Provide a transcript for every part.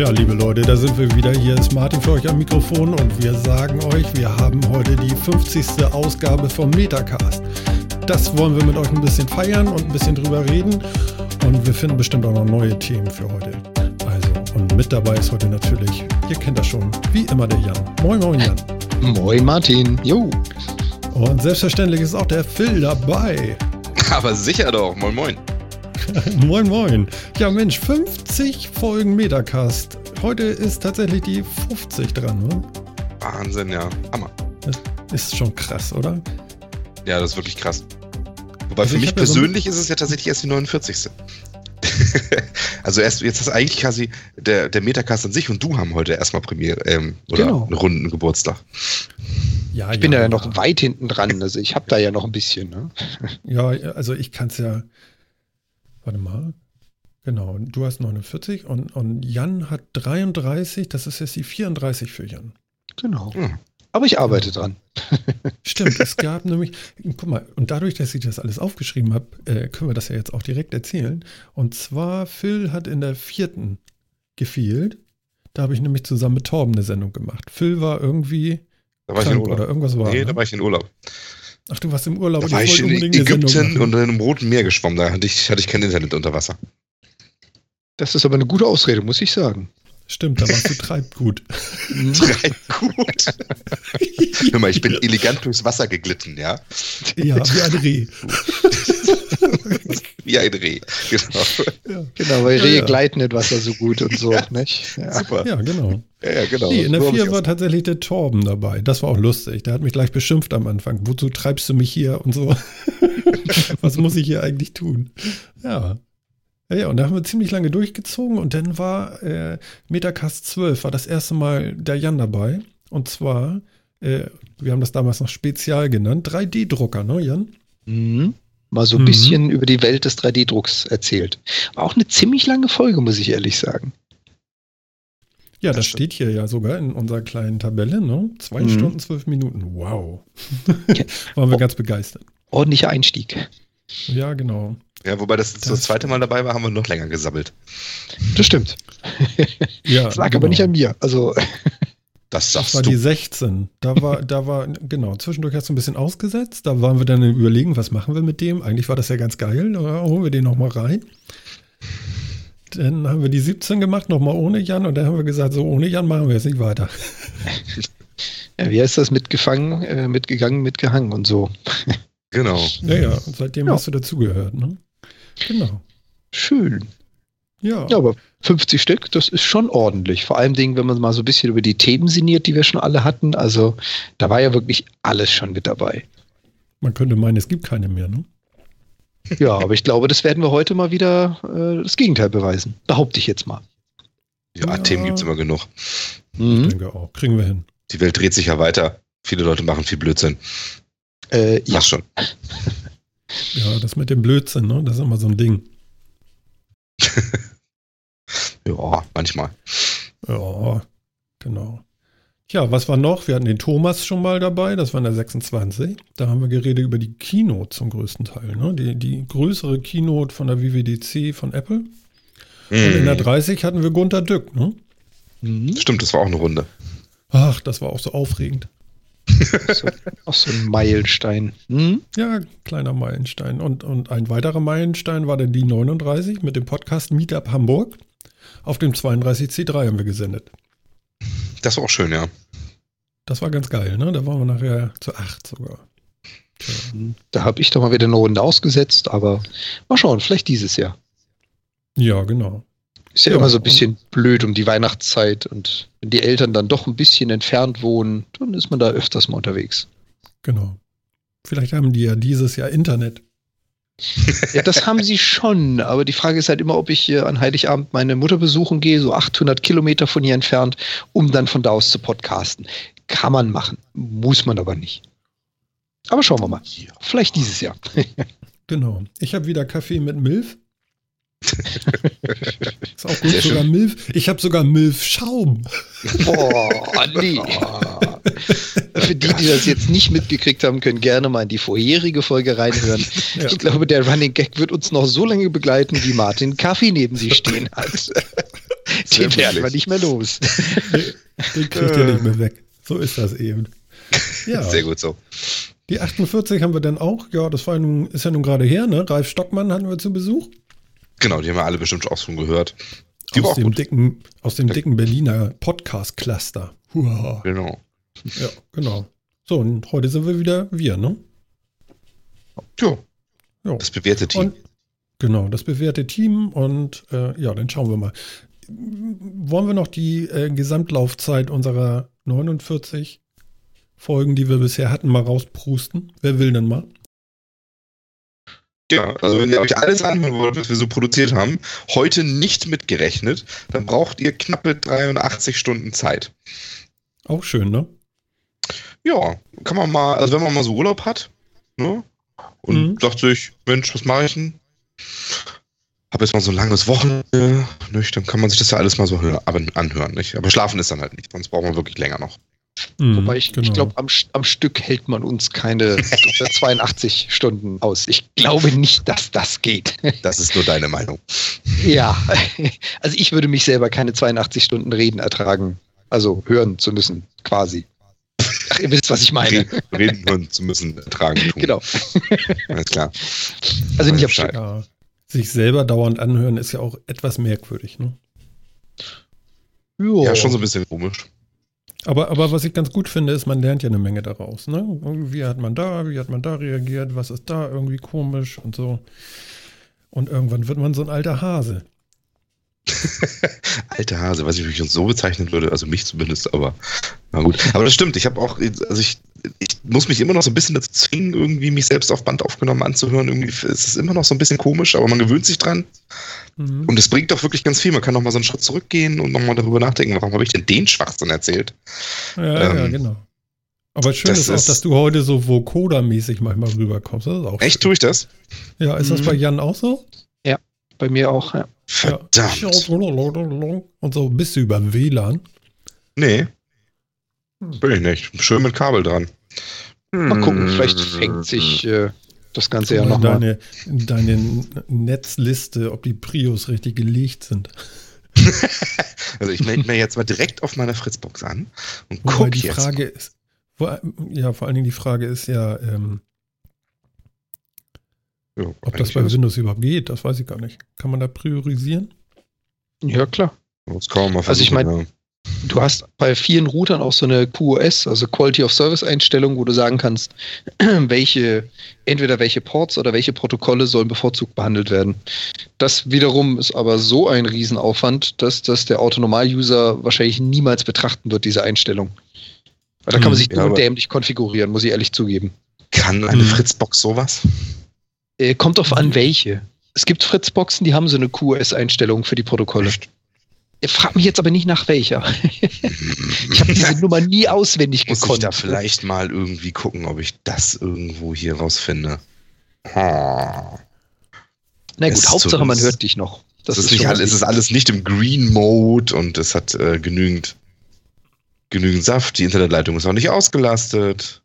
Tja, liebe Leute, da sind wir wieder. Hier ist Martin für euch am Mikrofon und wir sagen euch, wir haben heute die 50. Ausgabe vom Metacast. Das wollen wir mit euch ein bisschen feiern und ein bisschen drüber reden und wir finden bestimmt auch noch neue Themen für heute. Also, und mit dabei ist heute natürlich, ihr kennt das schon, wie immer der Jan. Moin, moin, Jan. Moin, Martin. Jo. Und selbstverständlich ist auch der Phil dabei. Aber sicher doch. Moin, moin. moin, moin. Ja, Mensch, 50 Folgen Metacast. Heute ist tatsächlich die 50 dran, ne? Wahnsinn, ja. Hammer. Das ist schon krass, oder? Ja, das ist wirklich krass. Wobei also für mich persönlich ja so ist es ja tatsächlich erst die 49. also erst jetzt ist eigentlich quasi der, der Metacast an sich und du haben heute erstmal Premiere ähm, oder genau. einen runden Geburtstag. Ja, ich bin ja, ja noch weit hinten dran, also ich habe da ja noch ein bisschen. Ne? Ja, also ich kann es ja, warte mal, genau, du hast 49 und, und Jan hat 33, das ist jetzt die 34 für Jan. Genau. Hm. Aber ich arbeite dran. Stimmt, es gab nämlich, guck mal, und dadurch, dass ich das alles aufgeschrieben habe, äh, können wir das ja jetzt auch direkt erzählen. Und zwar, Phil hat in der vierten gefehlt. Da habe ich nämlich zusammen mit Torben eine Sendung gemacht. Phil war irgendwie da war ich in Urlaub. oder irgendwas war. Nee, ne? da war ich in Urlaub. Ach, du warst im Urlaub. Da war ich, in Ägypten und in einem Roten Meer geschwommen. Da hatte ich, hatte ich kein Internet unter Wasser. Das ist aber eine gute Ausrede, muss ich sagen. Stimmt, da warst du Treibgut. Treibgut. Hör mal, ich bin elegant durchs Wasser geglitten, ja? Ja, wie ein Reh. wie ein Reh, genau. Ja. Genau, weil Rehe ja, ja. gleiten in Wasser so gut und so, nicht? Ja. Super. Ja, genau. Ja, genau. Nee, in der 4 war tatsächlich der Torben dabei. Das war auch lustig. Der hat mich gleich beschimpft am Anfang. Wozu treibst du mich hier und so? Was muss ich hier eigentlich tun? Ja. Ja, ja, und da haben wir ziemlich lange durchgezogen und dann war äh, Metacast 12, war das erste Mal der Jan dabei. Und zwar, äh, wir haben das damals noch Spezial genannt, 3D-Drucker, ne, Jan? Mhm. Mal so ein mhm. bisschen über die Welt des 3D-Drucks erzählt. War auch eine ziemlich lange Folge, muss ich ehrlich sagen. Ja, das, das steht hier ja sogar in unserer kleinen Tabelle, ne? Zwei mhm. Stunden, zwölf Minuten. Wow. Waren wir ganz begeistert. Ordentlicher Einstieg. Ja, genau. Ja, wobei das, das, das zweite Mal dabei war, haben wir noch länger gesammelt. Das stimmt. ja, das lag genau. aber nicht an mir. Also. Das, das war du. die 16. Da war, da war, genau, zwischendurch hast du ein bisschen ausgesetzt. Da waren wir dann überlegen, was machen wir mit dem. Eigentlich war das ja ganz geil. Da holen wir den nochmal rein. Dann haben wir die 17 gemacht, nochmal ohne Jan. Und dann haben wir gesagt, so ohne Jan machen wir jetzt nicht weiter. Ja, wie heißt das? Mitgefangen, äh, mitgegangen, mitgehangen und so. Genau. Naja, und seitdem ja. hast du dazugehört, ne? Genau. Schön. Ja. Ja, aber 50 Stück, das ist schon ordentlich. Vor allem Dingen, wenn man mal so ein bisschen über die Themen sinniert, die wir schon alle hatten. Also da war ja wirklich alles schon mit dabei. Man könnte meinen, es gibt keine mehr, ne? Ja, aber ich glaube, das werden wir heute mal wieder äh, das Gegenteil beweisen. Behaupte ich jetzt mal. Ja, ja. Themen gibt es immer genug. Mhm. Ich denke auch. Kriegen wir hin. Die Welt dreht sich ja weiter. Viele Leute machen viel Blödsinn. Äh, ja, schon. Ja, das mit dem Blödsinn, ne? Das ist immer so ein Ding. ja, manchmal. Ja, genau. Ja, was war noch? Wir hatten den Thomas schon mal dabei, das war in der 26. Da haben wir geredet über die Keynote zum größten Teil, ne? Die, die größere Keynote von der WWDC von Apple. Mm. Und in der 30 mhm. hatten wir Gunter Dück, ne? Mhm. Stimmt, das war auch eine Runde. Ach, das war auch so aufregend so, auch so ein Meilenstein. Hm? Ja, kleiner Meilenstein. Und, und ein weiterer Meilenstein war dann die 39 mit dem Podcast Meetup Hamburg. Auf dem 32C3 haben wir gesendet. Das war auch schön, ja. Das war ganz geil, ne? Da waren wir nachher zu acht sogar. Tja. Da habe ich doch mal wieder eine Runde ausgesetzt, aber mal schauen, vielleicht dieses Jahr. Ja, genau. Ist ja, ja, immer so ein bisschen blöd um die Weihnachtszeit und wenn die Eltern dann doch ein bisschen entfernt wohnen, dann ist man da öfters mal unterwegs. Genau. Vielleicht haben die ja dieses Jahr Internet. Ja, das haben sie schon, aber die Frage ist halt immer, ob ich hier an Heiligabend meine Mutter besuchen gehe, so 800 Kilometer von hier entfernt, um dann von da aus zu podcasten. Kann man machen, muss man aber nicht. Aber schauen wir mal. Vielleicht dieses Jahr. genau. Ich habe wieder Kaffee mit Milf. ist auch gut, Sehr sogar schön. Milf. Ich habe sogar Milf-Schaum. Boah, nee. Für die, die das jetzt nicht mitgekriegt haben, können gerne mal in die vorherige Folge reinhören. Ja. Ich glaube, der Running Gag wird uns noch so lange begleiten, wie Martin Kaffee neben sich stehen hat. Den werden wir nicht mehr los. Den kriegt ihr nicht mehr weg. So ist das eben. Ja. Sehr gut so. Die 48 haben wir dann auch. Ja, das war nun, ist ja nun gerade her, ne? Ralf Stockmann hatten wir zu Besuch. Genau, die haben wir alle bestimmt auch schon gehört. Die aus, dem dicken, aus dem dicken Berliner Podcast-Cluster. Genau. Ja, genau. So, und heute sind wir wieder wir, ne? Ja. ja. Das bewährte Team. Und, genau, das bewährte Team. Und äh, ja, dann schauen wir mal. Wollen wir noch die äh, Gesamtlaufzeit unserer 49 Folgen, die wir bisher hatten, mal rausprusten? Wer will denn mal? Ja, also wenn ihr euch alles anhören wollt, was wir so produziert haben, heute nicht mitgerechnet, dann braucht ihr knappe 83 Stunden Zeit. Auch schön, ne? Ja, kann man mal, also wenn man mal so Urlaub hat, ne? Und mhm. sagt sich, Mensch, was mache ich denn? Hab jetzt mal so ein langes Wochenende, nicht? Dann kann man sich das ja alles mal so anhören, nicht? Aber schlafen ist dann halt nicht, sonst braucht man wirklich länger noch. Mhm, Wobei ich, genau. ich glaube, am, am, Stück hält man uns keine 82 Stunden aus. Ich glaube nicht, dass das geht. Das ist nur deine Meinung. Ja, also ich würde mich selber keine 82 Stunden reden ertragen. Also hören zu müssen, quasi. Ach, ihr wisst, was ich meine. Reden hören zu müssen, ertragen. Tun. Genau. Alles klar. Also nicht auf. Ja, sich selber dauernd anhören ist ja auch etwas merkwürdig, ne? Ja, schon so ein bisschen komisch. Aber, aber was ich ganz gut finde, ist, man lernt ja eine Menge daraus. Ne? Wie hat man da, wie hat man da reagiert, was ist da irgendwie komisch und so. Und irgendwann wird man so ein alter Hase. alter Hase, weiß ich, wie ich uns so bezeichnen würde, also mich zumindest, aber na gut. Aber das stimmt, ich habe auch, also ich, ich muss mich immer noch so ein bisschen dazu zwingen, irgendwie mich selbst auf Band aufgenommen anzuhören. Irgendwie ist es immer noch so ein bisschen komisch, aber man gewöhnt sich dran. Mhm. Und es bringt doch wirklich ganz viel. Man kann noch mal so einen Schritt zurückgehen und noch mal darüber nachdenken, warum habe ich denn den Schwachsinn erzählt? Ja, ähm, ja, genau. Aber schön ist auch, dass du heute so Vokoda-mäßig manchmal rüberkommst. Das ist auch Echt, tue ich das? Ja, ist das mhm. bei Jan auch so? Ja, bei mir auch, ja. Verdammt. Und so bist du über WLAN? Nee. Bin ich nicht. Schön mit Kabel dran. Mal gucken, vielleicht fängt sich äh, das Ganze ja nochmal. Deine, deine Netzliste, ob die Prios richtig gelegt sind. also ich melde mir jetzt mal direkt auf meiner Fritzbox an und Wobei guck die jetzt. Frage ist, wo, ja, vor allen Dingen die Frage ist ja, ähm, ja ob das bei Windows überhaupt geht, das weiß ich gar nicht. Kann man da priorisieren? Ja, klar. Das kann man also ich meine, Du hast bei vielen Routern auch so eine QoS, also Quality of Service Einstellung, wo du sagen kannst, welche, entweder welche Ports oder welche Protokolle sollen bevorzugt behandelt werden. Das wiederum ist aber so ein Riesenaufwand, dass das der Autonormal-User wahrscheinlich niemals betrachten wird, diese Einstellung. Weil da kann man hm, sich ja, nur dämlich konfigurieren, muss ich ehrlich zugeben. Kann eine hm. Fritzbox sowas? Äh, kommt drauf an, welche. Es gibt Fritzboxen, die haben so eine QoS-Einstellung für die Protokolle. Echt? Frag mich jetzt aber nicht nach welcher. ich habe diese Nummer nie auswendig Muss gekonnt. Muss ich da vielleicht mal irgendwie gucken, ob ich das irgendwo hier rausfinde. Ha. Na gut, es Hauptsache man hört dich noch. Das ist, ist nicht alles, es ist alles nicht im Green Mode und es hat äh, genügend, genügend Saft. Die Internetleitung ist auch nicht ausgelastet.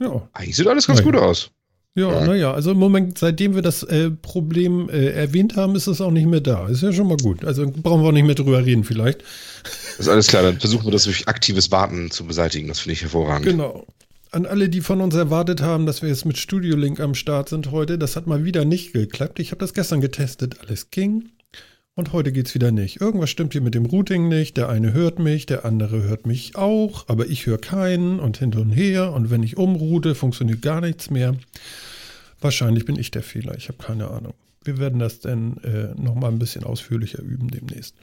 Ja. Eigentlich sieht alles ganz Nein. gut aus. Ja, naja, also im Moment, seitdem wir das äh, Problem äh, erwähnt haben, ist es auch nicht mehr da. Ist ja schon mal gut. Also brauchen wir auch nicht mehr drüber reden, vielleicht. Ist alles klar, dann versuchen wir das durch aktives Warten zu beseitigen. Das finde ich hervorragend. Genau. An alle, die von uns erwartet haben, dass wir jetzt mit Studio Link am Start sind heute, das hat mal wieder nicht geklappt. Ich habe das gestern getestet, alles ging. Und heute geht's wieder nicht. Irgendwas stimmt hier mit dem Routing nicht. Der eine hört mich, der andere hört mich auch, aber ich höre keinen und hin und her. Und wenn ich umroute, funktioniert gar nichts mehr. Wahrscheinlich bin ich der Fehler. Ich habe keine Ahnung. Wir werden das dann äh, nochmal ein bisschen ausführlicher üben demnächst.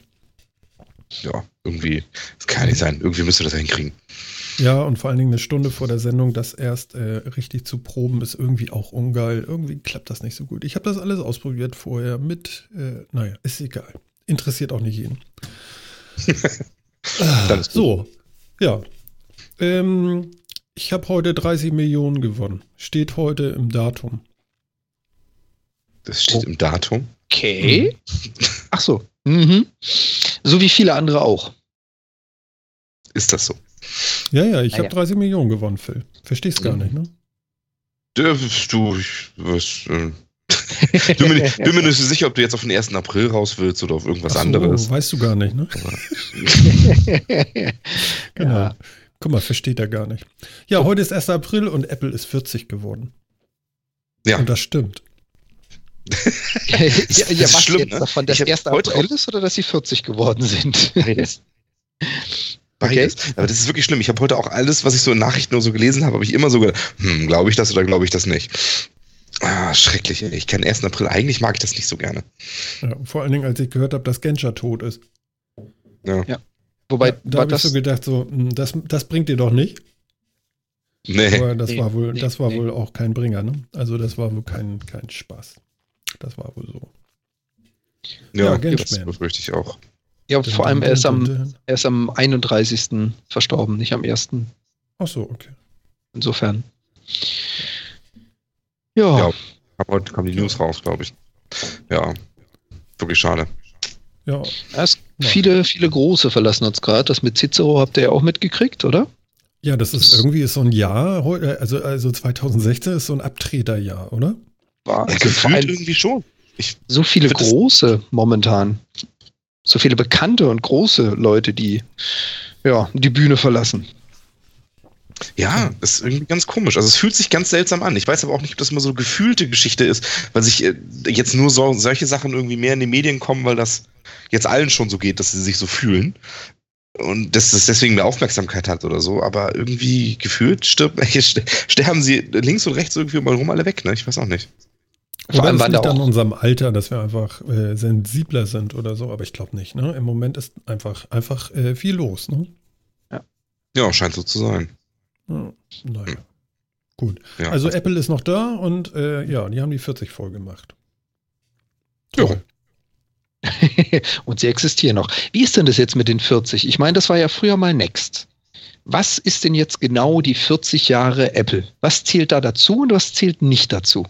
Ja, irgendwie. Das kann nicht sein. Irgendwie müsst ihr das hinkriegen. Ja, und vor allen Dingen eine Stunde vor der Sendung, das erst äh, richtig zu proben, ist irgendwie auch ungeil. Irgendwie klappt das nicht so gut. Ich habe das alles ausprobiert vorher mit, äh, naja, ist egal. Interessiert auch nicht jeden. ah, so, ja. Ähm, ich habe heute 30 Millionen gewonnen. Steht heute im Datum. Das steht oh. im Datum. Okay. Mhm. Ach so. Mhm. So wie viele andere auch. Ist das so? Ja, ja, ich ah, habe ja. 30 Millionen gewonnen, Phil. Verstehst gar mhm. nicht, ne? Du, ich, was, äh, bin, mir nicht, bin mir nicht so sicher, ob du jetzt auf den 1. April raus willst oder auf irgendwas so, anderes. Weißt du gar nicht, ne? genau. Ja. Guck mal, versteht er gar nicht. Ja, heute ist 1. April und Apple ist 40 geworden. Ja. Und das stimmt. Ja, ja, was schlimm, jetzt ne? davon, dass 1. April ist oder dass sie 40 geworden sind? Beides. Beides. Okay. Aber das ist wirklich schlimm. Ich habe heute auch alles, was ich so in Nachrichten nur so gelesen habe, habe ich immer so gedacht, hm, glaube ich das oder glaube ich das nicht. Ah, schrecklich. Ich kenne 1. April. Eigentlich mag ich das nicht so gerne. Ja, vor allen Dingen, als ich gehört habe, dass Genscher tot ist. Ja. ja. Wobei, ja, da habe ich so gedacht, so, hm, das, das bringt dir doch nicht. Nee. Aber das nee, war wohl, nee, das war nee. wohl auch kein Bringer, ne? Also das war wohl kein, kein Spaß. Das war wohl so. Ja, ja das befürchte ich auch. Ja, vor allem er ist, am, er ist am 31. verstorben, nicht am 1. Ach so, okay. Insofern. Ja. ja heute kam die News raus, glaube ich. Ja, wirklich schade. Ja. Erst viele, viele große verlassen uns gerade. Das mit Cicero habt ihr ja auch mitgekriegt, oder? Ja, das ist irgendwie so ein Jahr, also, also 2016 ist so ein Abtreterjahr, oder? War ja, gefühlt irgendwie schon. Ich so viele große momentan. So viele bekannte und große Leute, die ja, die Bühne verlassen. Ja, ist irgendwie ganz komisch. Also es fühlt sich ganz seltsam an. Ich weiß aber auch nicht, ob das immer so eine gefühlte Geschichte ist, weil sich äh, jetzt nur so, solche Sachen irgendwie mehr in die Medien kommen, weil das jetzt allen schon so geht, dass sie sich so fühlen. Und dass das deswegen mehr Aufmerksamkeit hat oder so, aber irgendwie gefühlt stirbt, sterben sie links und rechts irgendwie mal rum alle weg, ne? Ich weiß auch nicht. Vor allem liegt an unserem Alter, dass wir einfach äh, sensibler sind oder so, aber ich glaube nicht. Ne? Im Moment ist einfach, einfach äh, viel los. Ne? Ja. ja, scheint so zu sein. Ja, naja. Hm. Gut. Ja, also, also, Apple ist noch da und äh, ja, die haben die 40 voll gemacht. Ja. und sie existieren noch. Wie ist denn das jetzt mit den 40? Ich meine, das war ja früher mal Next. Was ist denn jetzt genau die 40 Jahre Apple? Was zählt da dazu und was zählt nicht dazu?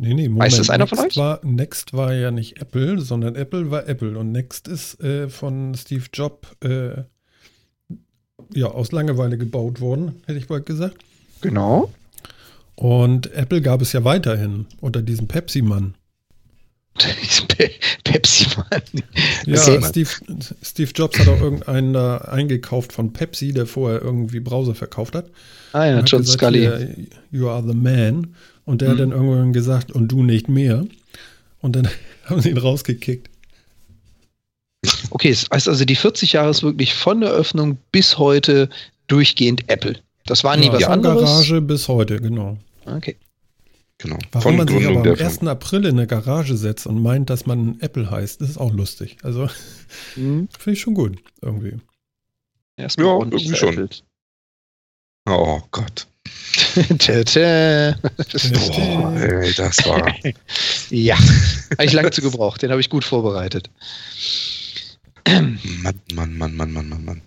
Nee, nee, Moment. Weiß das einer Next von euch? War, Next war ja nicht Apple, sondern Apple war Apple. Und Next ist äh, von Steve Jobs äh, ja, aus Langeweile gebaut worden, hätte ich bald gesagt. Genau. Und Apple gab es ja weiterhin unter diesem Pepsi-Mann. Pe Pepsi-Mann. Ja. Steve, Steve, Jobs hat auch irgendeinen da eingekauft von Pepsi, der vorher irgendwie Browser verkauft hat. Ah ja, John Scully. You are the man. Und der mhm. hat dann irgendwann gesagt, und du nicht mehr. Und dann haben sie ihn rausgekickt. Okay, es heißt also, die 40 Jahre ist wirklich von der Öffnung bis heute durchgehend Apple. Das war nie ja, was von anderes. Garage bis heute, genau. Okay. Genau. Warum von man sich aber am 1. April in eine Garage setzt und meint, dass man Apple heißt, das ist auch lustig. Also mhm. finde ich schon gut, irgendwie. Erstmal ja, irgendwie schon. Oh Gott. tä, tä. Boah, ey, das war. ja, habe ich lange zu gebraucht. Den habe ich gut vorbereitet. Mann, Mann, Mann, Mann, Mann, Mann, Mann.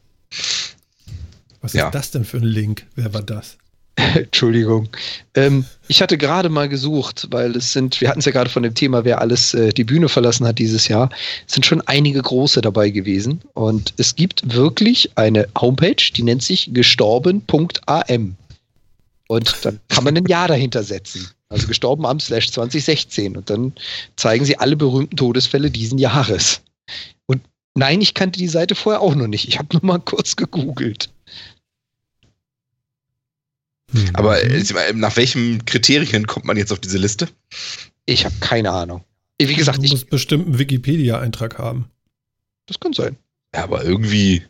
Was ja. ist das denn für ein Link? Wer war das? Entschuldigung. Ähm, ich hatte gerade mal gesucht, weil es sind, wir hatten es ja gerade von dem Thema, wer alles äh, die Bühne verlassen hat dieses Jahr, es sind schon einige große dabei gewesen. Und es gibt wirklich eine Homepage, die nennt sich gestorben.am. Und dann kann man ein Jahr dahinter setzen. Also gestorben am slash 2016. Und dann zeigen sie alle berühmten Todesfälle diesen Jahres. Und nein, ich kannte die Seite vorher auch noch nicht. Ich habe nur mal kurz gegoogelt. Mhm. Aber äh, nach welchen Kriterien kommt man jetzt auf diese Liste? Ich habe keine Ahnung. Wie gesagt, du ich muss bestimmt einen Wikipedia-Eintrag haben. Das kann sein. Ja, aber irgendwie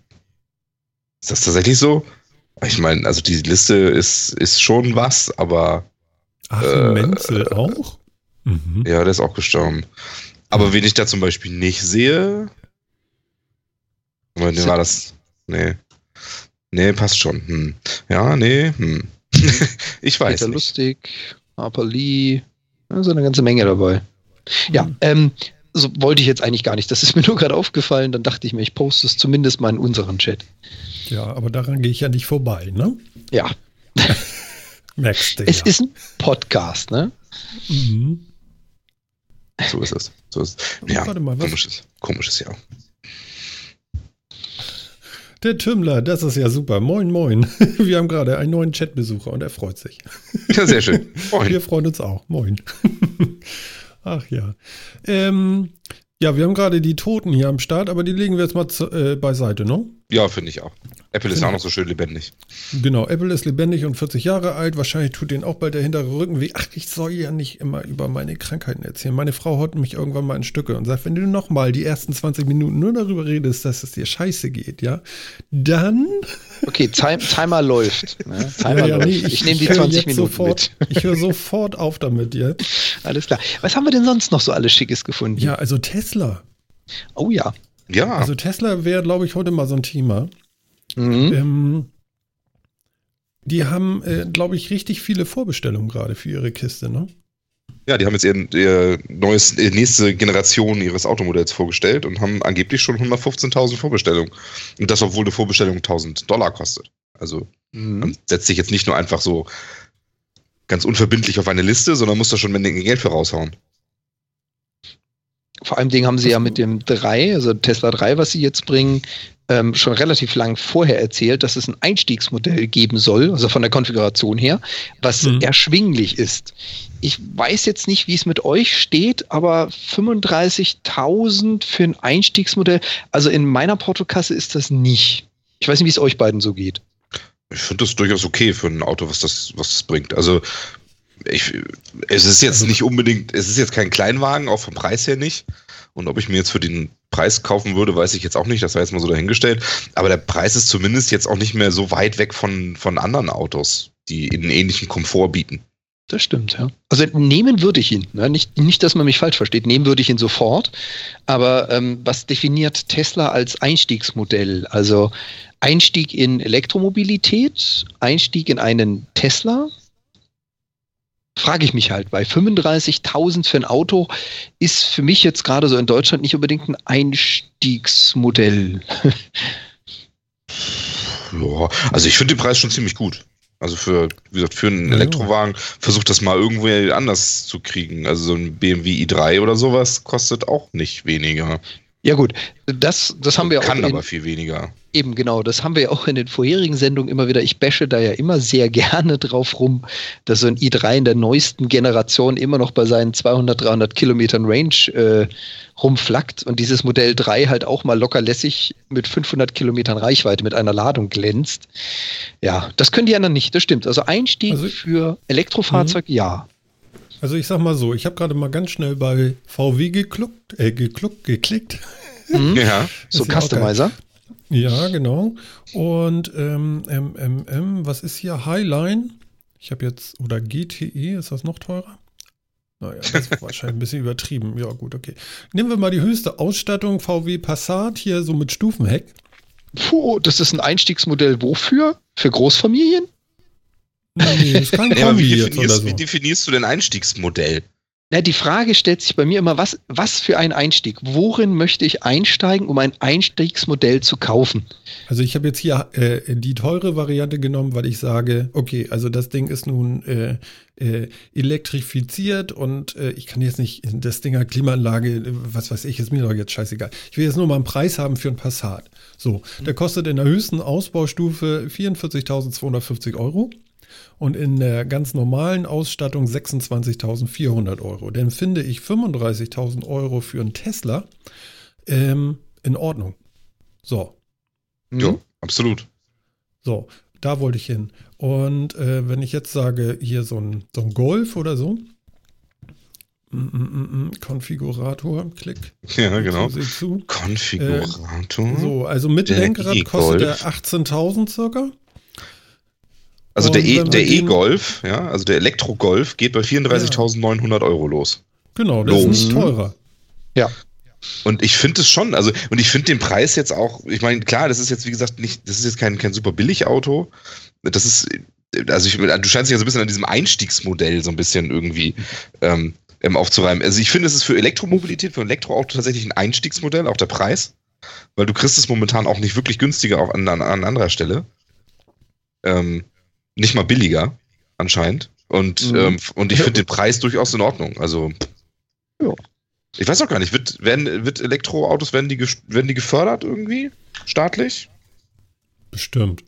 ist das tatsächlich so? Ich meine, also die Liste ist, ist schon was, aber. Ach, äh, Menzel auch? Mhm. Ja, der ist auch gestorben. Aber wen ich da zum Beispiel nicht sehe. Moment, war das. Nee. Nee, passt schon. Hm. Ja, nee. Hm. ich weiß. Peter nicht. Lustig, Harper Lee, also eine ganze Menge dabei. Ja, mhm. ähm, so wollte ich jetzt eigentlich gar nicht. Das ist mir nur gerade aufgefallen. Dann dachte ich mir, ich poste es zumindest mal in unseren Chat. Ja, aber daran gehe ich ja nicht vorbei, ne? Ja. Merkst du. Es ja. ist ein Podcast, ne? Mhm. So ist es. So ist es. Ja, mal, komisches, komisches Jahr. Der Tümmler, das ist ja super. Moin, moin. Wir haben gerade einen neuen Chatbesucher und er freut sich. Ja, sehr schön. Moin. Wir freuen uns auch. Moin. Ach ja. Ähm, ja, wir haben gerade die Toten hier am Start, aber die legen wir jetzt mal zu, äh, beiseite, ne? Ja, finde ich auch. Apple ist ja auch noch so schön lebendig. Genau, Apple ist lebendig und 40 Jahre alt. Wahrscheinlich tut denen auch bald der hintere Rücken weh. Ach, ich soll ja nicht immer über meine Krankheiten erzählen. Meine Frau haut mich irgendwann mal in Stücke und sagt, wenn du nochmal die ersten 20 Minuten nur darüber redest, dass es dir scheiße geht, ja, dann. Okay, Time, Timer läuft. Ne? Timer ja, ja, läuft. Nee, ich, ich nehme die 20 Minuten sofort, mit. Ich höre sofort auf damit jetzt. Alles klar. Was haben wir denn sonst noch so alles Schickes gefunden? Ja, also Tesla. Oh ja. Ja. Also Tesla wäre, glaube ich, heute mal so ein Thema. Mhm. Ähm, die haben, äh, glaube ich, richtig viele Vorbestellungen gerade für ihre Kiste, ne? Ja, die haben jetzt ihr, ihr neues, ihre nächste Generation ihres Automodells vorgestellt und haben angeblich schon 115.000 Vorbestellungen. Und das, obwohl eine Vorbestellung 1000 Dollar kostet. Also mhm. man setzt sich jetzt nicht nur einfach so ganz unverbindlich auf eine Liste, sondern muss da schon Menge Geld für raushauen. Vor allem Dingen haben sie ja mit dem 3, also Tesla 3, was sie jetzt bringen, ähm, schon relativ lang vorher erzählt, dass es ein Einstiegsmodell geben soll, also von der Konfiguration her, was mhm. erschwinglich ist. Ich weiß jetzt nicht, wie es mit euch steht, aber 35.000 für ein Einstiegsmodell, also in meiner Portokasse ist das nicht. Ich weiß nicht, wie es euch beiden so geht. Ich finde das durchaus okay für ein Auto, was das, was das bringt. Also ich, es ist jetzt nicht unbedingt, es ist jetzt kein Kleinwagen, auch vom Preis her nicht. Und ob ich mir jetzt für den Preis kaufen würde, weiß ich jetzt auch nicht. Das war jetzt mal so dahingestellt. Aber der Preis ist zumindest jetzt auch nicht mehr so weit weg von, von anderen Autos, die einen ähnlichen Komfort bieten. Das stimmt, ja. Also nehmen würde ich ihn. Ne? Nicht, nicht, dass man mich falsch versteht. Nehmen würde ich ihn sofort. Aber ähm, was definiert Tesla als Einstiegsmodell? Also Einstieg in Elektromobilität, Einstieg in einen Tesla, frage ich mich halt, weil 35.000 für ein Auto ist für mich jetzt gerade so in Deutschland nicht unbedingt ein Einstiegsmodell. ja, also ich finde den Preis schon ziemlich gut. Also für, wie gesagt, für einen Elektrowagen versucht das mal irgendwo anders zu kriegen. Also so ein BMW i3 oder sowas kostet auch nicht weniger. Ja gut, das, das haben wir auch. Kann aber viel weniger. Eben genau, das haben wir ja auch in den vorherigen Sendungen immer wieder. Ich bashe da ja immer sehr gerne drauf rum, dass so ein i3 in der neuesten Generation immer noch bei seinen 200, 300 Kilometern Range äh, rumflackt und dieses Modell 3 halt auch mal locker lässig mit 500 Kilometern Reichweite mit einer Ladung glänzt. Ja, das können die anderen nicht, das stimmt. Also Einstieg also, für Elektrofahrzeug, mhm. ja. Also ich sag mal so, ich habe gerade mal ganz schnell bei VW gekluckt, äh, gekluckt, geklickt. Mhm. Ja, so Customizer. Ja, genau. Und ähm, MMM, was ist hier? Highline. Ich habe jetzt, oder GTE, ist das noch teurer? Naja, das ist wahrscheinlich ein bisschen übertrieben. Ja, gut, okay. Nehmen wir mal die höchste Ausstattung, VW Passat, hier so mit Stufenheck. Puh, das ist ein Einstiegsmodell wofür? Für Großfamilien? Nee, das kein ja, wie, definierst, so. wie definierst du denn Einstiegsmodell? Na, die Frage stellt sich bei mir immer, was, was für ein Einstieg? Worin möchte ich einsteigen, um ein Einstiegsmodell zu kaufen? Also ich habe jetzt hier äh, die teure Variante genommen, weil ich sage, okay, also das Ding ist nun äh, äh, elektrifiziert und äh, ich kann jetzt nicht, das Ding hat Klimaanlage, was weiß ich, ist mir doch jetzt scheißegal. Ich will jetzt nur mal einen Preis haben für ein Passat. So, der kostet in der höchsten Ausbaustufe 44.250 Euro und in der ganz normalen Ausstattung 26.400 Euro. Denn finde ich 35.000 Euro für einen Tesla ähm, in Ordnung. So. Ja, mhm. absolut. So, da wollte ich hin. Und äh, wenn ich jetzt sage, hier so ein, so ein Golf oder so, mm, mm, mm, Konfigurator, klick. Ja, genau. Konfigurator. Äh, so, also mit Lenkrad kostet er 18.000 circa. Also und der E-Golf, e ja, also der Elektro-Golf geht bei 34.900 Euro los. Genau, das los. ist nicht teurer. Ja. Und ich finde es schon, also, und ich finde den Preis jetzt auch, ich meine, klar, das ist jetzt, wie gesagt, nicht, das ist jetzt kein, kein super billig Auto. Das ist, also ich, du scheinst dich ja so ein bisschen an diesem Einstiegsmodell so ein bisschen irgendwie ähm, ähm aufzureimen. Also ich finde, es ist für Elektromobilität, für ein Elektroauto tatsächlich ein Einstiegsmodell, auch der Preis. Weil du kriegst es momentan auch nicht wirklich günstiger auch an, an, an anderer Stelle. Ähm, nicht mal billiger, anscheinend. Und, mhm. ähm, und ich finde den Preis durchaus in Ordnung. Also, ja. Ich weiß auch gar nicht, wird, werden, wird Elektroautos, werden die, werden die gefördert irgendwie? Staatlich? Bestimmt.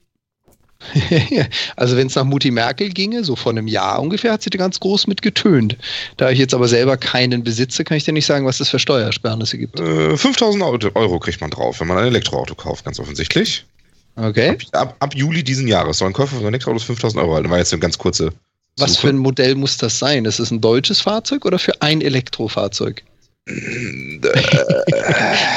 also wenn es nach Mutti Merkel ginge, so vor einem Jahr ungefähr, hat sie da ganz groß mit getönt. Da ich jetzt aber selber keinen besitze, kann ich dir nicht sagen, was das für Steuersparnisse gibt. Äh, 5000 Euro kriegt man drauf, wenn man ein Elektroauto kauft, ganz offensichtlich. Okay. Ab, ab, Juli diesen Jahres soll ein Käufer von Elektroautos 5000 Euro halten. War jetzt eine ganz kurze. Was Suche. für ein Modell muss das sein? Ist es ein deutsches Fahrzeug oder für ein Elektrofahrzeug? also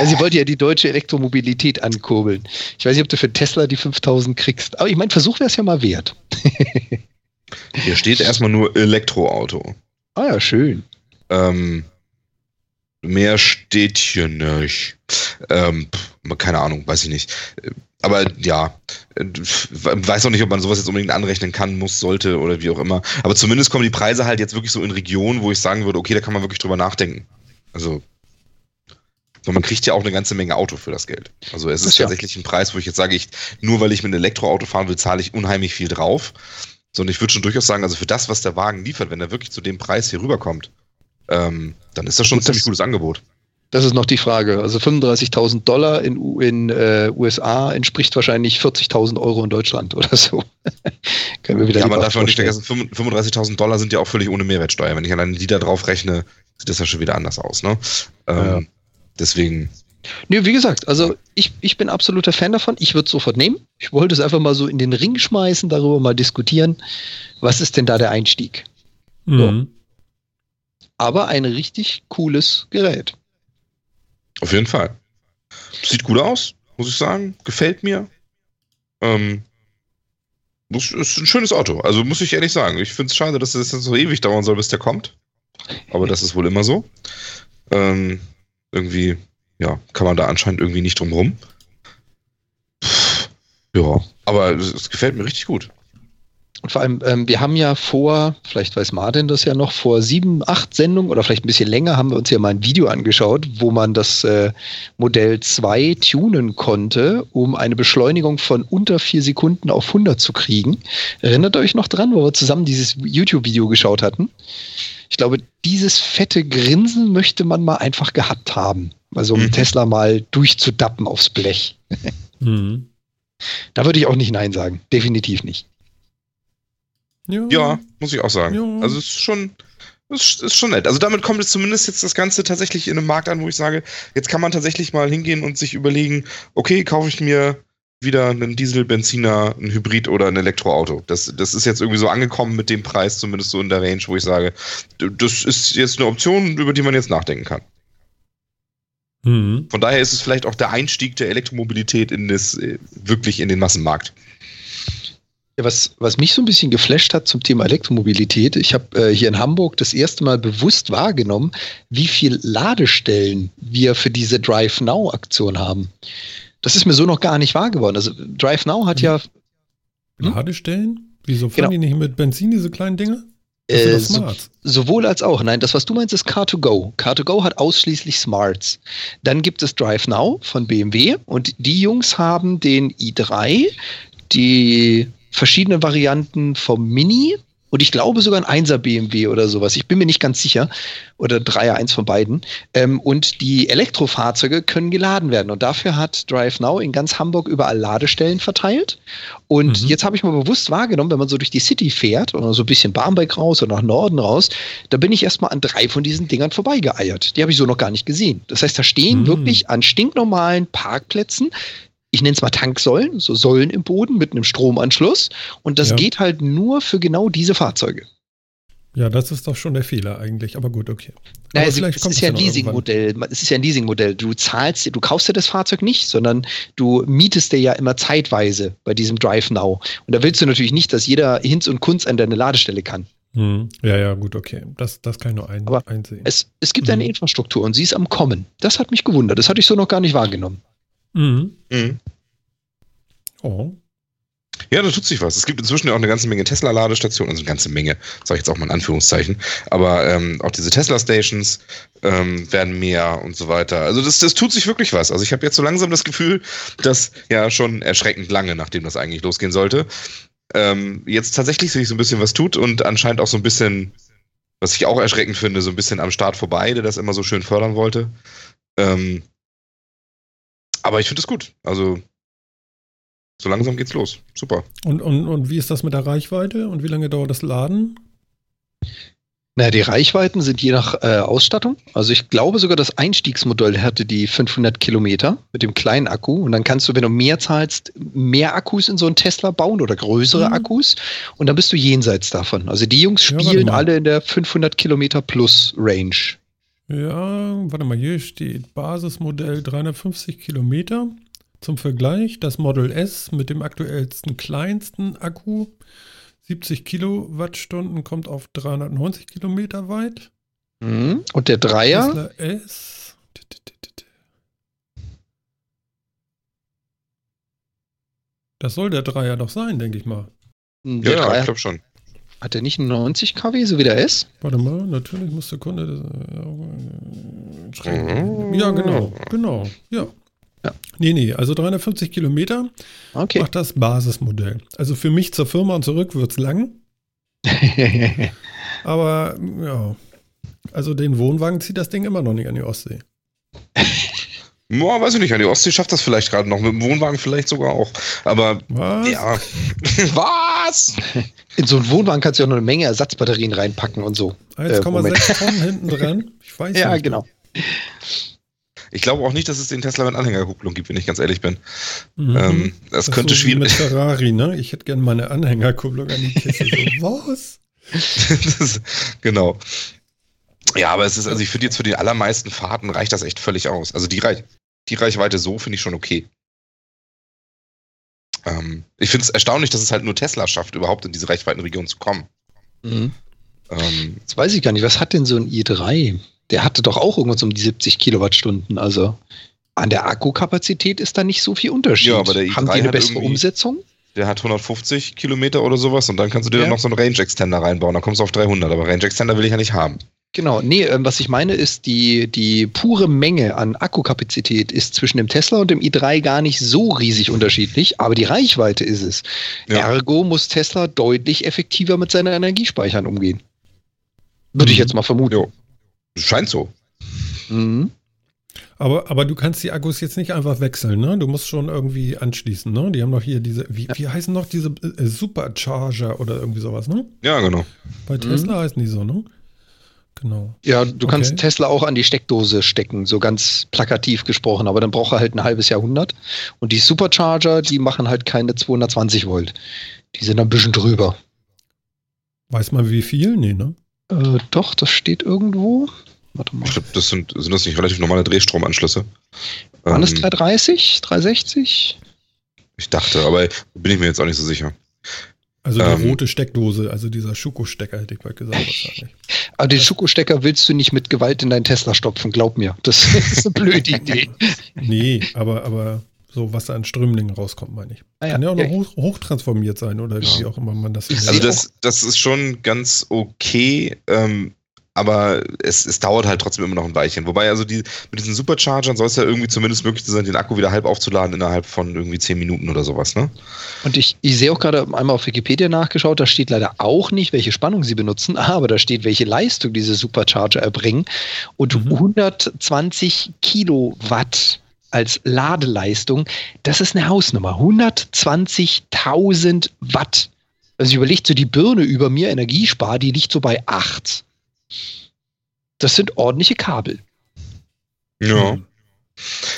sie wollte ja die deutsche Elektromobilität ankurbeln. Ich weiß nicht, ob du für Tesla die 5000 kriegst, aber ich meine, Versuch wäre es ja mal wert. Hier steht erstmal nur Elektroauto. Ah ja, schön. Ähm, mehr steht hier nicht. Ähm, keine Ahnung, weiß ich nicht. Aber ja, äh, weiß auch nicht, ob man sowas jetzt unbedingt anrechnen kann, muss, sollte oder wie auch immer. Aber zumindest kommen die Preise halt jetzt wirklich so in Regionen, wo ich sagen würde, okay, da kann man wirklich drüber nachdenken. Also, und man kriegt ja auch eine ganze Menge Auto für das Geld. Also es ist Ja. tatsächlich ein Preis, wo ich jetzt sage, ich, nur weil ich mit einem Elektroauto fahren will, zahle ich unheimlich viel drauf. Sondern ich würde schon durchaus sagen, also für das, was der Wagen liefert, wenn er wirklich zu dem Preis hier rüberkommt, ähm, dann ist das schon ein Und ziemlich das- gutes Angebot. Das ist noch die Frage. Also 35.000 Dollar in, in äh, USA entspricht wahrscheinlich 40.000 Euro in Deutschland oder so. Können wir wieder Ja, man darf auch nicht vergessen, 35.000 Dollar sind ja auch völlig ohne Mehrwertsteuer. Wenn ich alleine die da drauf rechne, sieht das ja schon wieder anders aus. Ne? Ähm, Ja. Deswegen, Nee, wie gesagt, also ich, ich bin absoluter Fan davon. Ich würde es sofort nehmen. Ich wollte es einfach mal so in den Ring schmeißen, darüber mal diskutieren. Was ist denn da der Einstieg? Mhm. Aber ein richtig cooles Gerät. Auf jeden Fall. Sieht gut aus, muss ich sagen. Gefällt mir. Ähm, muss, ist ein schönes Auto. Also muss ich ehrlich sagen. Ich finde es schade, dass es jetzt so ewig dauern soll, bis der kommt. Aber das ist wohl immer so. Ähm, irgendwie, ja, kann man da anscheinend irgendwie nicht drum rum. Ja, aber es gefällt mir richtig gut. Und vor allem, ähm, wir haben ja vor, vielleicht weiß Martin das ja noch, vor sieben, acht Sendungen oder vielleicht ein bisschen länger haben wir uns ja mal ein Video angeschaut, wo man das äh, Modell 2 tunen konnte, um eine Beschleunigung von unter vier Sekunden auf 100 zu kriegen. Erinnert ihr euch noch dran, wo wir zusammen dieses YouTube-Video geschaut hatten? Ich glaube, dieses fette Grinsen möchte man mal einfach gehabt haben. Also um Mhm. Tesla mal durchzudappen aufs Blech. Mhm. Da würde ich auch nicht Nein sagen. Definitiv nicht. Ja, muss ich auch sagen. Ja. Also es ist schon, es ist, ist schon nett. Also damit kommt es zumindest jetzt das Ganze tatsächlich in einem Markt an, wo ich sage, jetzt kann man tatsächlich mal hingehen und sich überlegen, okay, kaufe ich mir wieder einen Diesel, Benziner, ein Hybrid oder ein Elektroauto. Das, das ist jetzt irgendwie so angekommen mit dem Preis, zumindest so in der Range, wo ich sage, das ist jetzt eine Option, über die man jetzt nachdenken kann. Mhm. Von daher ist es vielleicht auch der Einstieg der Elektromobilität in das, äh, wirklich in den Massenmarkt. Ja, was, was mich so ein bisschen geflasht hat zum Thema Elektromobilität, ich habe äh, hier in Hamburg das erste Mal bewusst wahrgenommen, wie viel Ladestellen wir für diese Drive Now Aktion haben. Das ist mir so noch gar nicht wahr geworden. Also Drive Now hat ja Hm? Ladestellen? Wieso fahren Genau. die nicht mit Benzin, diese kleinen Dinge? Äh, so, sowohl als auch. Nein, das, was du meinst, ist Car2Go. Car2Go hat ausschließlich Smarts. Dann gibt es Drive Now von BMW und die Jungs haben den i3, die verschiedenen Varianten vom Mini und ich glaube sogar ein 1er BMW oder sowas. Ich bin mir nicht ganz sicher. Oder 3er, eins von beiden. Ähm, und die Elektrofahrzeuge können geladen werden. Und dafür hat Drive Now in ganz Hamburg überall Ladestellen verteilt. Und Mhm. jetzt habe ich mal bewusst wahrgenommen, wenn man so durch die City fährt oder so ein bisschen Barmbek raus oder nach Norden raus, da bin ich erstmal an drei von diesen Dingern vorbeigeeiert. Die habe ich so noch gar nicht gesehen. Das heißt, da stehen Mhm. wirklich an stinknormalen Parkplätzen ich nenne es mal Tanksäulen, so Säulen im Boden mit einem Stromanschluss. Und das Ja. geht halt nur für genau diese Fahrzeuge. Ja, das ist doch schon der Fehler eigentlich, aber gut, okay. Naja, aber es, ist ja ein. Leasingmodell. Es ist ja ein Leasingmodell. Du zahlst, dir- du kaufst dir das Fahrzeug nicht, sondern du mietest dir ja immer zeitweise bei diesem Drive Now. Und da willst du natürlich nicht, dass jeder Hinz und Kunz an deine Ladestelle kann. Hm. Ja, ja, gut, okay. Das, das kann ich nur ein, Aber einsehen. Es, es gibt eine Mhm. Infrastruktur und sie ist am Kommen. Das hat mich gewundert. Das hatte ich so noch gar nicht wahrgenommen. Mhm. Mhm. Oh. Ja, da tut sich was. Es gibt inzwischen ja auch eine ganze Menge Tesla-Ladestationen, also eine ganze Menge, sage ich jetzt auch mal in Anführungszeichen. Aber ähm, auch diese Tesla-Stations ähm, werden mehr und so weiter. Also das, das tut sich wirklich was. Also ich habe jetzt so langsam das Gefühl, dass ja schon erschreckend lange, nachdem das eigentlich losgehen sollte, ähm, jetzt tatsächlich sich so ein bisschen was tut und anscheinend auch so ein bisschen, was ich auch erschreckend finde, so ein bisschen am Start vorbei, der das immer so schön fördern wollte. Ähm, aber ich finde es gut. Also So langsam geht's los. Super. Und, und, und wie ist das mit der Reichweite und wie lange dauert das Laden? Naja, die Reichweiten sind je nach äh, Ausstattung. Also ich glaube sogar, das Einstiegsmodell hatte die 500 Kilometer mit dem kleinen Akku. Und dann kannst du, wenn du mehr zahlst, mehr Akkus in so einen Tesla bauen oder größere Mhm. Akkus. Und dann bist du jenseits davon. Also die Jungs Ja, spielen mal. alle in der 500 Kilometer plus Range. Ja, warte mal, hier steht Basismodell 350 Kilometer. Zum Vergleich, das Model S mit dem aktuellsten kleinsten Akku, 70 Kilowattstunden, kommt auf 390 Kilometer weit. Mhm. Und der Dreier, Tesla S. Das soll der Dreier doch sein, denke ich mal. der Ja, ja, Dreier ich glaube schon. Hat der nicht 90 kW, so wie der S? Warte mal, natürlich muss der Kunde das. äh. Ja, genau, genau, ja. Ja. Nee, nee, also 350 Kilometer Okay. macht das Basismodell. Also für mich zur Firma und zurück wird es lang, aber ja. Also den Wohnwagen zieht das Ding immer noch nicht an die Ostsee. Boah, weiß ich nicht, an die Ostsee schafft das vielleicht gerade noch, mit dem Wohnwagen vielleicht sogar auch. Aber Was? ja. Was? In so einen Wohnwagen kannst du ja auch noch eine Menge Ersatzbatterien reinpacken und so. 1,6 Tonnen hinten dran. Ich weiß Ja, nicht. genau. Ich glaube auch nicht, dass es den Tesla mit Anhängerkupplung gibt, wenn ich ganz ehrlich bin. Mhm. Ähm, das, Das könnte ist so wie Mit schwierig. Ferrari, ne? Ich hätte gerne meine Anhängerkupplung an die Kiste. So, was? das, genau. Ja, aber es ist, also ich finde jetzt für die allermeisten Fahrten reicht das echt völlig aus. Also die, Reich, die Reichweite so finde ich schon okay. Ähm, ich finde es erstaunlich, dass es halt nur Tesla schafft, überhaupt in diese Reichweitenregion zu kommen. Mhm. Ähm, Jetzt weiß ich gar nicht, was hat denn so ein i3? Der hatte doch auch irgendwas um die 70 Kilowattstunden. Also an der Akkukapazität ist da nicht so viel Unterschied. Ja, aber der i3 Haben die eine bessere Umsetzung? der hat 150 Kilometer oder sowas und dann kannst du dir Ja. noch so einen Range Extender reinbauen. Dann kommst du auf 300, aber Range Extender will ich ja nicht haben. Genau, nee, ähm, was ich meine ist, die, die pure Menge an Akkukapazität ist zwischen dem Tesla und dem i3 gar nicht so riesig unterschiedlich, aber die Reichweite ist es. Ja. Ergo muss Tesla deutlich effektiver mit seinen Energiespeichern umgehen. Würde ich Mhm. jetzt mal vermuten. Jo. Scheint so. Mhm. Aber, aber du kannst die Akkus jetzt nicht einfach wechseln, ne? Du musst schon irgendwie anschließen, ne? Die haben doch hier diese, wie, wie heißen noch diese äh, Supercharger oder irgendwie sowas, ne? Ja, genau. Bei Mhm. Tesla heißen die so, ne? Genau. Ja, du Okay. kannst Tesla auch an die Steckdose stecken, so ganz plakativ gesprochen, aber dann braucht er halt ein halbes Jahrhundert. Und die Supercharger, die machen halt keine 220 Volt. Die sind ein bisschen drüber. Weiß man wie viel? Nee, ne? Äh, doch, das steht irgendwo. Warte mal. Ich glaube, das sind, sind das nicht relativ normale Drehstromanschlüsse. Waren es Ähm, 330, 360? Ich dachte, aber bin ich mir jetzt auch nicht so sicher. Also die Ähm. rote Steckdose, also dieser Schuko-Stecker, hätte ich bald gesagt wahrscheinlich. Aber den Schuko-Stecker willst du nicht mit Gewalt in deinen Tesla stopfen, glaub mir. Das ist eine blöde Idee. Nee, aber, aber so, was da an Strömlingen rauskommt, meine ich. Ah ja, Kann ja auch noch ja. hoch, hochtransformiert sein oder wie auch immer man das Ich Also das, das ist schon ganz okay, ähm, aber es, es dauert halt trotzdem immer noch ein Weilchen. Wobei also die, mit diesen Superchargern soll es ja irgendwie zumindest möglich sein, den Akku wieder halb aufzuladen innerhalb von irgendwie 10 Minuten oder sowas, ne? Und ich, ich sehe auch gerade einmal auf Wikipedia nachgeschaut, da steht leider auch nicht, welche Spannung sie benutzen, aber da steht, welche Leistung diese Supercharger erbringen. Und Mhm. 120 Kilowatt als Ladeleistung, das ist eine Hausnummer. 120.000 Watt. Also ich überlege so, die Birne über mir, Energiespar, die liegt so bei 8. Das sind ordentliche Kabel. Ja.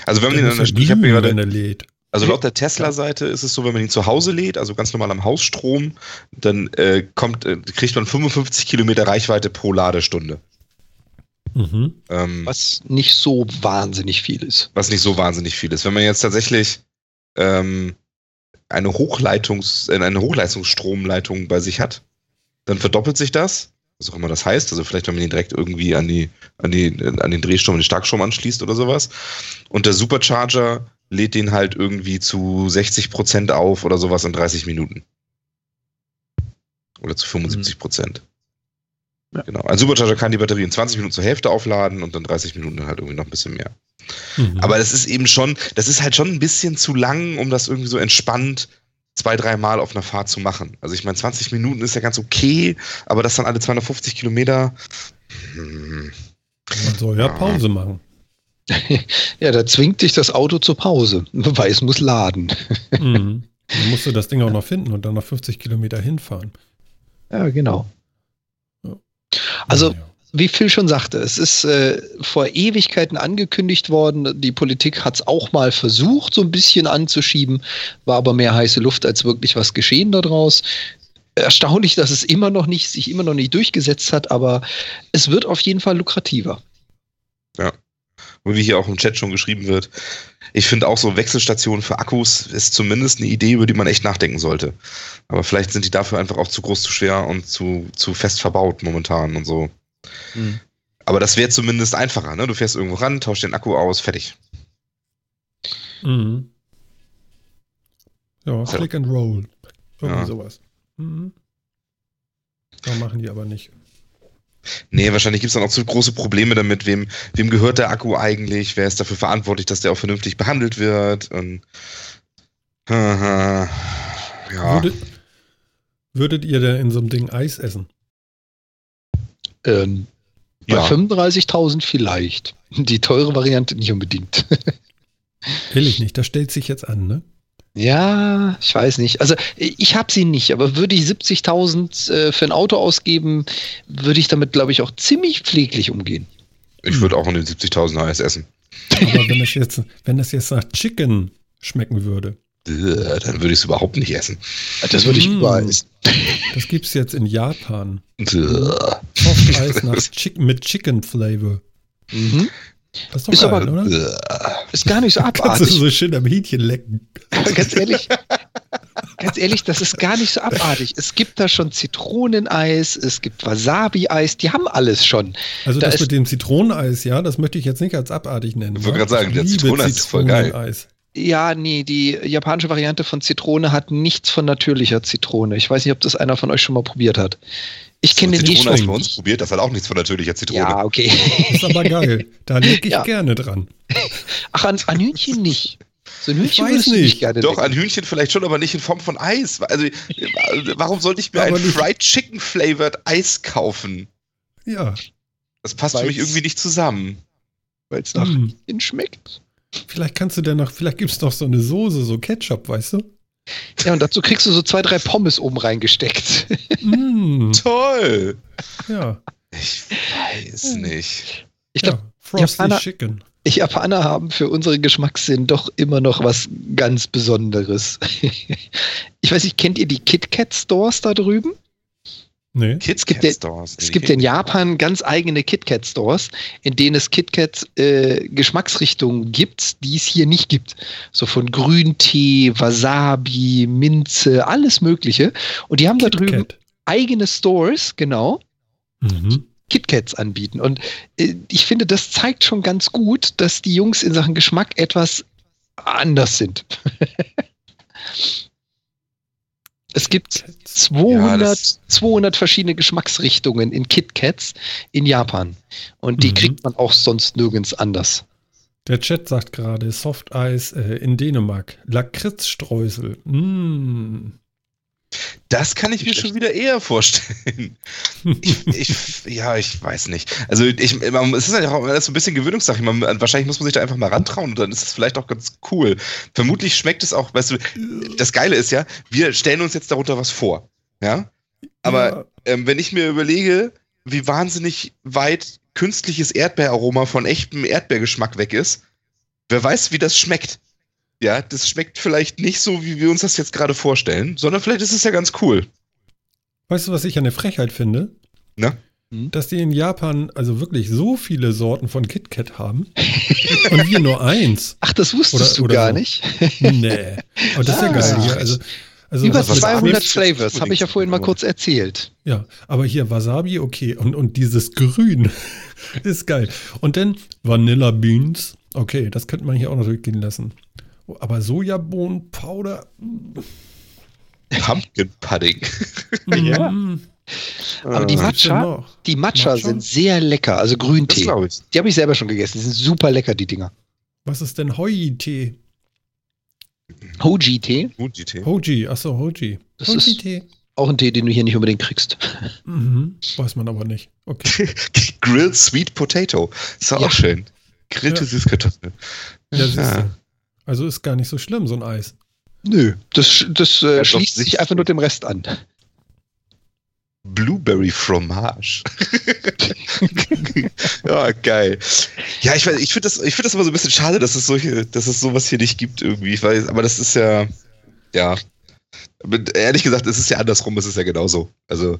Also wenn man den an der, ich habe gerade, er lädt. also laut der Tesla-Seite ist es so, wenn man ihn zu Hause lädt, also ganz normal am Hausstrom, dann äh, kommt, äh, kriegt man 55 Kilometer Reichweite pro Ladestunde. Mhm. Ähm, Was nicht so wahnsinnig viel ist. was nicht so wahnsinnig viel ist. Wenn man jetzt tatsächlich ähm, eine, Hochleitungs-, äh, eine Hochleistungsstromleitung bei sich hat, dann verdoppelt sich das, was auch immer das heißt. Also vielleicht, wenn man ihn direkt irgendwie an, die, an, die, an den Drehstrom, an den Starkstrom anschließt oder sowas. Und der Supercharger lädt den halt irgendwie zu 60 Prozent auf oder sowas in 30 Minuten. Oder zu 75 Prozent. Ja. Genau. Ein Supercharger kann die Batterie in 20 Minuten zur Hälfte aufladen und dann 30 Minuten halt irgendwie noch ein bisschen mehr. Mhm. Aber das ist eben schon, das ist halt schon ein bisschen zu lang, um das irgendwie so entspannt zwei, drei Mal auf einer Fahrt zu machen. Also ich meine, 20 Minuten ist ja ganz okay, aber das dann alle 250 Kilometer. Hm, man soll ja Ja. Pause machen. Ja, da zwingt dich das Auto zur Pause, weil es muss laden. Mhm. Dann musst du das Ding auch noch finden und dann noch 50 Kilometer hinfahren. Ja, genau. Also, Naja. Wie Phil schon sagte, es ist äh, vor Ewigkeiten angekündigt worden. Die Politik hat es auch mal versucht, so ein bisschen anzuschieben, war aber mehr heiße Luft als wirklich was geschehen daraus. Erstaunlich, dass es immer noch nicht, sich immer noch nicht durchgesetzt hat, aber es wird auf jeden Fall lukrativer. Und wie hier auch im Chat schon geschrieben wird, ich finde auch so Wechselstationen für Akkus ist zumindest eine Idee, über die man echt nachdenken sollte. Aber vielleicht sind die dafür einfach auch zu groß, zu schwer und zu, zu fest verbaut momentan und so. Aber das wäre zumindest einfacher, ne? Du fährst irgendwo ran, tauschst den Akku aus, fertig. Mhm. Ja, Click and Roll. Irgendwie Ja. sowas. Mhm. Ja, machen die aber nicht. Nee, wahrscheinlich gibt's dann auch zu große Probleme damit, wem, wem gehört der Akku eigentlich, wer ist dafür verantwortlich, dass der auch vernünftig behandelt wird und Haha. ja. Würdet, würdet ihr denn in so einem Ding Eis essen? Ähm, bei Ja. 35.000 vielleicht. Die teure Variante nicht unbedingt. Will ich nicht, das stellt sich jetzt an, ne? Ja, ich weiß nicht. Also ich habe sie nicht, aber würde ich 70.000 äh, für ein Auto ausgeben, würde ich damit, glaube ich, auch ziemlich pfleglich umgehen. Ich würde auch in den 70.000 Eis essen. Aber wenn es jetzt, wenn es jetzt nach Chicken schmecken würde, Dann würde ich es überhaupt nicht essen. Das würde ich Mm. überall essen. das gibt es jetzt in Japan. Eis nach Chick mit Chicken Flavor. Mhm. Das ist doch Ist geil, aber- oder? Ist gar nicht so Kannst du abartig. so schön am Hähnchen lecken. Ganz ehrlich, ganz ehrlich, das ist gar nicht so abartig. Es gibt da schon Zitroneneis, es gibt Wasabi-Eis, die haben alles schon. Also Da das mit dem Zitroneneis, ja, das möchte ich jetzt nicht als abartig nennen. Ich wollte wa? gerade sagen, der Zitroneneis ist voll geil. Ja, nee, die japanische Variante von Zitrone hat nichts von natürlicher Zitrone. Ich weiß nicht, ob das einer von euch schon mal probiert hat. Ich kenne den Zitrone habe ich schon. bei uns probiert, das hat auch nichts von natürlicher Zitrone. Ja, okay. Ist aber geil. Da lege ich Ja. gerne dran. Ach, an, an Hühnchen nicht. So ein Hühnchen weiß würdest du nicht. nicht gerne Doch, an Hühnchen vielleicht schon, aber nicht in Form von Eis. Also, warum sollte ich mir Aber ein nicht- Fried Chicken Flavored Eis kaufen? Ja. Das passt für Weil's- mich irgendwie nicht zusammen. Weil es nach Hm. Hühnchen schmeckt. Vielleicht kannst du dann noch, vielleicht gibt es noch so eine Soße, so Ketchup, weißt du? Ja, und dazu kriegst du so zwei, drei Pommes oben reingesteckt. Mm, Toll! ja. Ich weiß nicht. Ich glaube, ja. Frosty Japaner- Chicken. die Japaner haben für unsere Geschmackssinn doch immer noch was ganz Besonderes. Ich weiß nicht, kennt ihr die KitKat Stores da drüben? Nee. Kids gibt Cat Stores. Es gibt in Japan ganz eigene KitKat Stores, in denen es KitKat äh, Geschmacksrichtungen gibt, die es hier nicht gibt. So von Grüntee, Wasabi, Minze, alles Mögliche. Und die haben da drüben eigene Stores, genau, Mhm. KitKats anbieten. Und äh, ich finde, das zeigt schon ganz gut, dass die Jungs in Sachen Geschmack etwas anders sind. es gibt 200, Ja, das- 200 verschiedene Geschmacksrichtungen in KitKats in Japan. Und die Mhm. kriegt man auch sonst nirgends anders. Der Chat sagt gerade Soft Eis äh, in Dänemark. Lakritzstreusel. Mm. Das kann ich mir schon wieder eher vorstellen. Ich, ich, ja, ich weiß nicht. Also ich, man, es ist ja auch alles so ein bisschen Gewöhnungssache. Man, wahrscheinlich muss man sich da einfach mal rantrauen und dann ist es vielleicht auch ganz cool. Vermutlich schmeckt es auch, weißt du, das Geile ist ja, wir stellen uns jetzt darunter was vor. Ja? Aber ja, ähm, wenn ich mir überlege, wie wahnsinnig weit künstliches Erdbeeraroma von echtem Erdbeergeschmack weg ist, wer weiß, wie das schmeckt. Ja, das schmeckt vielleicht nicht so, wie wir uns das jetzt gerade vorstellen, sondern vielleicht ist es ja ganz cool. weißt du, was ich eine Frechheit finde? Ne? Hm? Dass die in Japan also wirklich so viele Sorten von KitKat haben und wir nur eins. Ach, das wusstest Oder- du oder gar so. nicht. Nee. Aber das ist ja Ah. geil hier. Also, also Über was mit 200 Swift- Flavors, habe ich ja vorhin mal kurz erzählt. Ja, aber hier Wasabi, okay. Und, und dieses Grün ist geil. Und dann Vanilla Beans. Okay, das könnte man hier auch noch durchgehen lassen. Aber Sojabohnenpowder. Pumpkin Pudding. Ja. Aber die Äh, Matcha, die Matcha, Matcha? sind sehr lecker, also Grüntee. Die habe ich selber schon gegessen. Die sind super lecker, die Dinger. Was ist denn Hoi-Tee? Hoji-Tee, Fuji-Tee. Hoji, achso, Hoji. Das ist- Hoji-Tee. auch ein Tee, den du hier nicht unbedingt kriegst. Mhm. Weiß man aber nicht. Okay. Grilled Sweet Potato. Ist doch Ja. auch schön. Grillte Ja. Süßkartoffel. Ja, siehst Ja. du. Also ist gar nicht so schlimm, so ein Eis. Nö, das, das äh, schließt sich einfach nur dem Rest an. Blueberry Fromage. ja, geil. Ja, ich, ich finde das, ich find das immer so ein bisschen schade, dass es solche, dass es sowas hier nicht gibt irgendwie. Ich weiß, aber das ist ja, ja. Ehrlich gesagt, es ist ja andersrum, es ist ja genauso. Also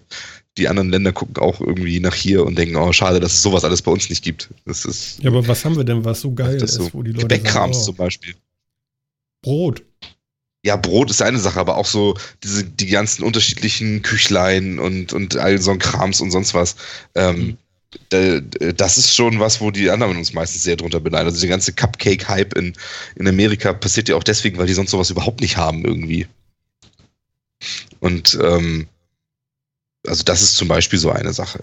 die anderen Länder gucken auch irgendwie nach hier und denken, oh, schade, dass es sowas alles bei uns nicht gibt. Das ist, ja, aber was haben wir denn, was so geil ist, so wo die Leute Gebäckkrams sagen, oh, zum Beispiel. Brot ja, Brot ist eine Sache, aber auch so diese, die ganzen unterschiedlichen Küchlein und, und all so ein Krams und sonst was. Ähm, mhm. das ist schon was, wo die anderen uns meistens sehr drunter beneiden. Also der ganze Cupcake-Hype in, in Amerika passiert ja auch deswegen, weil die sonst sowas überhaupt nicht haben irgendwie. Und ähm, also das ist zum Beispiel so eine Sache.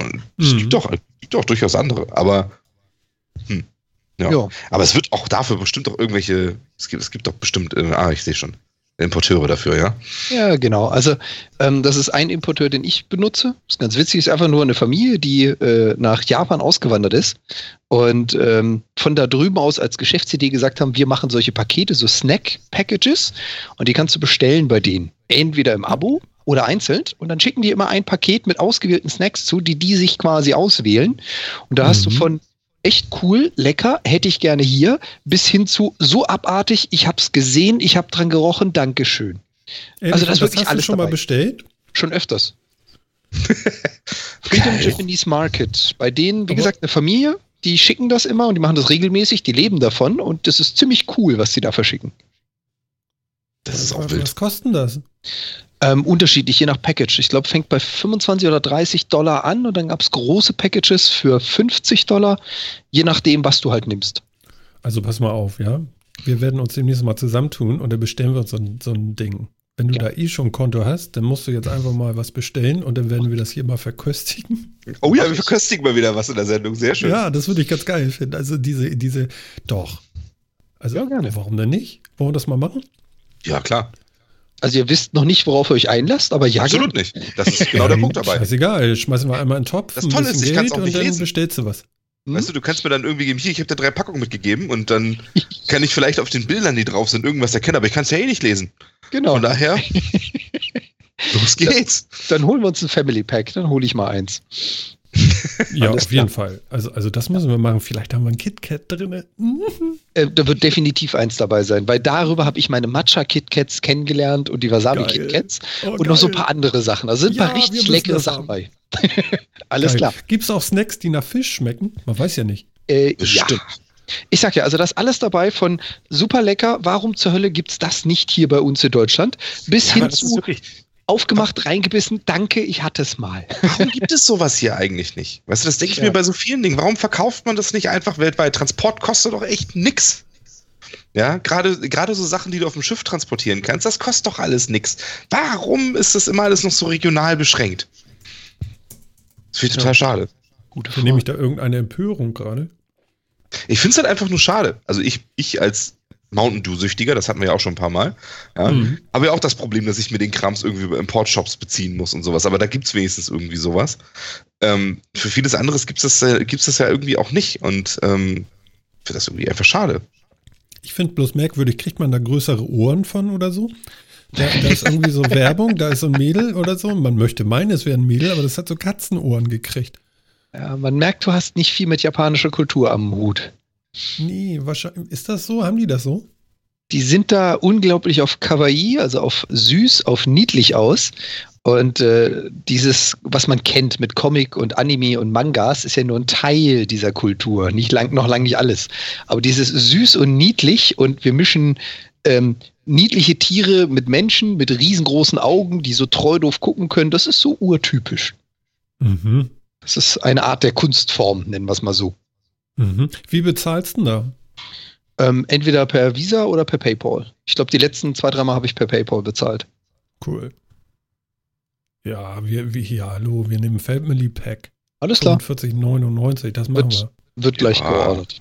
Und es mhm. gibt, doch, gibt doch durchaus andere, aber. Ja. ja. Aber es wird auch dafür bestimmt auch irgendwelche, es gibt, es gibt doch bestimmt, äh, ah, ich sehe schon, Importeure dafür, ja? Ja, genau. Also ähm, das ist ein Importeur, den ich benutze. Das ist ganz witzig, ist einfach nur eine Familie, die äh, nach Japan ausgewandert ist und ähm, von da drüben aus als Geschäftsidee gesagt haben, wir machen solche Pakete, so Snack-Packages und die kannst du bestellen bei denen. Entweder im Abo oder einzeln und dann schicken die immer ein Paket mit ausgewählten Snacks zu, die die sich quasi auswählen. Und da mhm. hast du mhm. von echt cool, lecker, hätte ich gerne hier, bis hin zu so abartig, ich habe es gesehen, ich habe dran gerochen, Dankeschön. Ehrlich, also das, das wirklich hast alles du schon dabei. mal bestellt? Schon öfters. Freedom Japanese Market. Bei denen, wie Aber gesagt, eine Familie, die schicken das immer und die machen das regelmäßig, die leben davon und das ist ziemlich cool, was sie da verschicken. Das ist auch wild. Was kosten das? Ähm, unterschiedlich, je nach Package. Ich glaube, fängt bei 25 oder 30 Dollar an und dann gab es große Packages für 50 Dollar, je nachdem, was du halt nimmst. Also pass mal auf, ja. Wir werden uns demnächst mal zusammentun und dann bestellen wir uns so ein, so ein Ding. Wenn du ja. da eh schon ein Konto hast, dann musst du jetzt einfach mal was bestellen und dann werden wir das hier mal verköstigen. Oh ja, wir verköstigen mal wieder was in der Sendung. Sehr schön. Ja, das würde ich ganz geil finden. Also diese, diese, doch. Also, ja, gerne. warum denn nicht? Wollen wir das mal machen? Ja, klar. Also ihr wisst noch nicht, worauf ihr euch einlasst, aber ja. Absolut nicht. Das ist genau der Punkt dabei. Scheißegal, schmeißen wir einmal in den Topf. Das Tolle ist, ich kann es auch nicht und dann lesen. bestellst du was. Hm? Weißt du, du kannst mir dann irgendwie geben, hier, ich habe dir drei Packungen mitgegeben und dann kann ich vielleicht auf den Bildern, die drauf sind, irgendwas erkennen, aber ich kann es ja eh nicht lesen. Genau. Von daher, los geht's. Dann, dann holen wir uns ein Family Pack, dann hole ich mal eins. Ja, auf jeden Fall. Also, also das müssen wir machen. Vielleicht haben wir ein KitKat drin. Äh, da wird definitiv eins dabei sein, weil darüber habe ich meine Matcha KitKats kennengelernt und die Wasabi KitKats oh, und geil. noch so ein paar andere Sachen. Da sind ein ja, paar richtig leckere Sachen bei. Alles geil. klar. Gibt es auch Snacks, die nach Fisch schmecken? Man weiß ja nicht. Äh, ja. Ich sag ja, also das alles dabei von super lecker, warum zur Hölle gibt es das nicht hier bei uns in Deutschland, bis ja, hin zu aufgemacht, reingebissen, danke, ich hatte es mal. Warum gibt es sowas hier eigentlich nicht? Weißt du, das denke ich ja. mir bei so vielen Dingen. Warum verkauft man das nicht einfach weltweit? Transport kostet doch echt nix. Ja, gerade, gerade so Sachen, die du auf dem Schiff transportieren kannst, das kostet doch alles nix. Warum ist das immer alles noch so regional beschränkt? Das finde ich ja. total schade. Gut, nehme ich da irgendeine Empörung gerade? Ich finde es halt einfach nur schade. Also ich, ich als Mountain Dew-Süchtiger, das hatten wir ja auch schon ein paar Mal. Ja. Mhm. Aber ja auch das Problem, dass ich mir den Krams irgendwie über Importshops beziehen muss und sowas. Aber da gibt es wenigstens irgendwie sowas. Ähm, für vieles anderes gibt es das, äh, gibt's das ja irgendwie auch nicht. Und ähm, finde das irgendwie einfach schade. Ich finde bloß merkwürdig, kriegt man da größere Ohren von oder so? Da, da ist irgendwie so Werbung, da ist so ein Mädel oder so. Man möchte meinen, es wäre ein Mädel, aber das hat so Katzenohren gekriegt. Ja, man merkt, du hast nicht viel mit japanischer Kultur am Hut. Nee, wahrscheinlich. Ist das so? Haben die das so? Die sind da unglaublich auf Kawaii, also auf süß, auf niedlich aus. Und äh, dieses, was man kennt mit Comic und Anime und Mangas, ist ja nur ein Teil dieser Kultur. Nicht lang, noch lange nicht alles. Aber dieses süß und niedlich und wir mischen ähm, niedliche Tiere mit Menschen mit riesengroßen Augen, die so treu doof gucken können, das ist so urtypisch. Mhm. Das ist eine Art der Kunstform, nennen wir es mal so. Mhm. Wie bezahlst du da? Ähm, entweder per Visa oder per PayPal. Ich glaube, die letzten zwei, drei Mal habe ich per PayPal bezahlt. Cool. Ja, wir, wir hier, hallo, wir nehmen Family Pack. Alles klar. 49,99, das machen wird, wir. Wird gleich ja. geordert.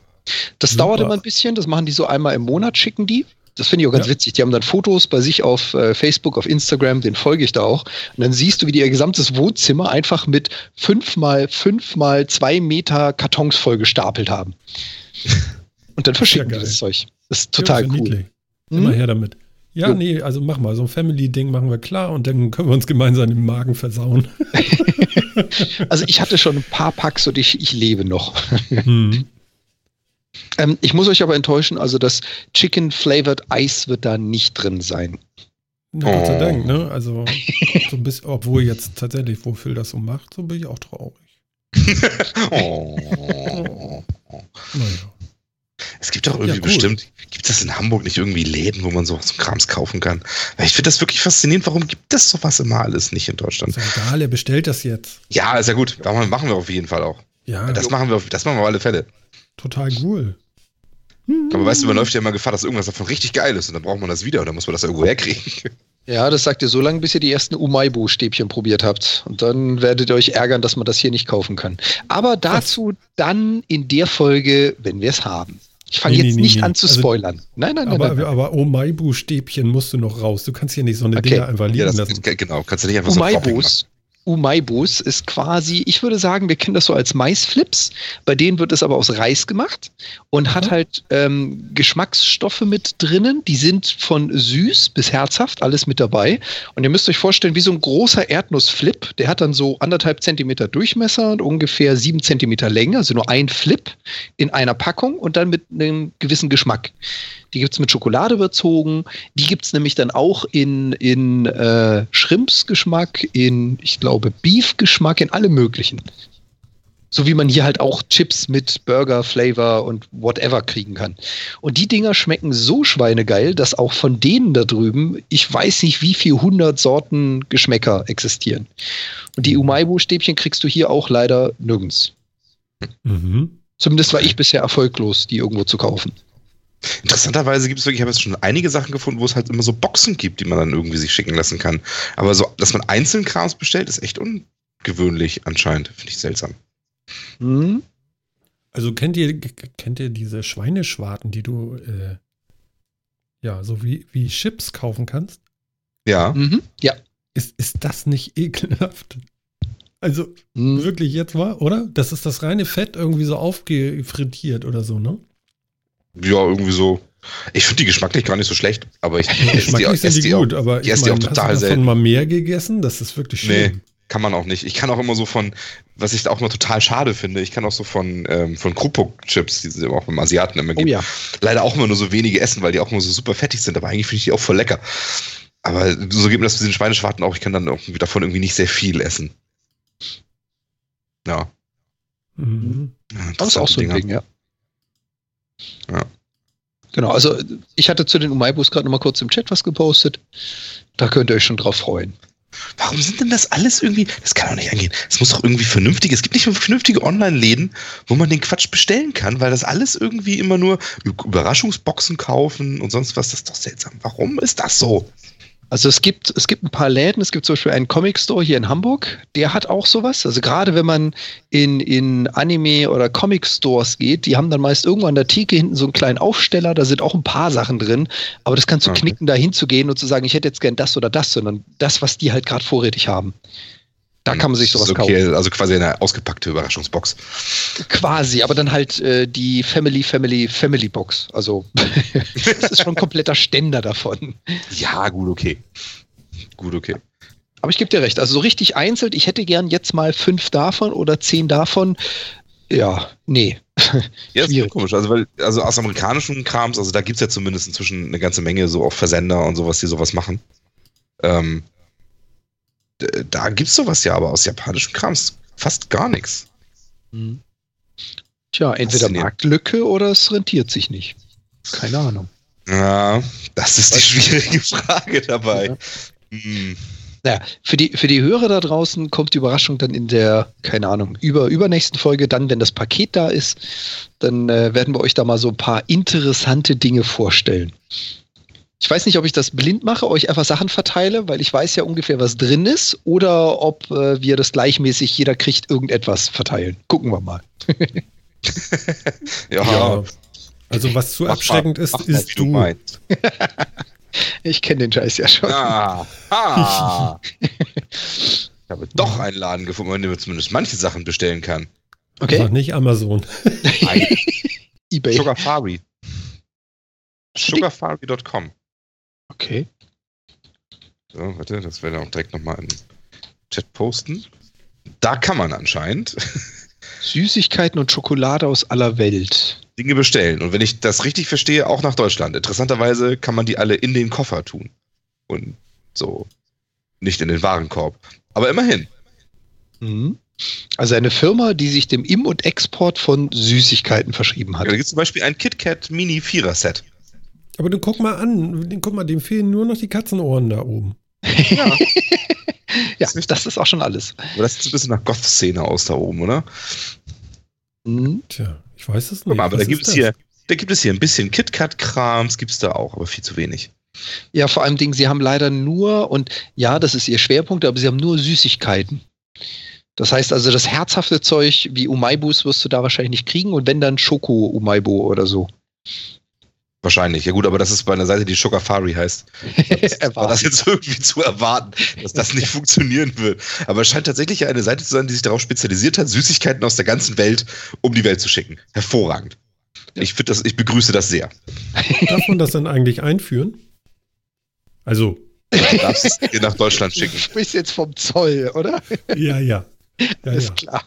Das Super. dauert immer ein bisschen, das machen die so einmal im Monat, schicken die. Das finde ich auch ganz ja. witzig. Die haben dann Fotos bei sich auf äh, Facebook, auf Instagram, den folge ich da auch. Und dann siehst du, wie die ihr gesamtes Wohnzimmer einfach mit fünf mal fünf mal zwei Meter Kartons voll gestapelt haben. Und dann verschicken ja, die das Zeug. Das ist total ja, cool. Niedlich. Immer her damit. Ja, jo. nee, also mach mal, so ein Family-Ding machen wir klar und dann können wir uns gemeinsam den Magen versauen. also ich hatte schon ein paar Packs und ich, ich lebe noch. Hm. Ähm, ich muss euch aber enttäuschen, also das Chicken Flavored Ice wird da nicht drin sein. Na, Gott sei oh. Dank, ne? Also, so ein bisschen, obwohl jetzt tatsächlich, wofür das so macht, so bin ich auch traurig. oh. Naja. Es gibt doch irgendwie ja, bestimmt, gibt es in Hamburg nicht irgendwie Läden, wo man so zum Krams kaufen kann? Weil ich finde das wirklich faszinierend. Warum gibt es sowas immer alles nicht in Deutschland? Ist egal, er bestellt das jetzt. Ja, ist ja gut. Das machen wir auf jeden Fall auch. Ja. Das machen wir, auf, das machen wir auf alle Fälle. Total cool. Aber weißt du, man läuft ja immer Gefahr, dass irgendwas davon richtig geil ist und dann braucht man das wieder und dann muss man das irgendwo herkriegen. Ja, das sagt ihr so lange, bis ihr die ersten Umaibo-Stäbchen probiert habt. Und dann werdet ihr euch ärgern, dass man das hier nicht kaufen kann. Aber dazu dann in der Folge, wenn wir es haben. Ich fange nee, jetzt nee, nicht nee. an zu also, spoilern. Also, nein, nein, nein. Aber, nein, aber Omaibu-Stäbchen musst du noch raus. Du kannst hier nicht so eine okay. Dinger einfach liegen ja, das, lassen. Genau, kannst du nicht einfach Umaibus, so Umaibus ist quasi, ich würde sagen, wir kennen das so als Maisflips. Bei denen wird es aber aus Reis gemacht und mhm. hat halt ähm, Geschmacksstoffe mit drinnen. Die sind von süß bis herzhaft, alles mit dabei. Und ihr müsst euch vorstellen, wie so ein großer Erdnussflip. Der hat dann so anderthalb Zentimeter Durchmesser und ungefähr sieben Zentimeter Länge. Also nur ein Flip in einer Packung und dann mit einem gewissen Geschmack. Die gibt es mit Schokolade überzogen. Die gibt es nämlich dann auch in, in äh, Shrimps-Geschmack, in, ich glaube, Beef-Geschmack, in alle möglichen. So wie man hier halt auch Chips mit Burger-Flavor und whatever kriegen kann. Und die Dinger schmecken so schweinegeil, dass auch von denen da drüben, ich weiß nicht, wie viel hundert Sorten Geschmäcker existieren. Und die Umaibu-Stäbchen kriegst du hier auch leider nirgends. Mhm. Zumindest war ich bisher erfolglos, die irgendwo zu kaufen. Interessanterweise gibt es wirklich, ich habe jetzt schon einige Sachen gefunden, wo es halt immer so Boxen gibt, die man dann irgendwie sich schicken lassen kann. Aber so, dass man einzeln Krams bestellt, ist echt ungewöhnlich anscheinend. Finde ich seltsam. Mhm. Also kennt ihr, kennt ihr diese Schweineschwarten, die du äh, ja, so wie, wie Chips kaufen kannst? Ja. Mhm. Ja. Ist, ist das nicht ekelhaft? Also mhm. wirklich jetzt mal, oder? Das ist das reine Fett irgendwie so aufgefrittiert oder so, ne? Ja, irgendwie so. Ich finde die geschmacklich gar nicht so schlecht, aber ich geschmacklich sind die, die gut, auch, aber ich, ich mein, auch total hast du davon mal mehr gegessen, das ist wirklich schön. Nee, kann man auch nicht. Ich kann auch immer so von, was ich auch immer total schade finde, ich kann auch so von, ähm, von Krupuk-Chips, die es auch beim Asiaten immer gibt, oh ja. leider auch immer nur so wenige essen, weil die auch immer so super fettig sind, aber eigentlich finde ich die auch voll lecker. Aber so gibt mir das mit den Schweineschwarten auch, ich kann dann auch davon irgendwie nicht sehr viel essen. Ja. Mhm. ja das ist auch so ein Ding, ja. Ja. Genau, also ich hatte zu den Umaibus gerade noch mal kurz im Chat was gepostet. Da könnt ihr euch schon drauf freuen. Warum sind denn das alles irgendwie? Das kann doch nicht angehen. Es muss doch irgendwie vernünftig. Es gibt nicht vernünftige Online-Läden, wo man den Quatsch bestellen kann, weil das alles irgendwie immer nur Überraschungsboxen kaufen und sonst was. Das ist doch seltsam. Warum ist das so? Also es gibt, es gibt ein paar Läden, es gibt zum Beispiel einen Comic Store hier in Hamburg, der hat auch sowas. Also gerade wenn man in, in Anime- oder Comic Stores geht, die haben dann meist irgendwo an der Theke hinten so einen kleinen Aufsteller, da sind auch ein paar Sachen drin, aber das kannst du okay. knicken, da hinzugehen und zu sagen, ich hätte jetzt gern das oder das, sondern das, was die halt gerade vorrätig haben. Da kann man sich sowas okay, kaufen. Also quasi eine ausgepackte Überraschungsbox. Quasi, aber dann halt äh, die Family, Family, Family Box. Also das ist schon ein kompletter Ständer davon. Ja, gut, okay. Gut, okay. Aber ich gebe dir recht, also so richtig einzeln, ich hätte gern jetzt mal fünf davon oder zehn davon. Ja, nee. Ja, das ist komisch. Also, weil, also aus amerikanischen Krams, also da gibt es ja zumindest inzwischen eine ganze Menge so auch Versender und sowas, die sowas machen. Ähm, da gibt es sowas ja, aber aus japanischem Krams fast gar nichts. Hm. Tja, entweder Marktlücke oder es rentiert sich nicht. Keine Ahnung. Ja, das ist die schwierige Frage dabei. Ja. Hm. Naja, für die, für die Hörer da draußen kommt die Überraschung dann in der, keine Ahnung, über, übernächsten Folge, dann, wenn das Paket da ist, dann äh, werden wir euch da mal so ein paar interessante Dinge vorstellen. Ich weiß nicht, ob ich das blind mache, euch einfach Sachen verteile, weil ich weiß ja ungefähr, was drin ist, oder ob äh, wir das gleichmäßig, jeder kriegt irgendetwas verteilen. Gucken wir mal. ja. ja. Also was zu abschreckend ist, mach ist du. du ich kenne den Scheiß ja schon. Ah, ah. ich habe doch einen Laden gefunden, in dem man zumindest manche Sachen bestellen kann. Okay. Einfach nicht Amazon. eBay. Sugar Fari. Sugarfari.com. Okay. So, warte, das werde ich auch direkt nochmal in den Chat posten. Da kann man anscheinend Süßigkeiten und Schokolade aus aller Welt. Dinge bestellen. Und wenn ich das richtig verstehe, auch nach Deutschland. Interessanterweise kann man die alle in den Koffer tun. Und so. Nicht in den Warenkorb. Aber immerhin. Mhm. Also eine Firma, die sich dem Im- und Export von Süßigkeiten verschrieben hat. Da gibt es zum Beispiel ein KitKat Mini Vierer Set. Aber dann guck mal an, den, guck mal, dem fehlen nur noch die Katzenohren da oben. Ja. Ja, das ist auch schon alles. Aber das sieht so ein bisschen nach Goth-Szene aus da oben, oder? Mhm. Tja, ich weiß es Guck nicht. mal, aber Was da gibt es hier, da gibt es hier ein bisschen KitKat-Krams, gibt es da auch, aber viel zu wenig. Ja, vor allem Dingen, sie haben leider nur, und ja, das ist ihr Schwerpunkt, aber sie haben nur Süßigkeiten. Das heißt also, das herzhafte Zeug wie Umaibus wirst du da wahrscheinlich nicht kriegen und wenn dann Schoko-Umaibo oder so. Wahrscheinlich. Ja gut, aber das ist bei einer Seite, die Sugarfari heißt. War das jetzt irgendwie zu erwarten, dass das nicht funktionieren wird. Aber es scheint tatsächlich eine Seite zu sein, die sich darauf spezialisiert hat, Süßigkeiten aus der ganzen Welt um die Welt zu schicken. Hervorragend. Ich, das, ich begrüße das sehr. Darf man das dann eigentlich einführen? Also, Du darfst es dir nach Deutschland Du schicken. sprichst jetzt vom Zoll, oder? ja, ja. Ja, ist ja. klar.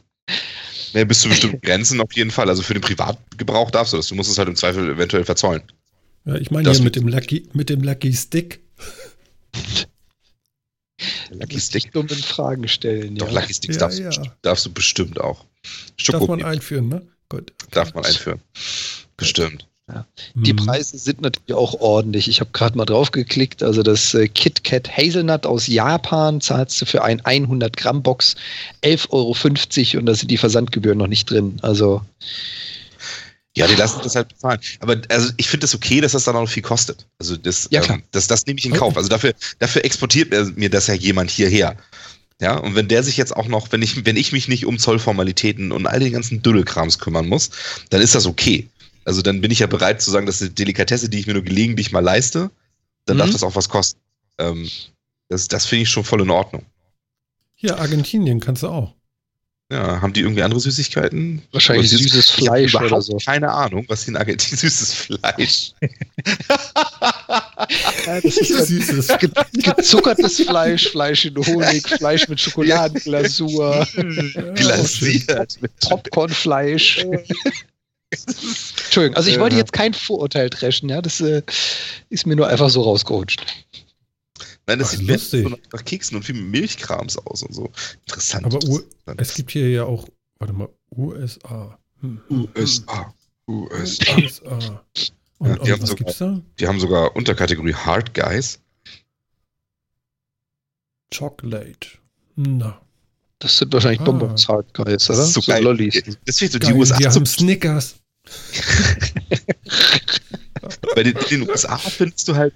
Ja, bis zu bestimmten Grenzen auf jeden Fall. Also für den Privatgebrauch darfst du das. Du musst es halt im Zweifel eventuell verzollen. Ja ich meine hier mit dem, Lucky, mit dem Lucky Stick. Lucky Stick. dummen Fragen stellen. Doch, ja. Lucky Sticks Ja, darfst, ja. Du, darfst du bestimmt auch. Darf man Schoko einführen, ne? Gut. darf man einführen. Bestimmt. Die Mhm. Preise sind natürlich auch ordentlich. Ich habe gerade mal drauf geklickt. Also das äh, KitKat Hazelnut aus Japan zahlst du für ein 100 Gramm Box 11,50 Euro und da sind die Versandgebühren noch nicht drin. Also Ja, die lassen das halt bezahlen. Aber also ich finde es das okay, dass das dann auch noch viel kostet. Also das, Ja, ähm, das, das nehme ich in Kauf. Also dafür, dafür exportiert mir, das ja jemand hierher. Ja, und wenn der sich jetzt auch noch, wenn ich, wenn ich mich nicht um Zollformalitäten und all den ganzen Düllekrams kümmern muss, dann ist das okay. Also dann bin ich ja bereit zu sagen, dass die Delikatesse, die ich mir nur gelegentlich mal leiste, dann Mhm. darf das auch was kosten. Ähm, das das finde ich schon voll in Ordnung. Hier, Argentinien kannst du auch. Ja, haben die irgendwie andere Süßigkeiten? wahrscheinlich süßes hab Fleisch oder so. Keine Ahnung, was in Argentinien süßes Fleisch. Ja, das ist dann Süßes. ge gezuckertes Fleisch, Fleisch in Honig, Fleisch mit Schokoladenglasur, glasiert. Popcornfleisch. Entschuldigung, also ich wollte jetzt kein Vorurteil dreschen, ja, das äh, ist mir nur einfach so rausgerutscht. Nein, das Ach, sieht lustig. so nach, Keksen und viel Milchkrams aus und so. Interessant. Aber U Interessant. es gibt hier ja auch, warte mal, USA. Hm. USA. USA. USA. Und, Ja, die und haben was sogar- gibt's da? Die haben sogar Unterkategorie Hard Guys. Chocolate. Na. Das sind wahrscheinlich Ah. Bonbons Hard Guys, oder? Das ist so geil. Lollis. Deswegen so die Geil, USA. So, haben Snickers. bei den, in den USA findest du halt,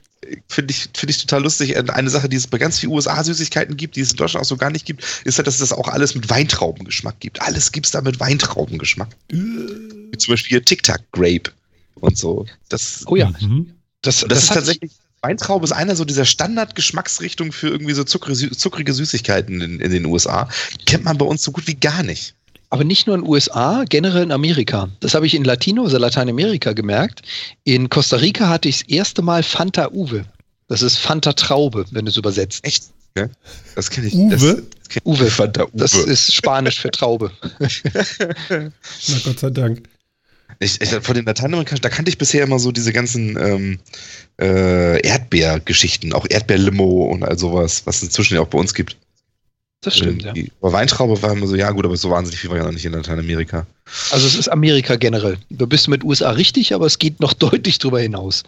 finde ich, finde ich total lustig. Eine Sache, die es bei ganz vielen USA-Süßigkeiten gibt, die es in Deutschland auch so gar nicht gibt, ist halt, dass es das auch alles mit Weintraubengeschmack gibt. Alles gibt's da mit Weintraubengeschmack. Äh. Wie zum Beispiel hier Tic Tac Grape und so. Das, Oh ja, Mhm. das, Und das, ist tatsächlich, Weintraube ist einer so dieser Standardgeschmacksrichtung für irgendwie so zuckrige, zuckrige Süßigkeiten in, in den USA. Kennt man bei uns so gut wie gar nicht. Aber nicht nur in den USA, generell in Amerika. Das habe ich in Latino, also Lateinamerika gemerkt. In Costa Rica hatte ich das erste Mal Fanta Uwe. Das ist Fanta Traube, wenn du es übersetzt. Echt? Ja? Das kenne ich. Uwe? Das, das kenn ich. Uwe. Fanta Uwe. Das ist Spanisch für Traube. Na Gott sei Dank. ich, ich, von den Lateinamerikanischen, da kannte ich bisher immer so diese ganzen ähm, äh, Erdbeergeschichten, auch Erdbeerlimo und all sowas, was es inzwischen ja auch bei uns gibt. Das stimmt, ja. Aber Weintraube war immer so, ja gut, aber so wahnsinnig viel war ja noch nicht in Lateinamerika. Also es ist Amerika generell. Du bist mit USA richtig, aber es geht noch deutlich drüber hinaus.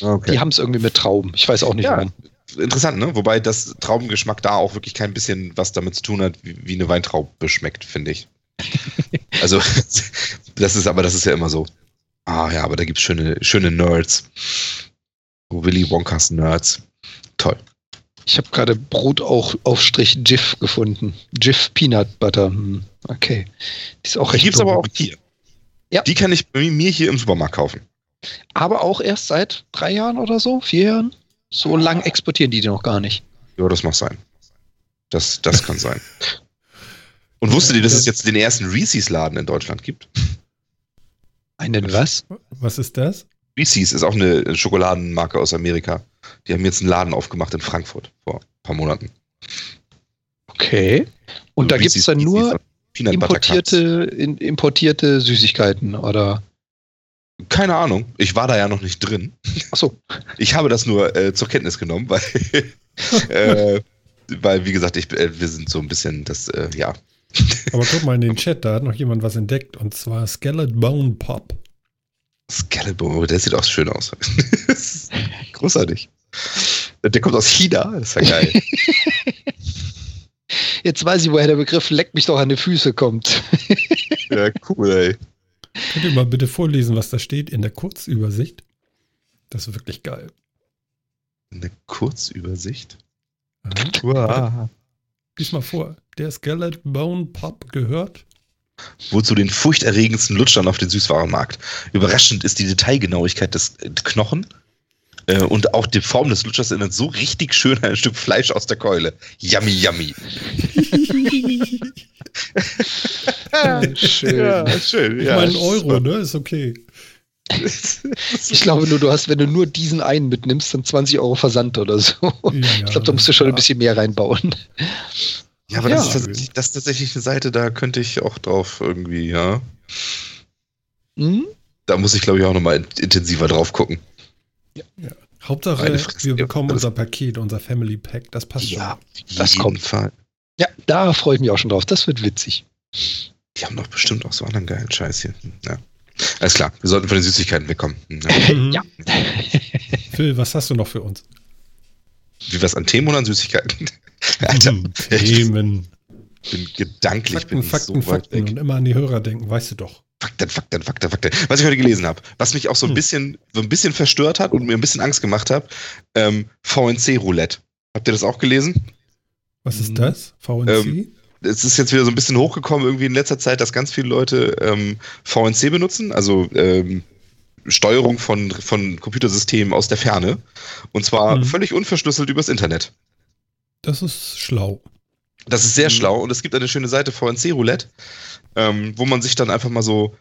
Okay. Die haben es irgendwie mit Trauben. Ich weiß auch nicht Ja. warum. Interessant, ne? Wobei das Traubengeschmack da auch wirklich kein bisschen was damit zu tun hat, wie, wie eine Weintraube schmeckt, finde ich. also, das ist aber, das ist ja immer so. Ah ja, aber da gibt's schöne, schöne Nerds. Willy Wonkas Nerds. Toll. Ich habe gerade Brotaufstrich Jif gefunden. Jif Peanut Butter. Hm, Okay. Die ist auch Die recht gibt's aber auch berühmt. hier. Ja. Die kann ich bei mir hier im Supermarkt kaufen. Aber auch erst seit drei Jahren oder so, vier Jahren. So lang exportieren die die noch gar nicht. Ja, das mag sein. Das, das kann sein. Und wusstet ihr, dass es jetzt den ersten Reese's-Laden in Deutschland gibt? Einen was? Was ist das? Reese's ist auch eine Schokoladenmarke aus Amerika. Die haben jetzt einen Laden aufgemacht in Frankfurt vor ein paar Monaten. Okay. Und So da gibt es dann nur importierte, in, importierte Süßigkeiten, oder? Keine Ahnung. Ich war da ja noch nicht drin. Achso. Ich habe das nur äh, zur Kenntnis genommen, weil, äh, weil wie gesagt, ich, äh, wir sind so ein bisschen das, äh, ja. Aber guck mal in den Chat, da hat noch jemand was entdeckt und zwar Skeleton Bone Pop. Skeleton, oh, der sieht auch schön aus. Großartig. Der kommt aus China, das ist ja geil. Jetzt weiß ich, woher der Begriff leck mich doch an die Füße kommt. ja, cool, ey. Könnt ihr mal bitte vorlesen, was da steht in der Kurzübersicht? Das ist wirklich geil. Eine Kurzübersicht. Wow. Lies mal vor. Der Skeleton Bone Pop gehört. Wohl zu den furchterregendsten Lutschern auf dem Süßwarenmarkt. Überraschend ist die Detailgenauigkeit des Knochen äh, und auch die Form des Lutschers erinnert so richtig schön an ein Stück Fleisch aus der Keule. Yummy, yummy. Schön. schön. Ich meine, Euro, ne? Ist okay. Ich glaube nur, du hast, wenn du nur diesen einen mitnimmst, dann 20 Euro Versand oder so. Ja, ich glaube, da musst du schon ein bisschen mehr reinbauen. Ja, aber Ja. Das, ist tatsächlich, das ist tatsächlich eine Seite, da könnte ich auch drauf irgendwie, ja. Hm? Da muss ich, glaube ich, auch nochmal in, intensiver drauf gucken. Hauptsache, wir bekommen unser Paket, unser Family Pack. Das passt Ja, das das kommt. Fall. Ja, da freue ich mich auch schon drauf. Das wird witzig. Die haben doch bestimmt auch so anderen geilen Scheiß hier. Ja. Alles klar, wir sollten von den Süßigkeiten wegkommen. Ja. schon. Mhm. Ja. Phil, was hast du noch für uns? Wie was an Themen oder an Süßigkeiten? Alter, Themen. ich bin gedanklich Fakten, bin ich Fakten, so weit Fakten. weg. Und immer an die Hörer denken, weißt du doch. Fakten, Fakten, Fakten, Fakten. Was ich heute gelesen habe, was mich auch so ein Hm. bisschen, so ein bisschen verstört hat und mir ein bisschen Angst gemacht hat, ähm, VNC-Roulette. Habt ihr das auch gelesen? Was ist das? VNC? Ähm, es ist jetzt wieder so ein bisschen hochgekommen irgendwie in letzter Zeit, dass ganz viele Leute ähm, VNC benutzen, also ähm, Steuerung von, von Computersystemen aus der Ferne. Und zwar Mhm. völlig unverschlüsselt übers Internet. das ist schlau. Das ist sehr Mhm. schlau und es gibt eine schöne Seite VNC Roulette, ähm, wo man sich dann einfach mal so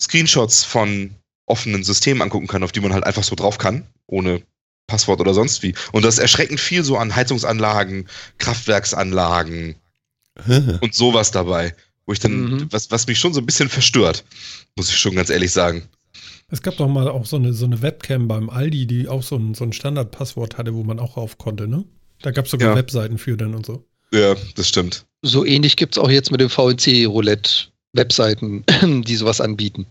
Screenshots von offenen Systemen angucken kann, auf die man halt einfach so drauf kann, ohne Passwort oder sonst wie. Und das ist erschreckend viel so an Heizungsanlagen, Kraftwerksanlagen und sowas dabei, wo ich dann, Mhm. was, was mich schon so ein bisschen verstört, muss ich schon ganz ehrlich sagen. Es gab doch mal auch so eine, so eine Webcam beim Aldi, die auch so ein, so ein Standardpasswort hatte, wo man auch rauf konnte, ne? Da gab es sogar Ja. Webseiten für dann und so. Ja, das stimmt. So ähnlich gibt es auch jetzt mit dem VNC-Roulette-Webseiten, die sowas anbieten.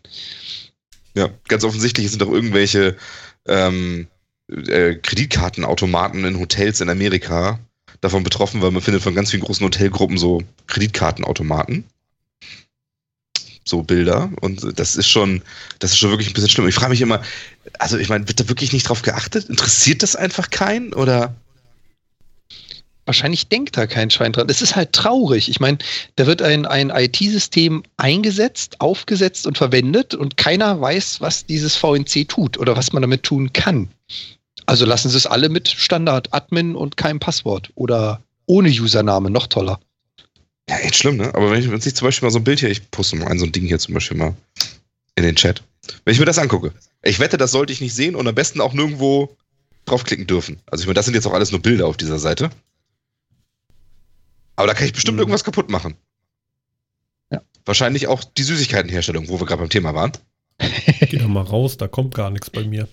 Ja, ganz offensichtlich sind auch irgendwelche ähm, äh, Kreditkartenautomaten in Hotels in Amerika davon betroffen, weil man findet von ganz vielen großen Hotelgruppen so Kreditkartenautomaten. So Bilder. Und das ist schon, das ist schon wirklich ein bisschen schlimm. Ich frage mich immer, also ich meine, wird da wirklich nicht drauf geachtet? Interessiert das einfach keinen? Oder? Wahrscheinlich denkt da kein Schwein dran. Es ist halt traurig. Ich meine, da wird ein, ein IT-System eingesetzt, aufgesetzt und verwendet und keiner weiß, was dieses VNC tut oder was man damit tun kann. Also lassen sie es alle mit Standard-Admin und keinem Passwort oder ohne Username, noch toller. Ja, echt schlimm, ne? Aber wenn ich, wenn ich zum Beispiel mal so ein Bild hier, ich poste mal ein, so ein Ding hier zum Beispiel mal in den Chat. Wenn ich mir das angucke, ich wette, das sollte ich nicht sehen und am besten auch nirgendwo draufklicken dürfen. Also ich meine, das sind jetzt auch alles nur Bilder auf dieser Seite. Aber da kann ich bestimmt Mhm. irgendwas kaputt machen. Ja. Wahrscheinlich auch die Süßigkeitenherstellung, wo wir gerade beim Thema waren. Geh doch mal raus, da kommt gar nichts bei mir.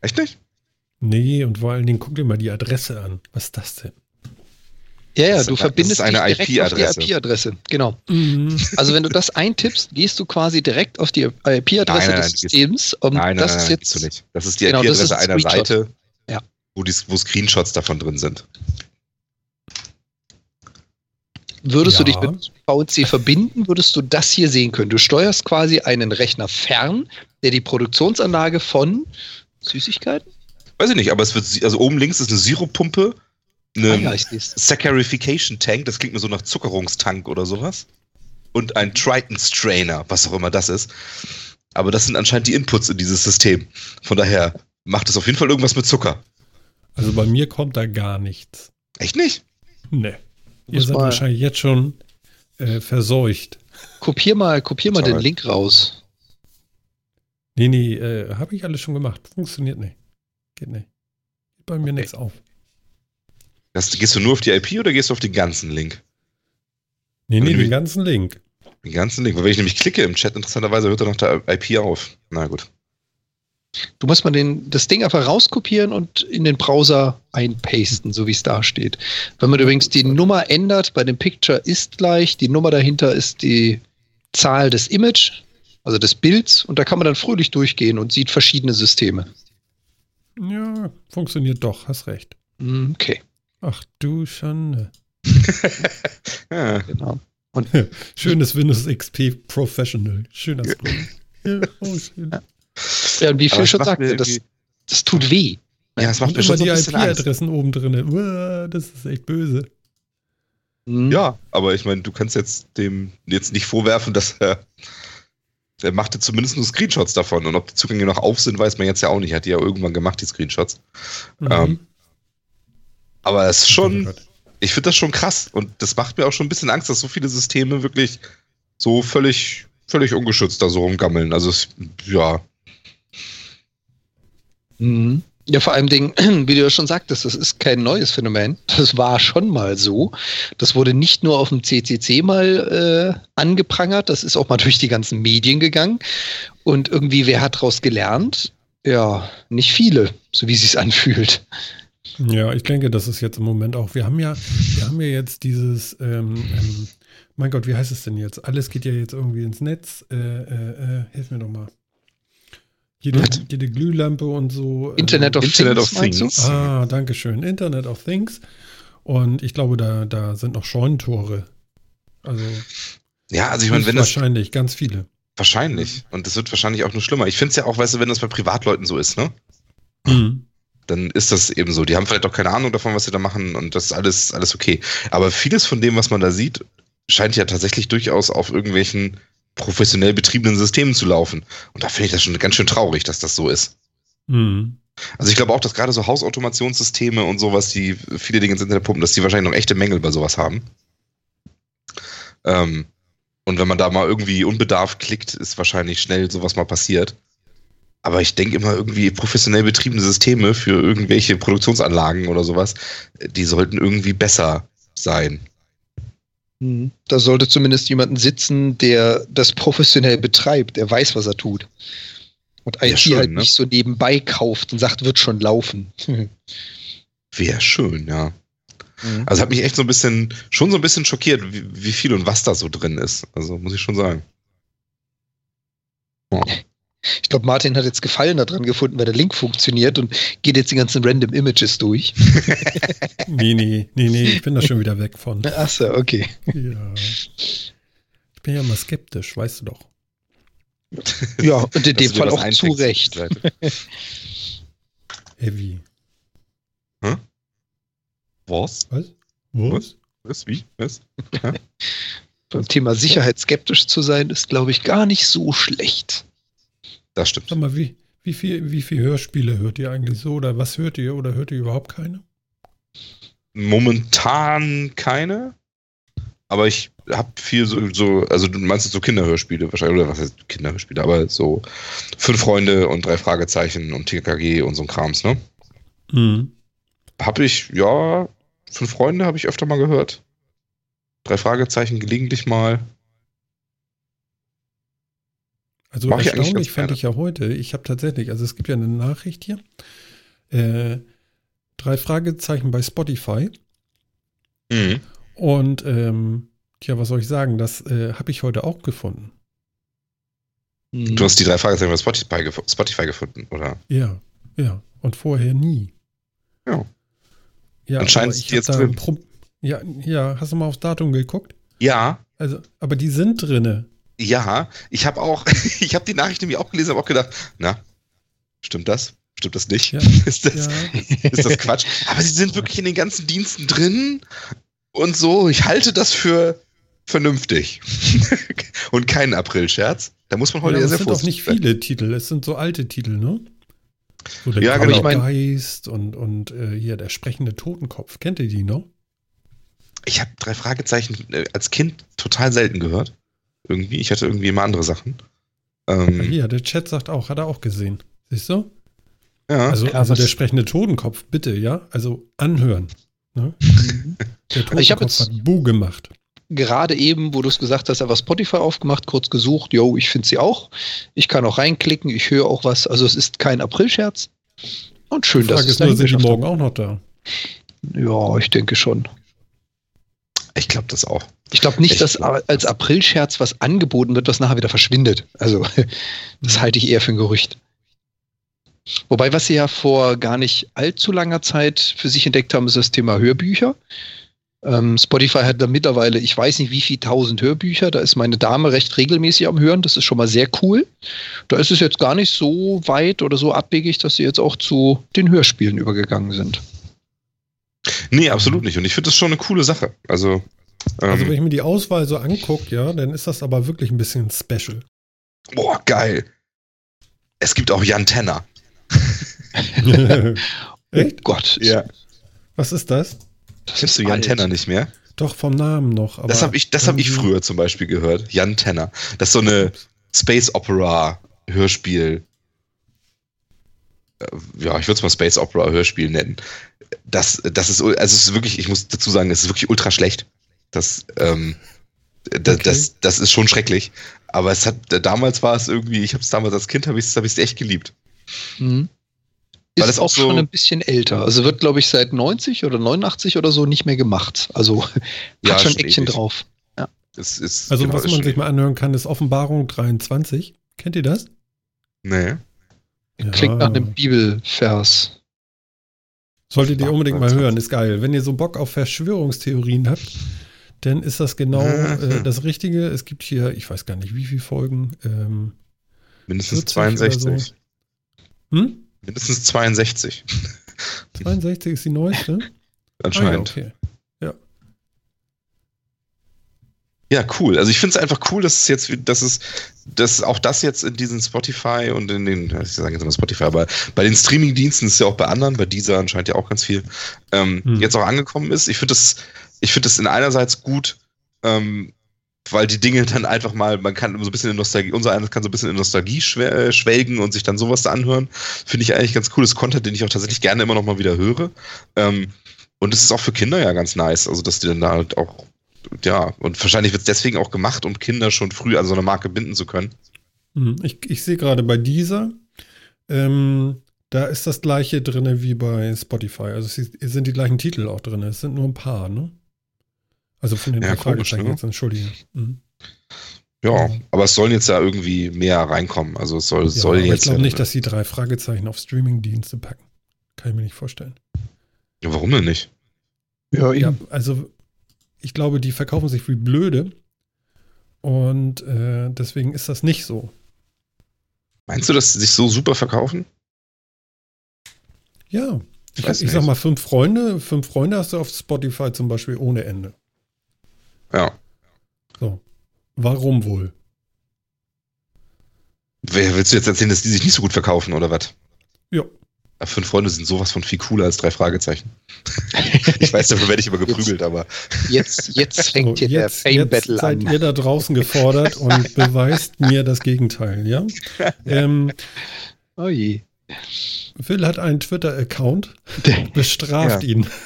Echt nicht? Nee, und vor allen Dingen guck dir mal die Adresse an. Was ist das denn? Ja, ja, du verbindest das ist eine dich direkt auf IP-Adresse. die IP-Adresse. Genau. Mhm. Also wenn du das eintippst, gehst du quasi direkt auf die IP-Adresse des nein, Systems. Und Nein, nein, das nein, ist jetzt. Das ist die Genau, IP-Adresse ein einer. Seite, Ja. wo, die, wo Screenshots davon drin sind. Würdest du Ja. dich mit VNC verbinden, würdest du das hier sehen können. Du steuerst quasi einen Rechner fern, der die Produktionsanlage von Süßigkeiten? Weiß ich nicht, aber es wird, also oben links ist eine Sirupppumpe, eine Ah, ja. Saccharification Tank, das klingt mir so nach Zuckerungstank oder sowas. Und ein Triton Strainer, was auch immer das ist. Aber das sind anscheinend die Inputs in dieses System. Von daher macht es auf jeden Fall irgendwas mit Zucker. Also bei mir kommt da gar nichts. Echt nicht? Nee. Ihr seid mal- wahrscheinlich jetzt schon äh, verseucht. Kopier mal, kopier mal den Link raus. Nee, nee, äh, habe ich alles schon gemacht. Funktioniert nicht. Geht nicht. Geht bei mir okay. nichts auf. Das, gehst du nur auf die IP oder gehst du auf den ganzen Link? Nee, nee, den ganzen Link. Den ganzen Link. Weil wenn ich nämlich klicke im Chat, interessanterweise hört er noch der IP auf. Na gut. Du musst mal den, das Ding einfach rauskopieren und in den Browser einpasten, so wie es da steht. Wenn man übrigens die Nummer ändert, bei dem Picture ist gleich, die Nummer dahinter ist die Zahl des Image, also des Bilds, und da kann man dann fröhlich durchgehen und sieht verschiedene Systeme. Ja, funktioniert doch, hast recht. Hm, okay. Ach du Schande. ja, genau. Und Schönes Windows XP Professional. Schöner Screen. ja, oh, schön. Ja. Ja, und wie viel schon sagte, das, das tut weh. Ja, das macht und mir schon so die IP-Adressen oben drin. Das ist echt böse. Mhm. Ja, aber ich meine, du kannst jetzt dem jetzt nicht vorwerfen, dass er der machte zumindest nur Screenshots davon. Und ob die Zugänge noch auf sind, weiß man jetzt ja auch nicht. Hat die ja irgendwann gemacht, die Screenshots. Mhm. Ähm, aber es ist schon, ich finde das schon krass. Und das macht mir auch schon ein bisschen Angst, dass so viele Systeme wirklich so völlig, völlig ungeschützt da so rumgammeln. Also, es, ja. Mhm. Ja, vor allem, Ding, wie du ja schon sagtest, das ist kein neues Phänomen. Das war schon mal so. Das wurde nicht nur auf dem CCC mal äh, angeprangert, das ist auch mal durch die ganzen Medien gegangen. Und irgendwie, wer hat daraus gelernt? Ja, nicht viele, so wie es anfühlt. Ja, ich denke, das ist jetzt im Moment auch. Wir haben ja, wir haben ja jetzt dieses, ähm, ähm, mein Gott, wie heißt es denn jetzt? Alles geht ja jetzt irgendwie ins Netz. Äh, äh, äh, hilf mir doch mal. Jede, jede Glühlampe und so. Äh, Internet of Internet Things. Of Things. Ah, danke schön. Internet of Things. Und ich glaube, da, da sind noch Scheunentore. Also. Ja, also ich meine, wenn das. Wahrscheinlich, ganz viele. Wahrscheinlich. Und das wird wahrscheinlich auch nur schlimmer. Ich finde es ja auch, weißt du, wenn das bei Privatleuten so ist, ne? Mhm. Dann ist das eben so. Die haben vielleicht auch keine Ahnung davon, was sie da machen und das ist alles, alles okay. Aber vieles von dem, was man da sieht, scheint ja tatsächlich durchaus auf irgendwelchen professionell betriebenen Systemen zu laufen. Und da finde ich das schon ganz schön traurig, dass das so ist. Mhm. Also ich glaube auch, dass gerade so Hausautomationssysteme und sowas, die viele Dinge ins Internet pumpen, dass die wahrscheinlich noch echte Mängel bei sowas haben. Ähm, und wenn man da mal irgendwie unbedarft klickt, ist wahrscheinlich schnell sowas mal passiert. Aber ich denke immer irgendwie professionell betriebene Systeme für irgendwelche Produktionsanlagen oder sowas, die sollten irgendwie besser sein. Mhm. Da sollte zumindest jemanden sitzen, der das professionell betreibt, der weiß, was er tut. Und IT schön, halt ne? nicht so nebenbei kauft und sagt, wird schon laufen. Wäre schön, ja. Mhm. Also hat mich echt so ein bisschen, schon so ein bisschen schockiert, wie, wie, viel und was da so drin ist. Also muss ich schon sagen. Oh. Ich glaube, Martin hat jetzt Gefallen daran gefunden, weil der Link funktioniert und geht jetzt die ganzen Random Images durch. nee, nee, nee, nee, ich bin da schon wieder weg von. Achso, okay. Ja. Ich bin ja mal skeptisch, weißt du doch. Ja, und in dem Fall auch zu Recht. Heavy. Hm? Was? Was? Was? Was? Wie? Was? Beim Thema Sicherheit skeptisch zu sein, ist, glaube ich, gar nicht so schlecht. Das stimmt. Sag mal, wie, wie, viel, wie viel Hörspiele hört ihr eigentlich so? Oder was hört ihr? Oder hört ihr überhaupt keine? Momentan keine. Aber ich habe viel so, so, also du meinst so Kinderhörspiele wahrscheinlich, oder was heißt Kinderhörspiele, aber so Fünf Freunde und drei Fragezeichen und TKG und so ein Krams, ne? Mhm. Hab ich, ja, Fünf Freunde habe ich öfter mal gehört. Drei Fragezeichen gelegentlich mal. Also Mach erstaunlich fand ich ja heute. Ich habe tatsächlich, also es gibt ja eine Nachricht hier. Äh, drei Fragezeichen bei Spotify. Mhm. Und ähm, tja, was soll ich sagen? Das äh, habe ich heute auch gefunden. Du hast die drei Fragezeichen bei Spotify, gef Spotify gefunden, oder? Ja, ja. Und vorher nie. Ja. Ja, Anscheinend ist jetzt drin. Ja, ja, hast du mal aufs Datum geguckt? Ja. Also, aber die sind drinne. Ja, ich habe auch, ich habe die Nachricht nämlich auch gelesen, habe auch gedacht, na, stimmt das? Stimmt das nicht? Ja, ist, das, ja. ist das Quatsch? Aber sie sind wirklich in den ganzen Diensten drin und so. Ich halte das für vernünftig und keinen April-Scherz. Da muss man heute ja, sehr vorsichtig sein. Es sind auch nicht viele Titel, es sind so alte Titel, ne? So der ja, genau. Geist und, und äh, hier der sprechende Totenkopf. Kennt ihr die noch? Ich habe drei Fragezeichen äh, als Kind total selten gehört. Irgendwie. Ich hatte irgendwie immer andere Sachen. Ähm, Hier, der Chat sagt auch, hat er auch gesehen. Siehst du? Ja. Also, also der sprechende Totenkopf, bitte, ja? Also anhören. Ne? Der Totenkopf ich jetzt hat Bu gemacht. Gerade eben, wo du es gesagt hast, einfach Spotify aufgemacht, kurz gesucht, yo, ich finde sie auch. Ich kann auch reinklicken, ich höre auch was. Also es ist kein Aprilscherz. Und schön, dass es nur, sind die morgen auch noch da? Ja, ich denke schon. Ich glaube das auch. Ich glaube nicht, ich dass als Aprilscherz was angeboten wird, was nachher wieder verschwindet. Also, das halte ich eher für ein Gerücht. Wobei, was sie ja vor gar nicht allzu langer Zeit für sich entdeckt haben, ist das Thema Hörbücher. Ähm, Spotify hat da mittlerweile, ich weiß nicht wie viel tausend Hörbücher, da ist meine Dame recht regelmäßig am Hören, das ist schon mal sehr cool. Da ist es jetzt gar nicht so weit oder so abwegig, dass sie jetzt auch zu den Hörspielen übergegangen sind. Nee, absolut nicht. Und ich finde das schon eine coole Sache. Also, also wenn ich mir die Auswahl so angucke, ja, dann ist das aber wirklich ein bisschen special. Boah, geil. Es gibt auch Jan Tenner. Echt? Oh Gott. Ja. Was ist das? Kennst du Jan Tenner nicht mehr? Doch, vom Namen noch. das habe ich, hab ich früher zum Beispiel gehört. Jan Tenner. Das ist so eine Space Opera Hörspiel. Äh, ja, ich würde es mal Space Opera Hörspiel nennen. Das, das ist, also es ist wirklich, ich muss dazu sagen, es ist wirklich ultra schlecht. Das, ähm, das, okay. das, das ist schon schrecklich. Aber es hat, damals war es irgendwie, ich habe es damals als Kind, habe ich es hab echt geliebt. Mhm. Ist es auch so schon ein bisschen älter. Also wird, glaube ich, seit 90 oder 89 oder so nicht mehr gemacht. Also ja, hat schon Action drauf. Ja. Es ist also was man sich mal anhören kann, ist Offenbarung 23. Kennt ihr das? Nee. Ja. Klingt nach einem Bibelvers. Solltet ihr unbedingt mal hören, ist geil. Wenn ihr so Bock auf Verschwörungstheorien habt, dann ist das genau äh, das Richtige. Es gibt hier, ich weiß gar nicht, wie viele Folgen. Ähm, Mindestens 62. So. Hm? Mindestens 62. 62 ist die neueste? Anscheinend. Ah, ja, okay. ja. Ja, cool. Also ich finde es einfach cool, dass es jetzt, dass es, dass auch das jetzt in diesen Spotify und in den, ich sage jetzt immer Spotify, aber bei den Streaming-Diensten ist ja auch bei anderen, bei dieser anscheinend ja auch ganz viel, ähm, hm. jetzt auch angekommen ist. Ich finde das, ich finde das in einerseits gut, ähm, weil die Dinge dann einfach mal, man kann so ein bisschen in Nostalgie, unser eines kann so ein bisschen in Nostalgie äh, schwelgen und sich dann sowas da anhören. Finde ich eigentlich ganz cooles Content, den ich auch tatsächlich gerne immer noch mal wieder höre. Ähm, und es ist auch für Kinder ja ganz nice, also dass die dann da halt auch, ja, und wahrscheinlich wird es deswegen auch gemacht, um Kinder schon früh an so eine Marke binden zu können. Mhm. Ich, ich sehe gerade bei dieser, ähm, da ist das gleiche drin wie bei Spotify. Also es sind die gleichen Titel auch drin. Es sind nur ein paar, ne? Also von den ja, Fragezeichen ne? jetzt, entschuldige. Mhm. Ja, aber es sollen jetzt ja irgendwie mehr reinkommen. Also es soll, ja, soll jetzt. Ich glaube nicht, dass sie drei Fragezeichen auf Streaming-Dienste packen. Kann ich mir nicht vorstellen. Ja, warum denn nicht? Ja, ja, also ich glaube, die verkaufen sich wie blöde. Und äh, deswegen ist das nicht so. Meinst du, dass sie sich so super verkaufen? Ja. Ich, ich, ich sag mal, fünf Freunde, fünf Freunde hast du auf Spotify zum Beispiel ohne Ende. Ja. So. Warum wohl? Wer willst du jetzt erzählen, dass die sich nicht so gut verkaufen oder was? Ja. Fünf Freunde sind sowas von viel cooler als drei Fragezeichen. ich weiß, dafür werde ich immer geprügelt, jetzt, aber. Jetzt, jetzt fängt so, hier jetzt, der Fame-Battle an. Seid ihr da draußen gefordert und beweist mir das Gegenteil, ja? Ähm, oh je. Phil hat einen Twitter-Account, bestraft ja. ihn.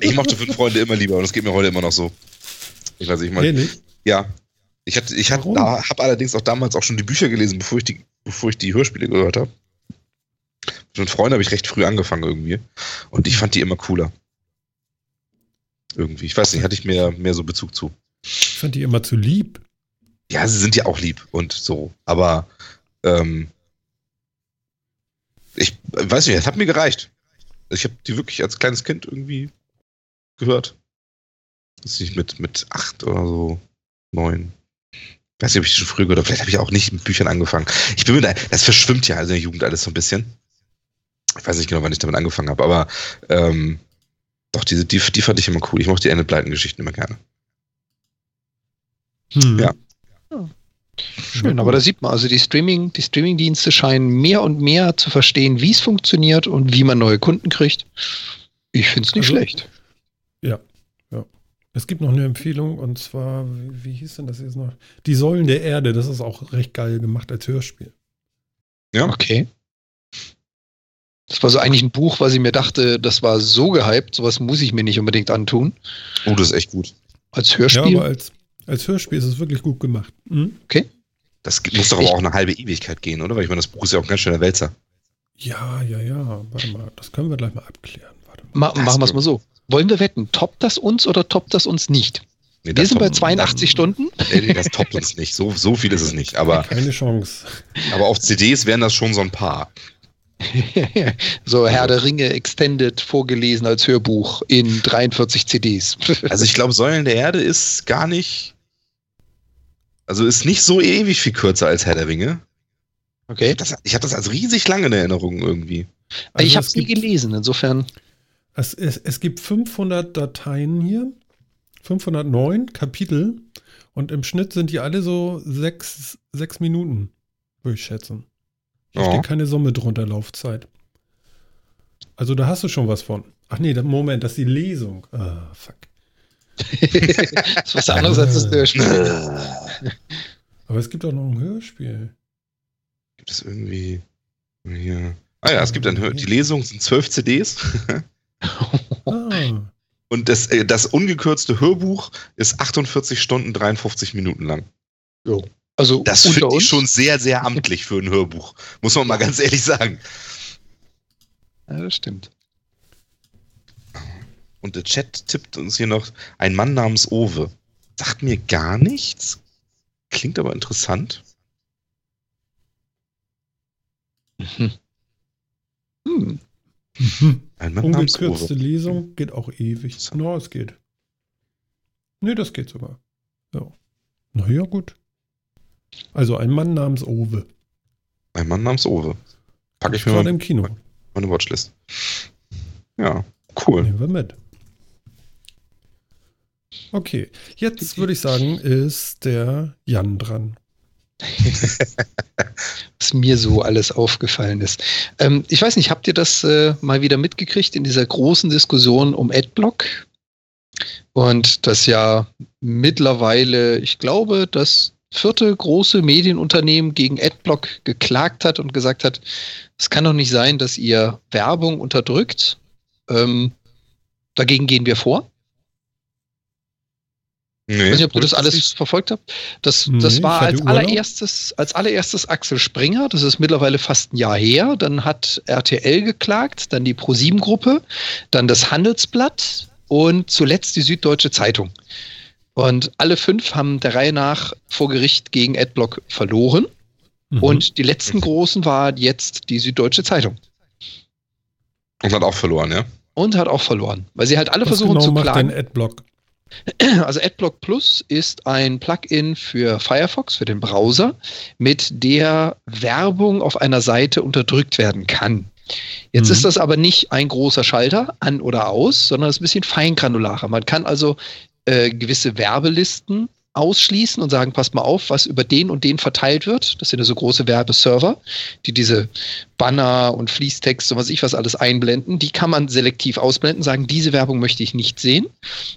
Ich mochte fünf Freunde immer lieber und es geht mir heute immer noch so. Ich weiß nicht, mal. Nee, ja. Ich, hatte, ich habe allerdings auch damals auch schon die Bücher gelesen, bevor ich die, bevor ich die Hörspiele gehört habe. Mit Freunden habe ich recht früh angefangen irgendwie. Und ich fand die immer cooler. Irgendwie. Ich weiß nicht, hatte ich mehr, mehr so Bezug zu. Ich fand die immer zu lieb. Ja, sie sind ja auch lieb und so. Aber ähm, ich weiß nicht, es hat mir gereicht. Ich habe die wirklich als kleines Kind irgendwie gehört. Das ist mit, mit acht oder so, neun. Ich weiß nicht, ob ich schon früher gehört habe. Vielleicht habe ich auch nicht mit Büchern angefangen. Ich bin mir da, das verschwimmt ja also in der Jugend alles so ein bisschen. Ich weiß nicht genau, wann ich damit angefangen habe, aber ähm, doch, diese, die, die fand ich immer cool. Ich mochte die Enid Blyton-Geschichten immer gerne. Hm. Ja. Schön, aber da sieht man, also die Streaming, die Streaming-Dienste scheinen mehr und mehr zu verstehen, wie es funktioniert und wie man neue Kunden kriegt. Ich finde es nicht also, schlecht. Ja, ja. Es gibt noch eine Empfehlung und zwar, wie, wie hieß denn das jetzt noch? Die Säulen der Erde, das ist auch recht geil gemacht als Hörspiel. Ja. Okay. Das war so eigentlich ein Buch, was ich mir dachte, das war so gehypt, sowas muss ich mir nicht unbedingt antun. Oh, das ist echt gut. Als Hörspiel? Ja, aber als, als Hörspiel ist es wirklich gut gemacht. Mhm. Okay. Das muss doch aber ich, auch eine halbe Ewigkeit gehen, oder? Weil ich meine, das Buch ist ja auch ein ganz schöner Wälzer. Ja, ja, ja. Warte mal, das können wir gleich mal abklären. Ma machen wir es mal so. Wollen wir wetten, toppt das uns oder toppt das uns nicht? Nee, wir sind bei 82 Stunden. Nee, das toppt uns nicht. So, so viel ist es nicht. Aber, Keine Chance. Aber auf CDs wären das schon so ein paar. so Herr der Ringe Extended vorgelesen als Hörbuch in 43 CDs. also ich glaube, Säulen der Erde ist gar nicht. Also ist nicht so ewig viel kürzer als Herr der Ringe. Okay. Das, ich habe das als riesig lange in Erinnerung irgendwie. Also ich habe es nie gelesen, insofern. Es, es, es gibt 500 Dateien hier, 509 Kapitel und im Schnitt sind die alle so sechs, sechs Minuten, würde ich schätzen. Hier oh. steht keine Summe drunter, Laufzeit. Also da hast du schon was von. Ach nee, Moment, das ist die Lesung. Ah, fuck. Das ist was anderes als das Hörspiel. Aber es gibt auch noch ein Hörspiel. Gibt es irgendwie hier. Ah ja, es gibt ein Hör Die Lesung sind zwölf CDs. ah. Und das, äh, das ungekürzte Hörbuch ist 48 Stunden 53 Minuten lang. Jo. Also das finde ich schon sehr, sehr amtlich für ein Hörbuch. Muss man mal ganz ehrlich sagen. Ja, das stimmt. Und der Chat tippt uns hier noch ein Mann namens Owe. Sagt mir gar nichts. Klingt aber interessant. Mhm. Hm. Ein Mann Ungekürzte Lesung geht auch ewig. No, es geht. Nee, das geht sogar. Ja, gut. Also ein Mann namens Owe. Ein Mann namens Owe. Packe ich mir mal im Kino. Meine Watchlist. Ja, cool. Nehmen wir mit. Okay, jetzt würde ich sagen, ist der Jan dran. Was mir so alles aufgefallen ist. Ähm, ich weiß nicht, habt ihr das äh, mal wieder mitgekriegt in dieser großen Diskussion um Adblock? Und das ja mittlerweile, ich glaube, das vierte große Medienunternehmen gegen Adblock geklagt hat und gesagt hat, es kann doch nicht sein, dass ihr Werbung unterdrückt. Ähm, dagegen gehen wir vor. Nee, ich weiß nicht, ob ihr das alles nicht. verfolgt habt. Das, das nee, war als allererstes, als allererstes Axel Springer, das ist mittlerweile fast ein Jahr her. Dann hat RTL geklagt, dann die Pro7-Gruppe, dann das Handelsblatt und zuletzt die Süddeutsche Zeitung. Und alle fünf haben der Reihe nach vor Gericht gegen Adblock verloren. Mhm. Und die letzten großen war jetzt die Süddeutsche Zeitung. Und hat auch verloren, ja? Und hat auch verloren, weil sie halt alle Was versuchen genau zu macht klagen. Denn Adblock? Also AdBlock Plus ist ein Plugin für Firefox, für den Browser, mit der Werbung auf einer Seite unterdrückt werden kann. Jetzt mhm. ist das aber nicht ein großer Schalter an oder aus, sondern es ist ein bisschen feingranularer. Man kann also äh, gewisse Werbelisten ausschließen und sagen, passt mal auf, was über den und den verteilt wird. Das sind ja so große Werbeserver, die diese Banner und Fließtext und was ich was alles einblenden. Die kann man selektiv ausblenden, sagen, diese Werbung möchte ich nicht sehen.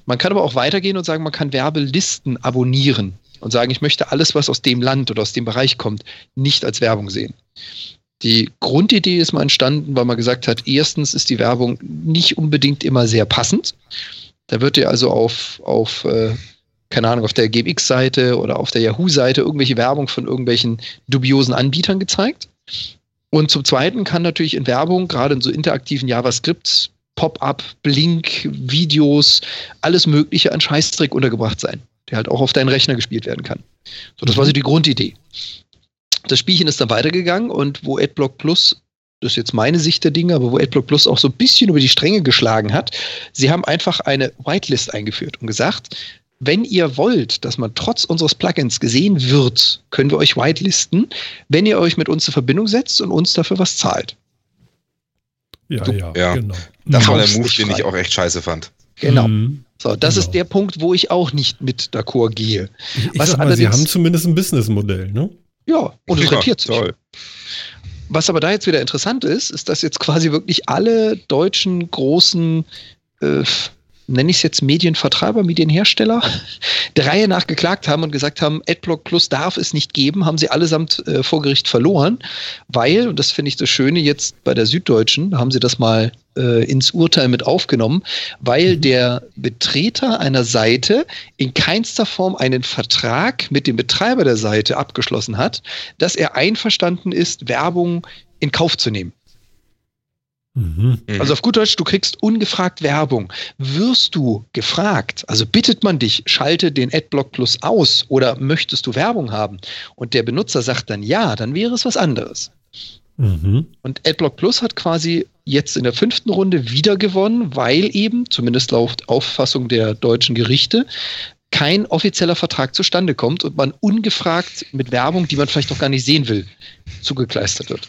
Man kann aber auch weitergehen und sagen, man kann Werbelisten abonnieren und sagen, ich möchte alles, was aus dem Land oder aus dem Bereich kommt, nicht als Werbung sehen. Die Grundidee ist mal entstanden, weil man gesagt hat, erstens ist die Werbung nicht unbedingt immer sehr passend. Da wird dir also auf, auf äh, keine Ahnung, auf der GMX-Seite oder auf der Yahoo-Seite irgendwelche Werbung von irgendwelchen dubiosen Anbietern gezeigt. Und zum Zweiten kann natürlich in Werbung, gerade in so interaktiven JavaScripts, Pop-up, Blink, Videos, alles Mögliche an Scheißdreck untergebracht sein, der halt auch auf deinen Rechner gespielt werden kann. So, das war so die Grundidee. Das Spielchen ist dann weitergegangen und wo AdBlock Plus das ist jetzt meine Sicht der Dinge, aber wo AdBlock Plus auch so ein bisschen über die Stränge geschlagen hat, sie haben einfach eine Whitelist eingeführt und gesagt, wenn ihr wollt, dass man trotz unseres Plugins gesehen wird, können wir euch whitelisten, wenn ihr euch mit uns in Verbindung setzt und uns dafür was zahlt. Ja, so, ja, ja, genau. Das war der Move, den ich auch echt scheiße fand. Genau. Mhm. So, das genau. ist der Punkt, wo ich auch nicht mit d'accord gehe. Ich was sag mal, sie haben zumindest ein Businessmodell, ne? Ja, und es ja, rentiert sich. Toll. Was aber da jetzt wieder interessant ist, ist, dass jetzt quasi wirklich alle deutschen großen äh, nenne ich es jetzt Medienvertreiber, Medienhersteller, der Reihe nach geklagt haben und gesagt haben, Adblock Plus darf es nicht geben, haben sie allesamt äh, vor Gericht verloren, weil, und das finde ich das Schöne jetzt bei der Süddeutschen, da haben sie das mal äh, ins Urteil mit aufgenommen, weil mhm. der Betreter einer Seite in keinster Form einen Vertrag mit dem Betreiber der Seite abgeschlossen hat, dass er einverstanden ist, Werbung in Kauf zu nehmen. Mhm. Also auf gut Deutsch, du kriegst ungefragt Werbung. Wirst du gefragt, also bittet man dich, schalte den Adblock Plus aus oder möchtest du Werbung haben? Und der Benutzer sagt dann ja, dann wäre es was anderes. Mhm. Und Adblock Plus hat quasi jetzt in der fünften Runde wieder gewonnen, weil eben, zumindest laut Auffassung der deutschen Gerichte, kein offizieller Vertrag zustande kommt und man ungefragt mit Werbung, die man vielleicht auch gar nicht sehen will, zugekleistert wird.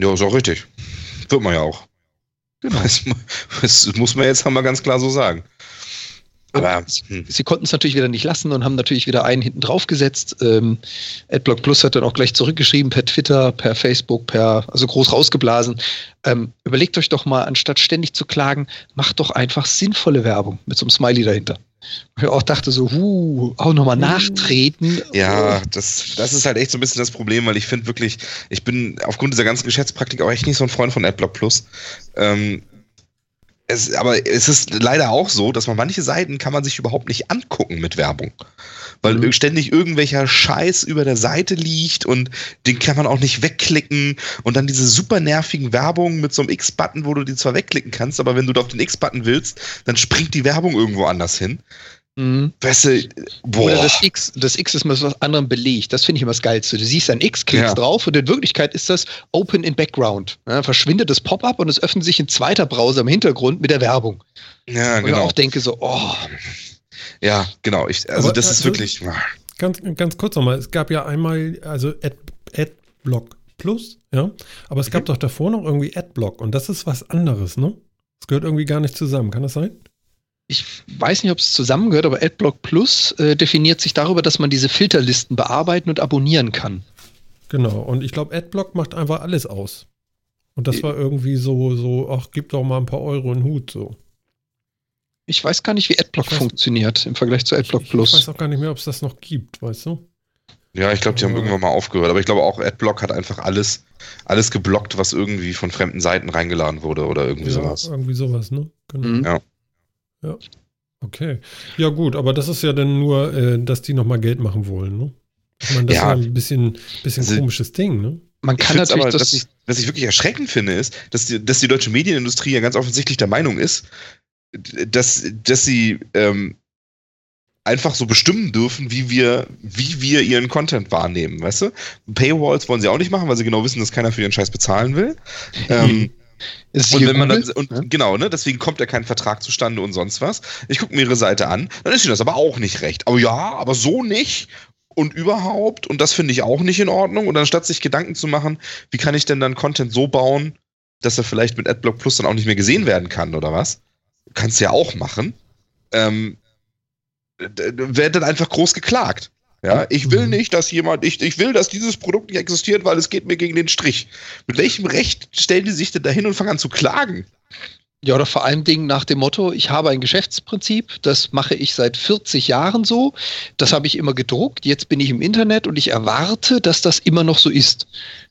Ja, ist auch richtig. Wird man ja auch. Genau. Das, das muss man jetzt einmal ganz klar so sagen. Aber hm. sie konnten es natürlich wieder nicht lassen und haben natürlich wieder einen hinten drauf gesetzt. Ähm, AdBlock Plus hat dann auch gleich zurückgeschrieben per Twitter, per Facebook, per, also groß rausgeblasen. Ähm, überlegt euch doch mal, anstatt ständig zu klagen, macht doch einfach sinnvolle Werbung mit so einem Smiley dahinter. Ich auch dachte so, huh, auch nochmal hm. nachtreten. Ja, das, das ist halt echt so ein bisschen das Problem, weil ich finde wirklich, ich bin aufgrund dieser ganzen Geschäftspraktik auch echt nicht so ein Freund von AdBlock Plus. Ähm, es, aber es ist leider auch so, dass man manche Seiten kann man sich überhaupt nicht angucken mit Werbung. Weil mhm. ständig irgendwelcher Scheiß über der Seite liegt und den kann man auch nicht wegklicken und dann diese super nervigen Werbungen mit so einem X-Button, wo du die zwar wegklicken kannst, aber wenn du auf den X-Button willst, dann springt die Werbung irgendwo anders hin. Mhm. Weißt du, boah. Oder das X, das X ist mit was anderem belegt. Das finde ich immer das Geilste. Du siehst ein X, klickst ja. drauf und in Wirklichkeit ist das Open in Background. Ja, verschwindet das Pop-up und es öffnet sich ein zweiter Browser im Hintergrund mit der Werbung. Ja, und genau. ich auch denke so, oh. Ja, genau. Ich, also Aber, das ist also, wirklich. Ganz, ganz kurz nochmal. Es gab ja einmal, also Ad, Adblock Plus, ja. Aber es mhm. gab doch davor noch irgendwie Adblock und das ist was anderes, ne? Das gehört irgendwie gar nicht zusammen. Kann das sein? Ich weiß nicht, ob es zusammengehört, aber AdBlock Plus äh, definiert sich darüber, dass man diese Filterlisten bearbeiten und abonnieren kann. Genau, und ich glaube, AdBlock macht einfach alles aus. Und das war irgendwie so, so, ach, gib doch mal ein paar Euro in den Hut, so. Ich weiß gar nicht, wie AdBlock weiß, funktioniert im Vergleich zu AdBlock Plus. Ich weiß auch gar nicht mehr, ob es das noch gibt, weißt du? Ja, ich glaube, die haben irgendwann mal aufgehört. Aber ich glaube auch, AdBlock hat einfach alles, alles geblockt, was irgendwie von fremden Seiten reingeladen wurde oder irgendwie ja, sowas. Irgendwie sowas, ne? Genau. Mhm. Ja. Ja. Okay. Ja, gut, aber das ist ja dann nur, äh, dass die nochmal Geld machen wollen, ne? Ich meine, das ja. ist ja ein bisschen, bisschen also, komisches Ding, ne? Man kann ich natürlich aber, das, was ich, was ich wirklich erschreckend finde, ist, dass die, dass die deutsche Medienindustrie ja ganz offensichtlich der Meinung ist, dass, dass sie ähm, einfach so bestimmen dürfen, wie wir, wie wir ihren Content wahrnehmen, weißt du? Paywalls wollen sie auch nicht machen, weil sie genau wissen, dass keiner für ihren Scheiß bezahlen will. ähm, Ist und wenn man dann, und ja? genau, ne, deswegen kommt ja kein Vertrag zustande und sonst was. Ich gucke mir ihre Seite an, dann ist ihnen das aber auch nicht recht. Aber ja, aber so nicht und überhaupt und das finde ich auch nicht in Ordnung. Und anstatt sich Gedanken zu machen, wie kann ich denn dann Content so bauen, dass er vielleicht mit AdBlock Plus dann auch nicht mehr gesehen werden kann oder was? Kannst du ja auch machen. Ähm, wird dann einfach groß geklagt. Ja, ich will mhm. nicht, dass jemand, ich, ich will, dass dieses Produkt nicht existiert, weil es geht mir gegen den Strich. Mit welchem Recht stellen die sich denn dahin und fangen an zu klagen? Ja, oder vor allen Dingen nach dem Motto, ich habe ein Geschäftsprinzip, das mache ich seit 40 Jahren so, das habe ich immer gedruckt, jetzt bin ich im Internet und ich erwarte, dass das immer noch so ist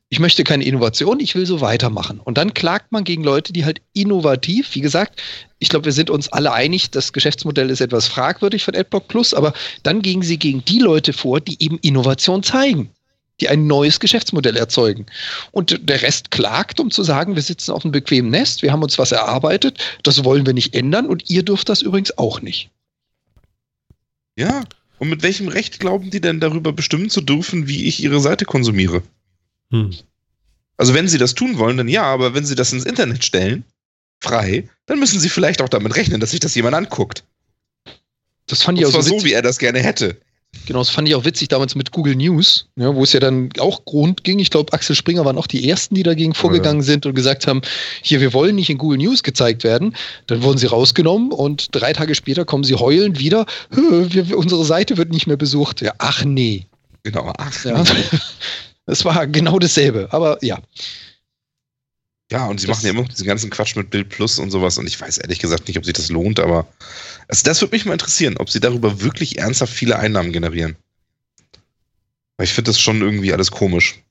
ich möchte keine Innovation, ich will so weitermachen. Und dann klagt man gegen Leute, die halt innovativ, wie gesagt, ich glaube, wir sind uns alle einig, das Geschäftsmodell ist etwas fragwürdig von AdBlock Plus, aber dann gehen sie gegen die Leute vor, die eben Innovation zeigen, die ein neues Geschäftsmodell erzeugen. Und der Rest klagt, um zu sagen, wir sitzen auf einem bequemen Nest, wir haben uns was erarbeitet, das wollen wir nicht ändern und ihr dürft das übrigens auch nicht. Ja, und mit welchem Recht glauben die denn darüber bestimmen zu dürfen, wie ich ihre Seite konsumiere? Hm. Also wenn sie das tun wollen, dann ja, aber wenn sie das ins Internet stellen, frei, dann müssen sie vielleicht auch damit rechnen, dass sich das jemand anguckt. Das fand ich auch so, so, wie er das gerne hätte. Genau, das fand ich auch witzig damals mit Google News, ja, wo es ja dann auch rund ging. Ich glaube, Axel Springer waren auch die ersten, die dagegen vorgegangen sind und gesagt haben, hier, wir wollen nicht in Google News gezeigt werden. Dann wurden sie rausgenommen und drei Tage später kommen sie heulend wieder, wir, unsere Seite wird nicht mehr besucht. Ja, ach nee. Genau, ach ja. Es war genau dasselbe, aber ja. Ja, und sie das machen ja immer noch diesen ganzen Quatsch mit Bild Plus und sowas und ich weiß ehrlich gesagt nicht, ob sich das lohnt, aber also das würde mich mal interessieren, ob sie darüber wirklich ernsthaft viele Einnahmen generieren. Weil ich finde das schon irgendwie alles komisch.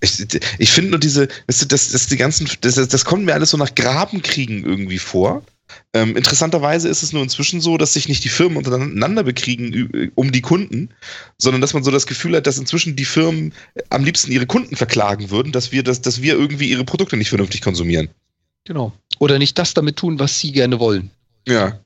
Ich, ich finde nur diese, weißt du, das, das, die ganzen, das, das kommt mir alles so nach Grabenkriegen irgendwie vor. Ähm, interessanterweise ist es nur inzwischen so, dass sich nicht die Firmen untereinander bekriegen um die Kunden, sondern dass man so das Gefühl hat, dass inzwischen die Firmen am liebsten ihre Kunden verklagen würden, dass wir, das, dass wir irgendwie ihre Produkte nicht vernünftig konsumieren. Genau. Oder nicht das damit tun, was sie gerne wollen. Ja.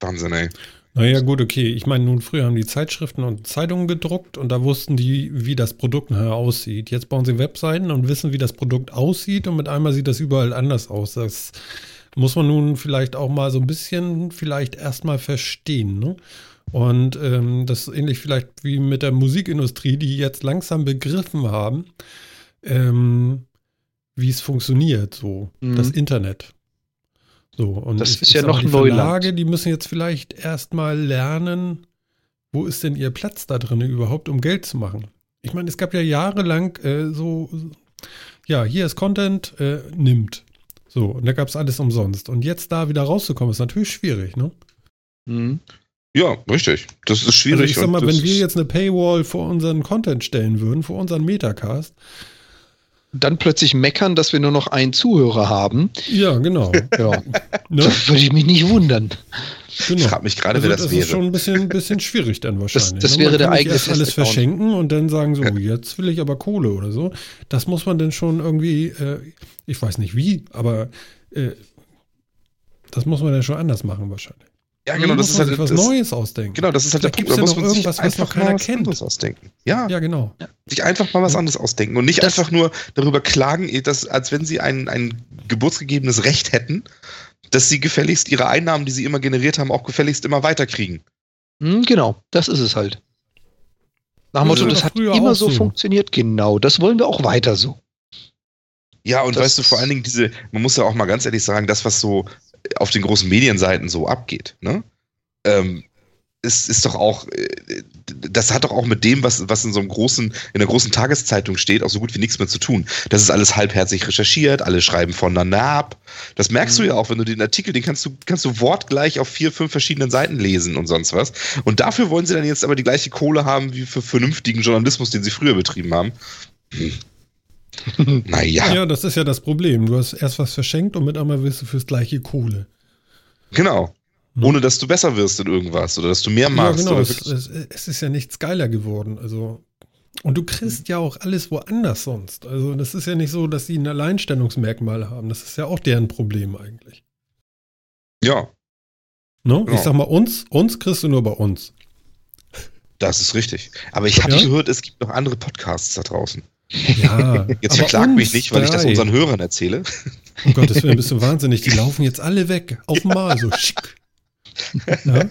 Wahnsinn, ey. Naja, gut, okay. Ich meine, nun früher haben die Zeitschriften und Zeitungen gedruckt und da wussten die, wie das Produkt nachher aussieht. Jetzt bauen sie Webseiten und wissen, wie das Produkt aussieht und mit einmal sieht das überall anders aus. Das muss man nun vielleicht auch mal so ein bisschen vielleicht erstmal verstehen. Ne? Und ähm, das ist ähnlich vielleicht wie mit der Musikindustrie, die jetzt langsam begriffen haben, ähm, wie es funktioniert, so mhm. das Internet. So, und das ist ja noch die Neuland. Verlage, die müssen jetzt vielleicht erstmal lernen, wo ist denn ihr Platz da drin überhaupt, um Geld zu machen. Ich meine, es gab ja jahrelang äh, so, ja, hier ist Content, äh, nimmt. So, und da gab es alles umsonst. Und jetzt da wieder rauszukommen, ist natürlich schwierig, ne? Mhm. Ja, richtig. Das ist schwierig. Also ich sag mal, wenn wir jetzt eine Paywall vor unseren Content stellen würden, vor unseren Metacast, dann plötzlich meckern, dass wir nur noch einen Zuhörer haben. Ja, genau. Ja. ne? Da würde ich mich nicht wundern. Genau. Ich frage mich gerade, also, wer das, das wäre. Das ist schon ein bisschen, bisschen schwierig dann wahrscheinlich. Das, das ne? wäre der eigene erst alles verschenken und dann sagen so, jetzt will ich aber Kohle oder so. Das muss man dann schon irgendwie, äh, ich weiß nicht wie, aber äh, das muss man dann schon anders machen wahrscheinlich. Ja, genau, das ist halt was das, Neues ausdenken. Genau, das ist halt der Punkt. Da muss man sich einfach mal was kennt. anderes ausdenken. Ja, ja genau. Ja. Sich einfach mal was anderes ausdenken und nicht das einfach nur darüber klagen, dass, als wenn sie ein, ein geburtsgegebenes Recht hätten, dass sie gefälligst ihre Einnahmen, die sie immer generiert haben, auch gefälligst immer weiterkriegen. Hm, genau, das ist es halt. Nach dem Motto, das hat immer so, funktioniert. Genau, das wollen wir auch weiter so. Ja, und das weißt du, vor allen Dingen diese, man muss ja auch mal ganz ehrlich sagen, das, was so auf den großen Medienseiten so abgeht, ne? Ähm, ist, ist doch auch, äh, das hat doch auch mit dem, was, was in so einem großen, in der großen Tageszeitung steht, auch so gut wie nichts mehr zu tun. Das ist alles halbherzig recherchiert, alle schreiben voneinander ab. Das merkst mhm. du ja auch, wenn du den Artikel, den kannst du, kannst du wortgleich auf vier, fünf verschiedenen Seiten lesen und sonst was. Und dafür wollen sie dann jetzt aber die gleiche Kohle haben wie für vernünftigen Journalismus, den sie früher betrieben haben. Hm. naja. Ja, das ist ja das Problem. Du hast erst was verschenkt und mit einmal wirst du fürs gleiche Kohle. Genau. Hm. Ohne dass du besser wirst in irgendwas oder dass du mehr machst. Ja, genau. Es, es, es, ist ja nichts geiler geworden. Also. Und du kriegst ja auch alles woanders sonst. Also, das ist ja nicht so, dass sie ein Alleinstellungsmerkmal haben. Das ist ja auch deren Problem eigentlich. Ja. No? Genau. Ich sag mal, uns, uns kriegst du nur bei uns. Das ist richtig. Aber ich habe ja? gehört, es gibt noch andere Podcasts da draußen. Ja, jetzt verklag mich nicht, weil drei. ich das unseren Hörern erzähle. Um Gottes Willen, bist du wahnsinnig. Die laufen jetzt alle weg. Auf mal, so schick. Ja?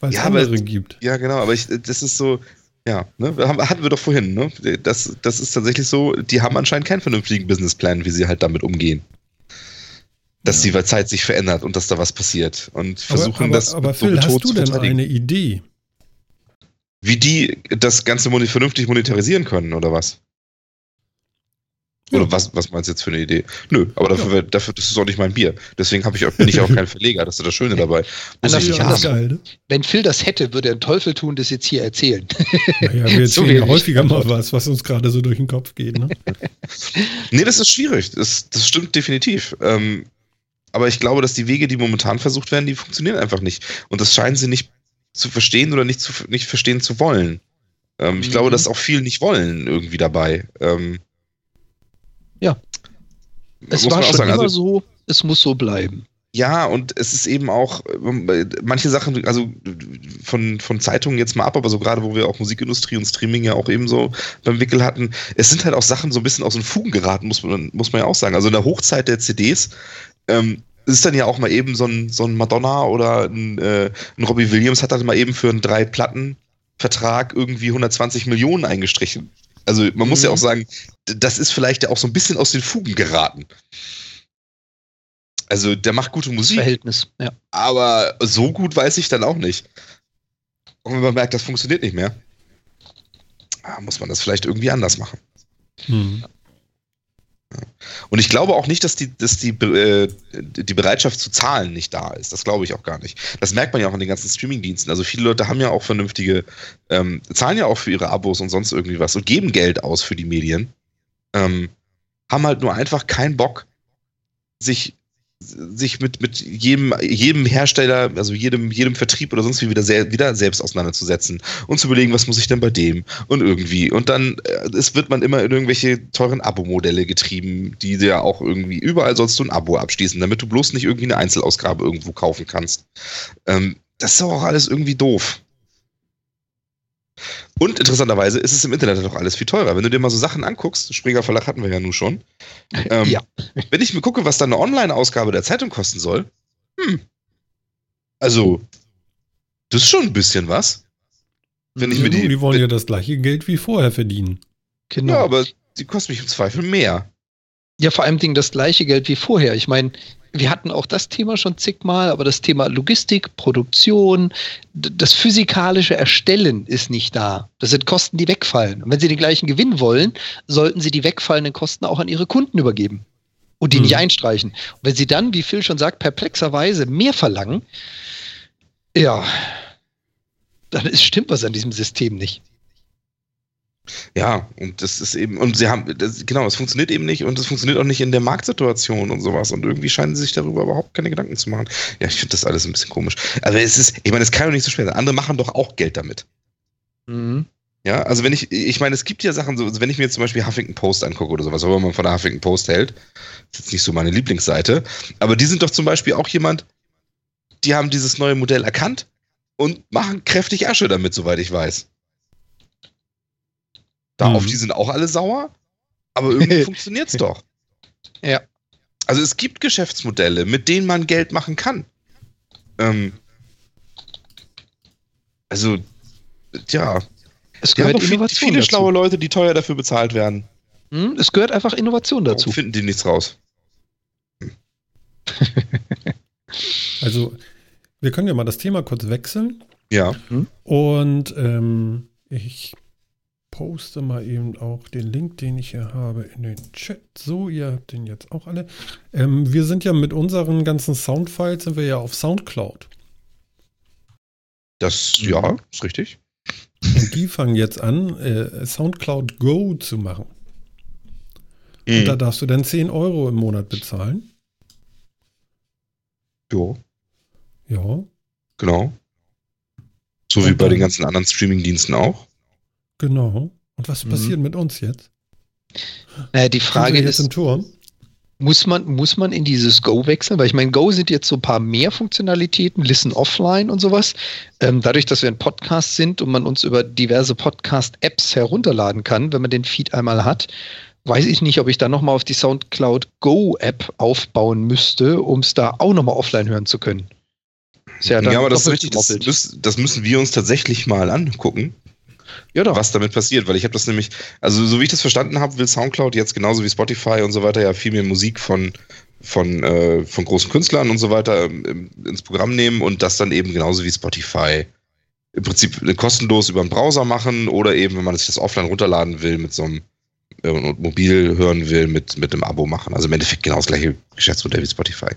Weil es ja, andere aber, gibt. Ja, genau, aber ich, das ist so, ja, ne, hatten wir doch vorhin, ne? Das, das ist tatsächlich so, die haben anscheinend keinen vernünftigen Businessplan, wie sie halt damit umgehen. Dass ja. die Zeit sich verändert und dass da was passiert. Und versuchen aber, aber, das. Aber Phil, hast du denn eine Idee? wie die das Ganze vernünftig monetarisieren können, oder was? Oder ja. was, was meinst du jetzt für eine Idee? Nö, aber dafür, ja. dafür das ist auch nicht mein Bier. Deswegen ich, bin ich auch kein Verleger. Das ist das Schöne dabei. Muss ich nicht haben. Geil, ne? Wenn Phil das hätte, würde er einen Teufel tun, das jetzt hier erzählen. Naja, wir erzählen so ja häufiger mal was, was uns gerade so durch den Kopf geht. Ne? nee, das ist schwierig. Das, das stimmt definitiv. Ähm, aber ich glaube, dass die Wege, die momentan versucht werden, die funktionieren einfach nicht. Und das scheinen sie nicht zu verstehen oder nicht, zu, nicht verstehen zu wollen. Ähm, mhm. Ich glaube, mhm. dass auch viel nicht wollen irgendwie dabei. Ähm, ja. Es war schon sagen. immer also, so, es muss so bleiben. Ja, und es ist eben auch, äh, manche Sachen, also von, von Zeitungen jetzt mal ab, aber so gerade, wo wir auch Musikindustrie und Streaming ja auch eben so beim Wickel hatten, es sind halt auch Sachen so ein bisschen aus den Fugen geraten, muss man, muss man ja auch sagen. Also in der Hochzeit der CDs ähm, ist dann ja auch mal eben so ein, so ein Madonna oder ein, äh, ein Robbie Williams hat dann mal eben für einen drei Platten Vertrag irgendwie 120 Millionen eingestrichen. Also man mhm. muss ja mhm. auch sagen, das ist vielleicht ja auch so ein bisschen aus den Fugen geraten. Also der macht gute Musik. Verhältnis, ja. Aber so gut weiß ich dann auch nicht. Und wenn man merkt, das funktioniert nicht mehr, ah, muss man das vielleicht irgendwie anders machen. Mhm. Und ich glaube auch nicht, dass die, dass die, äh, die Bereitschaft zu zahlen nicht da ist. Das glaube ich auch gar nicht. Das merkt man ja auch an den ganzen Streaming-Diensten. Also viele Leute haben ja auch vernünftige, ähm, zahlen ja auch für ihre Abos und sonst irgendwie was und geben Geld aus für die Medien. Ähm, haben halt nur einfach keinen Bock, sich sich mit, mit jedem, jedem Hersteller, also jedem, jedem Vertrieb oder sonst wie wieder, sehr, wieder selbst auseinanderzusetzen und zu überlegen, was muss ich denn bei dem und irgendwie. Und dann äh, es wird man immer in irgendwelche teuren Abo-Modelle getrieben, die ja auch irgendwie, überall sollst du ein Abo abschließen, damit du bloß nicht irgendwie eine Einzelausgabe irgendwo kaufen kannst. Ähm, das ist auch alles irgendwie doof. Und interessanterweise ist es im Internet doch alles viel teurer. Wenn du dir mal so Sachen anguckst, Springer Verlag hatten wir ja nun schon. Ähm, ja. Wenn ich mir gucke, was dann eine Online-Ausgabe der Zeitung kosten soll, hm, also, das ist schon ein bisschen was. Wenn ich mir die, die wollen ja das gleiche Geld wie vorher verdienen. Genau. Ja, aber die kosten mich im Zweifel mehr. Ja, vor allem Dingen das gleiche Geld wie vorher. Ich meine, wir hatten auch das Thema schon zigmal, aber das Thema Logistik, Produktion, das physikalische Erstellen ist nicht da. Das sind Kosten, die wegfallen. Und wenn Sie den gleichen Gewinn wollen, sollten Sie die wegfallenden Kosten auch an Ihre Kunden übergeben und die mhm. nicht einstreichen. Und wenn Sie dann, wie Phil schon sagt, perplexerweise mehr verlangen, ja, dann ist, stimmt was an diesem System nicht. Ja, und das ist eben, und sie haben, das, genau, es funktioniert eben nicht und es funktioniert auch nicht in der Marktsituation und sowas und irgendwie scheinen sie sich darüber überhaupt keine Gedanken zu machen. Ja, ich finde das alles ein bisschen komisch. Aber es ist, ich meine, es kann doch nicht so schwer sein. Andere machen doch auch Geld damit. Mhm. Ja, also wenn ich, ich meine, es gibt ja Sachen, so, also wenn ich mir zum Beispiel Huffington Post angucke oder sowas, was man von der Huffington Post hält, ist jetzt nicht so meine Lieblingsseite, aber die sind doch zum Beispiel auch jemand, die haben dieses neue Modell erkannt und machen kräftig Asche damit, soweit ich weiß. Da mhm. auf die sind auch alle sauer, aber irgendwie funktioniert es doch. Ja. Also es gibt Geschäftsmodelle, mit denen man Geld machen kann. Ähm, also, ja. Es gehört Innovation viele dazu. schlaue Leute, die teuer dafür bezahlt werden. Hm, es gehört einfach Innovation dazu. Warum finden die nichts raus. also, wir können ja mal das Thema kurz wechseln. Ja. Und ähm, ich poste mal eben auch den Link, den ich hier habe, in den Chat. So, ihr habt den jetzt auch alle. Ähm, wir sind ja mit unseren ganzen Soundfiles sind wir ja auf Soundcloud. Das, ja, ist richtig. Und die fangen jetzt an, äh, Soundcloud Go zu machen. Mhm. Und da darfst du dann 10 Euro im Monat bezahlen. Jo. Ja. Genau. So Und wie bei den ganzen anderen Streaming-Diensten auch. Genau. Und was mhm. passiert mit uns jetzt? Naja, die Frage ist, im Turm? Muss man, muss man in dieses Go wechseln? Weil ich meine, Go sind jetzt so ein paar mehr Funktionalitäten, Listen Offline und sowas. Ähm, dadurch, dass wir ein Podcast sind und man uns über diverse Podcast-Apps herunterladen kann, wenn man den Feed einmal hat, weiß ich nicht, ob ich da nochmal auf die Soundcloud Go-App aufbauen müsste, um es da auch nochmal offline hören zu können. ja, ja aber das, richtig, das, das, müssen wir uns tatsächlich mal angucken. Ja, doch. Was damit passiert, weil ich habe das nämlich, also so wie ich das verstanden habe, will Soundcloud jetzt genauso wie Spotify und so weiter ja viel mehr Musik von von, äh, von großen Künstlern und so weiter ähm, ins Programm nehmen und das dann eben genauso wie Spotify im Prinzip kostenlos über einen Browser machen oder eben, wenn man sich das offline runterladen will, mit so einem äh, und mobil hören will, mit, mit einem Abo machen. Also im Endeffekt genau das gleiche Geschäftsmodell wie Spotify.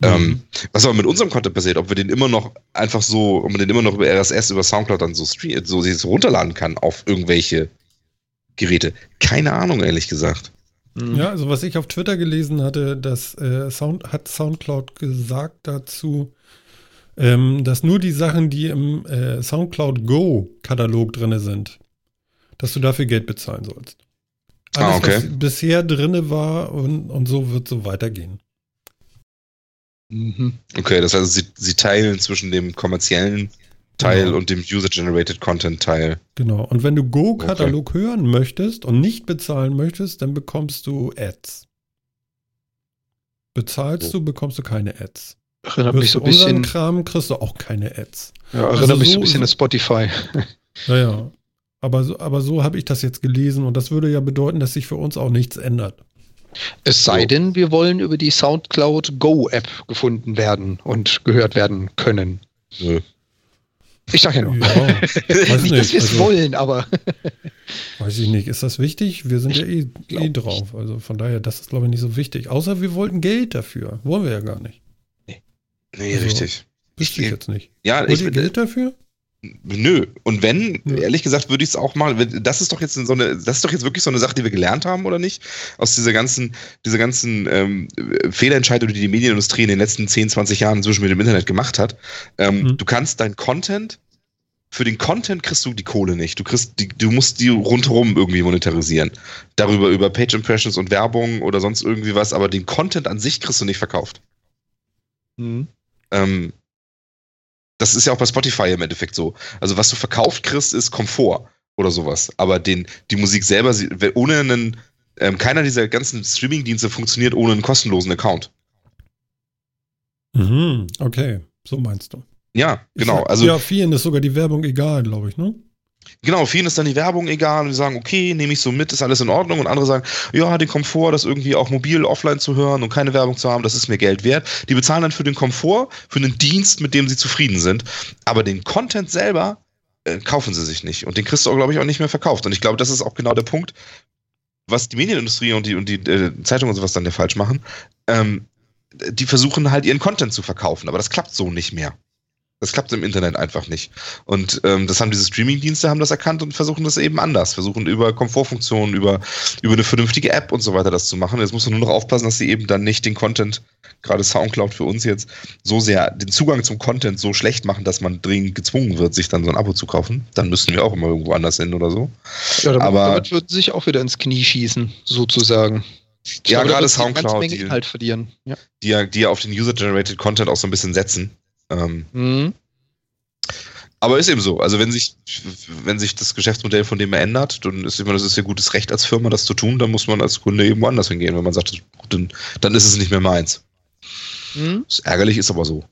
Mhm. Ähm, was aber mit unserem Content passiert, ob wir den immer noch einfach so, ob man den immer noch über RSS, über Soundcloud dann so, stream, so, so runterladen kann auf irgendwelche Geräte. Keine Ahnung, ehrlich gesagt. Mhm. Ja, also was ich auf Twitter gelesen hatte, das äh, Sound, hat Soundcloud gesagt dazu, ähm, dass nur die Sachen, die im äh, Soundcloud Go-Katalog drin sind, dass du dafür Geld bezahlen sollst. Alles, ah, okay. was bisher drinne war und, und so wird so weitergehen. Mhm. Okay, das heißt, sie, sie teilen zwischen dem kommerziellen Teil genau. und dem User-Generated Content Teil. Genau. Und wenn du Go-Katalog okay. hören möchtest und nicht bezahlen möchtest, dann bekommst du Ads. Bezahlst oh. du, bekommst du keine Ads. Erinnert mich so ein bisschen. Kram kriegst du auch keine Ads. Ja, erinnert also mich so ein bisschen an Spotify. Naja. Aber so, aber so habe ich das jetzt gelesen und das würde ja bedeuten, dass sich für uns auch nichts ändert. Es sei so. denn, wir wollen über die Soundcloud Go App gefunden werden und gehört werden können. Nö. Ich sag ja nur. Ja, weiß nicht, dass wir es also, wollen, aber. weiß ich nicht. Ist das wichtig? Wir sind ja eh, eh drauf. Also von daher, das ist, glaube ich, nicht so wichtig. Außer wir wollten Geld dafür. Wollen wir ja gar nicht. Nee. Nee, also, richtig. Wüsste ich jetzt nicht. Ja, Wollt ich ihr Geld dafür? Nö. Und wenn, ja. ehrlich gesagt, würde ich es auch mal, das ist doch jetzt so eine, das ist doch jetzt wirklich so eine Sache, die wir gelernt haben, oder nicht? Aus dieser ganzen, dieser ganzen ähm, Fehlentscheidung, die die Medienindustrie in den letzten 10, 20 Jahren inzwischen mit dem Internet gemacht hat. Ähm, mhm. Du kannst dein Content, für den Content kriegst du die Kohle nicht. Du kriegst die, du musst die rundherum irgendwie monetarisieren. Darüber, über Page Impressions und Werbung oder sonst irgendwie was, aber den Content an sich kriegst du nicht verkauft. Mhm. Ähm, das ist ja auch bei Spotify im Endeffekt so. Also was du verkauft kriegst, ist Komfort oder sowas. Aber den, die Musik selber, ohne einen, ähm, keiner dieser ganzen Streaming-Dienste funktioniert ohne einen kostenlosen Account. Mhm, okay, so meinst du. Ja, genau. Sag, also, ja, vielen ist sogar die Werbung egal, glaube ich, ne? Genau, vielen ist dann die Werbung egal und die sagen, okay, nehme ich so mit, ist alles in Ordnung. Und andere sagen, ja, den Komfort, das irgendwie auch mobil offline zu hören und keine Werbung zu haben, das ist mir Geld wert. Die bezahlen dann für den Komfort, für einen Dienst, mit dem sie zufrieden sind. Aber den Content selber äh, kaufen sie sich nicht. Und den kriegst du, glaube ich, auch nicht mehr verkauft. Und ich glaube, das ist auch genau der Punkt, was die Medienindustrie und die, und die äh, Zeitungen und sowas dann ja falsch machen. Ähm, die versuchen halt ihren Content zu verkaufen, aber das klappt so nicht mehr. Das klappt im Internet einfach nicht. Und ähm, das haben diese Streaming-Dienste haben das erkannt und versuchen das eben anders. Versuchen über Komfortfunktionen, über, über eine vernünftige App und so weiter das zu machen. Jetzt muss man nur noch aufpassen, dass sie eben dann nicht den Content, gerade Soundcloud für uns jetzt, so sehr den Zugang zum Content so schlecht machen, dass man dringend gezwungen wird, sich dann so ein Abo zu kaufen. Dann müssten wir auch immer irgendwo anders hin oder so. Ja, damit, Aber, damit würden sie sich auch wieder ins Knie schießen, sozusagen. Ich ja, glaube, gerade Soundcloud, die, Inhalt verlieren. Ja. Die, die ja auf den User-Generated Content auch so ein bisschen setzen. Ähm, mhm. Aber ist eben so. Also wenn sich, wenn sich das Geschäftsmodell von dem ändert, dann ist immer, das ist ja gutes Recht als Firma, das zu tun, dann muss man als Kunde eben woanders hingehen. Wenn man sagt, dann, dann ist es nicht mehr meins. Mhm. Das ist ärgerlich ist aber so.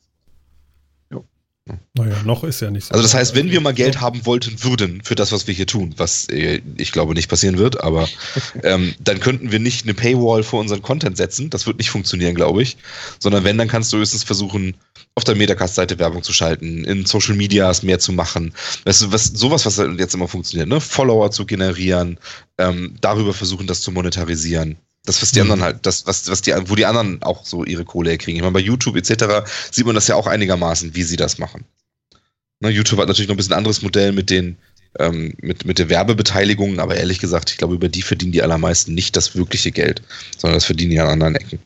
Naja, noch ist ja nicht so. Also das heißt, wenn wir mal Geld haben wollten würden für das, was wir hier tun, was äh, ich glaube nicht passieren wird, aber ähm, dann könnten wir nicht eine Paywall vor unseren Content setzen. Das wird nicht funktionieren, glaube ich. Sondern wenn, dann kannst du höchstens versuchen, auf der Metacast-Seite Werbung zu schalten, in Social Medias mehr zu machen. Weißt du, was, sowas, was jetzt immer funktioniert, ne? Follower zu generieren, ähm, darüber versuchen, das zu monetarisieren. Das, was die mhm. anderen halt, das, was, was die, wo die anderen auch so ihre Kohle herkriegen. Ich meine, bei YouTube etc. sieht man das ja auch einigermaßen, wie sie das machen. Ne, YouTube hat natürlich noch ein bisschen anderes Modell mit den, ähm, mit, mit der Werbebeteiligung, aber ehrlich gesagt, ich glaube, über die verdienen die allermeisten nicht das wirkliche Geld, sondern das verdienen die an anderen Ecken.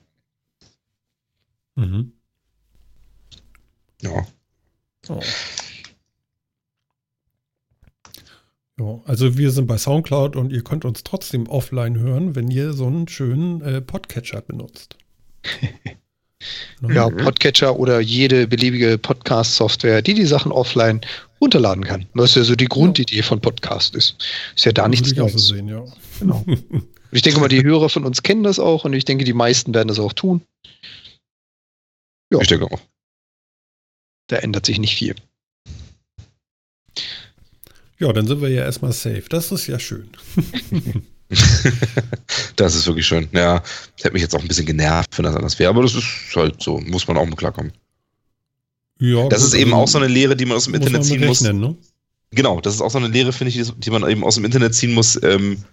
Mhm. Ja. Oh. Ja, also wir sind bei Soundcloud und ihr könnt uns trotzdem offline hören, wenn ihr so einen schönen äh, Podcatcher benutzt. ja, Podcatcher oder jede beliebige Podcast-Software, die die Sachen offline runterladen kann. Was ja so die Grundidee von Podcast ist. Ist ja da das nichts Neues. So sehen, ja. Genau. ich denke mal, die Hörer von uns kennen das auch und ich denke, die meisten werden das auch tun. Ja. Ich denke auch. Da ändert sich nicht viel. Ja, dann sind wir ja erstmal safe. Das ist ja schön. das ist wirklich schön. Ja, das hätte mich jetzt auch ein bisschen genervt, wenn das anders wäre, aber das ist halt so, muss man auch mit klarkommen. Ja, das ist eben auch so eine Lehre, die man aus dem Internet ziehen rechnen, muss. Ne? Genau, das ist auch so eine Lehre, finde ich, die man eben aus dem Internet ziehen muss. Ähm,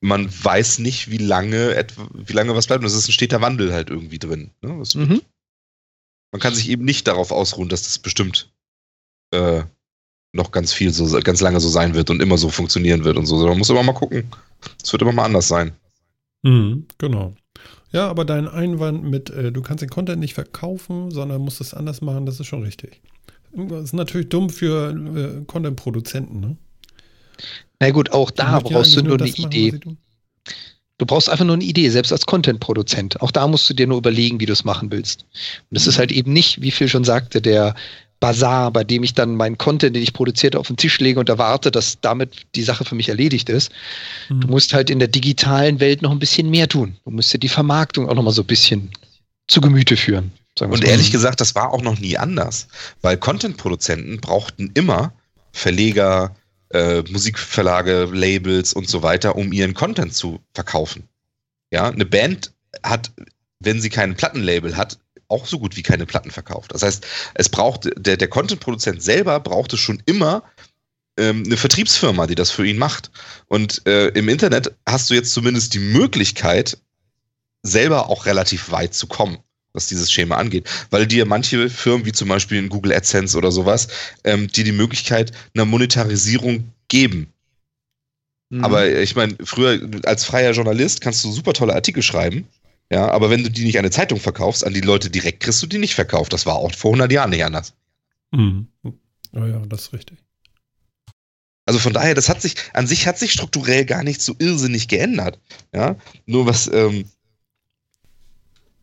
man weiß nicht, wie lange, wie lange was bleibt. Und das ist ein steter Wandel halt irgendwie drin. Ne? Mhm. Man kann sich eben nicht darauf ausruhen, dass das bestimmt äh, noch ganz viel so, ganz lange so sein wird und immer so funktionieren wird und so. Man muss immer mal gucken. Es wird immer mal anders sein. Mhm, genau. Ja, aber dein Einwand mit, äh, du kannst den Content nicht verkaufen, sondern musst es anders machen, das ist schon richtig. Das ist natürlich dumm für äh, Content-Produzenten, ne? Na gut, auch da brauchst du nur, nur eine Idee. Machen, du brauchst einfach nur eine Idee, selbst als Content-Produzent. Auch da musst du dir nur überlegen, wie du es machen willst. Und es mhm. ist halt eben nicht, wie Phil schon sagte, der Bazar, bei dem ich dann meinen Content, den ich produzierte, auf den Tisch lege und erwarte, dass damit die Sache für mich erledigt ist. Mhm. Du musst halt in der digitalen Welt noch ein bisschen mehr tun. Du musst dir die Vermarktung auch noch mal so ein bisschen zu Gemüte führen. Und ehrlich gesagt, das war auch noch nie anders, weil Content-Produzenten brauchten immer Verleger, äh, Musikverlage, Labels und so weiter, um ihren Content zu verkaufen. Ja, eine Band hat, wenn sie kein Plattenlabel hat, auch so gut wie keine Platten verkauft. Das heißt, es braucht, der, der Content-Produzent selber brauchte schon immer ähm, eine Vertriebsfirma, die das für ihn macht. Und äh, im Internet hast du jetzt zumindest die Möglichkeit, selber auch relativ weit zu kommen was dieses Schema angeht, weil dir manche Firmen wie zum Beispiel in Google AdSense oder sowas, ähm, dir die Möglichkeit einer Monetarisierung geben. Mhm. Aber ich meine, früher als freier Journalist kannst du super tolle Artikel schreiben, ja, aber wenn du die nicht an eine Zeitung verkaufst, an die Leute direkt, kriegst du die nicht verkauft. Das war auch vor 100 Jahren nicht anders. Mhm. Oh ja, das ist richtig. Also von daher, das hat sich, an sich hat sich strukturell gar nicht so irrsinnig geändert. Ja, nur was, ähm,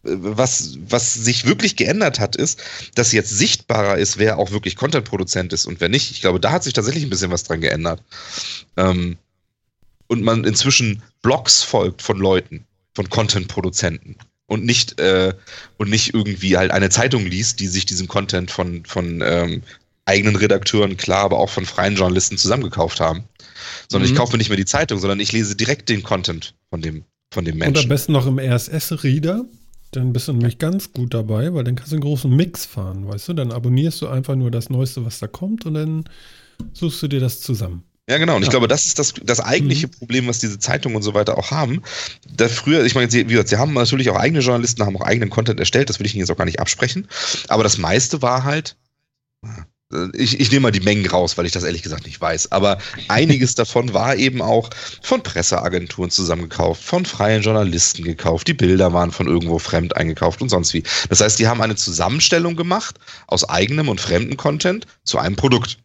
was, was sich wirklich geändert hat, ist, dass jetzt sichtbarer ist, wer auch wirklich Content-Produzent ist und wer nicht. Ich glaube, da hat sich tatsächlich ein bisschen was dran geändert. Ähm, und man inzwischen Blogs folgt von Leuten, von Content-Produzenten und nicht äh, und nicht irgendwie halt eine Zeitung liest, die sich diesen Content von von ähm, eigenen Redakteuren, klar, aber auch von freien Journalisten zusammengekauft haben. Sondern mhm. ich kaufe mir nicht mehr die Zeitung, sondern ich lese direkt den Content von dem, von dem Menschen. Und am besten noch im RSS-Reader. Dann bist du nämlich ganz gut dabei, weil dann kannst du einen großen Mix fahren, weißt du? Dann abonnierst du einfach nur das Neueste, was da kommt und dann suchst du dir das zusammen. Ja, genau. Und ja. ich glaube, das ist das, das eigentliche mhm. Problem, was diese Zeitungen und so weiter auch haben. Da früher, ich meine, sie, wie gesagt, sie haben natürlich auch eigene Journalisten, haben auch eigenen Content erstellt, das will ich Ihnen jetzt auch gar nicht absprechen. Aber das meiste war halt, ich, ich nehme mal die Mengen raus, weil ich das ehrlich gesagt nicht weiß. Aber einiges davon war eben auch von Presseagenturen zusammengekauft, von freien Journalisten gekauft. Die Bilder waren von irgendwo fremd eingekauft und sonst wie. Das heißt, die haben eine Zusammenstellung gemacht aus eigenem und fremdem Content zu einem Produkt.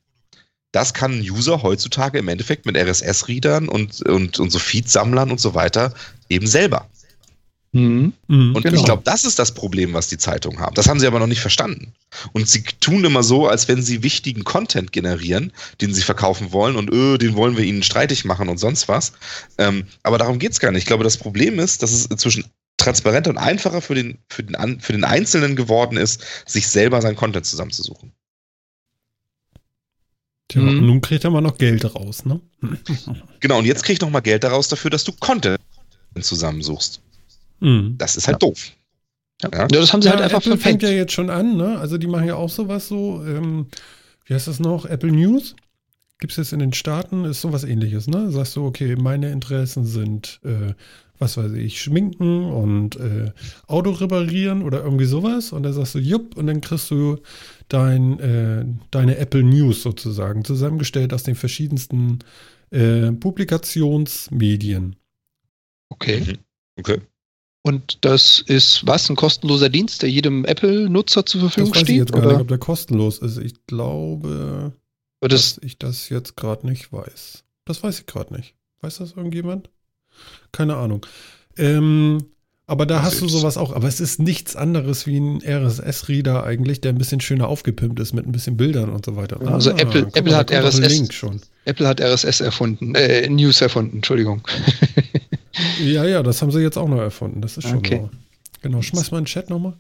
Das kann ein User heutzutage im Endeffekt mit RSS-Readern und, und, und so Feed-Sammlern und so weiter eben selber. Mhm. Mhm, und genau. ich glaube, das ist das Problem, was die Zeitungen haben. Das haben sie aber noch nicht verstanden. Und sie tun immer so, als wenn sie wichtigen Content generieren, den sie verkaufen wollen und öh, den wollen wir ihnen streitig machen und sonst was. Ähm, aber darum geht es gar nicht. Ich glaube, das Problem ist, dass es inzwischen transparenter und einfacher für den, für, den, für den Einzelnen geworden ist, sich selber sein Content zusammenzusuchen. Tja, mhm. nun kriegt er mal noch Geld raus, ne? genau, und jetzt krieg ich noch mal Geld daraus dafür, dass du Content zusammensuchst. Mhm. Das ist halt ja. doof. Ja. ja. das haben sie halt einfach Apple fängt ja jetzt schon an, ne? Also die machen ja auch sowas so, ähm, wie heißt das noch? Apple News? Gibt es jetzt in den Staaten, ist sowas ähnliches, ne? Sagst du, okay, meine Interessen sind, äh, was weiß ich, Schminken und äh, Auto reparieren oder irgendwie sowas. Und dann sagst du, jupp, und dann kriegst du dein, äh, deine Apple News sozusagen zusammengestellt aus den verschiedensten äh, Publikationsmedien. Okay. Mhm. Okay. Und das ist was? Ein kostenloser Dienst, der jedem Apple-Nutzer zur Verfügung das weiß steht? Ich jetzt oder? gar nicht, ob der kostenlos ist. Ich glaube, das dass ich das jetzt gerade nicht weiß. Das weiß ich gerade nicht. Weiß das irgendjemand? Keine Ahnung. Ähm, aber da hast du sowas auch. Aber es ist nichts anderes wie ein RSS-Reader eigentlich, der ein bisschen schöner aufgepimpt ist mit ein bisschen Bildern und so weiter. Also ah, Apple, Apple hat RSS. Apple hat RSS erfunden, äh, News erfunden, Entschuldigung. Ja, ja, das haben sie jetzt auch noch erfunden. Das ist schon okay. Genau, schmeiß mal in den Chat nochmal.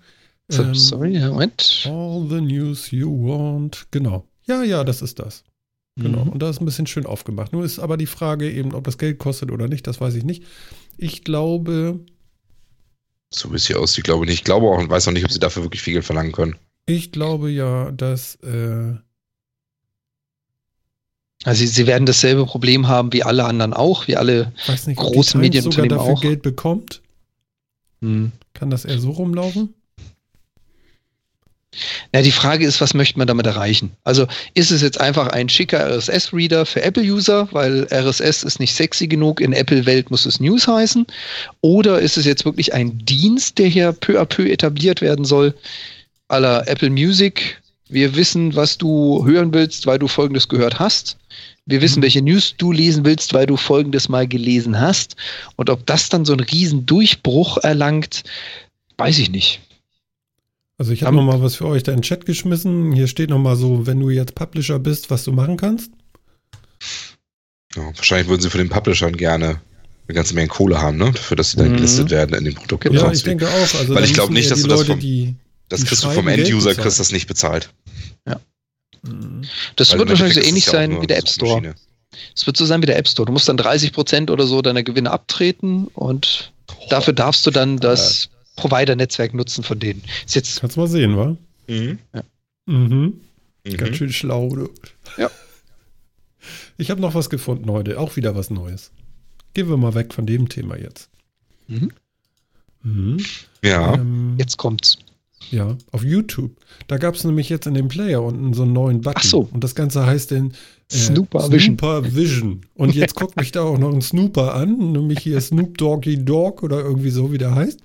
So, ähm, sorry, Moment. All the news you want. Genau. Ja, ja, das ist das. Genau. Mhm. Und da ist ein bisschen schön aufgemacht. Nur ist aber die Frage eben, ob das Geld kostet oder nicht, das weiß ich nicht. Ich glaube. So wie es hier aussieht, ich glaube nicht. Ich glaube auch und weiß auch nicht, ob sie dafür wirklich viel Geld verlangen können. Ich glaube ja, dass. Äh, also sie werden dasselbe Problem haben wie alle anderen auch, wie alle nicht, großen Medienunternehmen sogar dafür auch. Geld bekommt. Hm. Kann das eher so rumlaufen? Na, die Frage ist, was möchte man damit erreichen? Also ist es jetzt einfach ein schicker RSS-Reader für Apple-User, weil RSS ist nicht sexy genug, in Apple-Welt muss es News heißen? Oder ist es jetzt wirklich ein Dienst, der hier peu à peu etabliert werden soll, aller Apple Music? Wir wissen, was du hören willst, weil du Folgendes gehört hast. Wir wissen, mhm. welche News du lesen willst, weil du folgendes mal gelesen hast. Und ob das dann so einen riesen Durchbruch erlangt, weiß ich nicht. Also ich habe noch mal was für euch da in den Chat geschmissen. Hier steht noch mal so, wenn du jetzt Publisher bist, was du machen kannst. Ja, wahrscheinlich würden sie für den Publishern gerne eine ganze Menge Kohle haben, ne? Dafür, dass sie dann mhm. gelistet werden in dem Produkt. Ja, ich denke auch. Also Weil ich glaube nicht, dass du das vom, die, das kriegst du vom End-User kriegst das nicht bezahlt. Ja. Mhm. Das Weil wird wahrscheinlich so ähnlich sein wie der App Store. Es wird so sein wie der App Store. Du musst dann 30 Prozent oder so deiner Gewinne abtreten und oh, dafür darfst du dann das Provider-Netzwerk nutzen von denen. Ist jetzt. Kannst mal sehen, wa? Mhm. Mhm. Mhm. Ganz schön schlau, du. Ja. Ich habe noch was gefunden heute, auch wieder was Neues. Gehen wir mal weg von dem Thema jetzt. Mhm. Mhm. Ja. Ähm, Jetzt kommt's. Ja, auf YouTube. Da gab es nämlich jetzt in dem Player unten so einen neuen Button. Ach so. Und das Ganze heißt den äh, Snooper Vision. Snooper Vision. Und jetzt guckt mich da auch noch ein Snooper an, nämlich hier Snoop Doggy Dog oder irgendwie so, wie der heißt.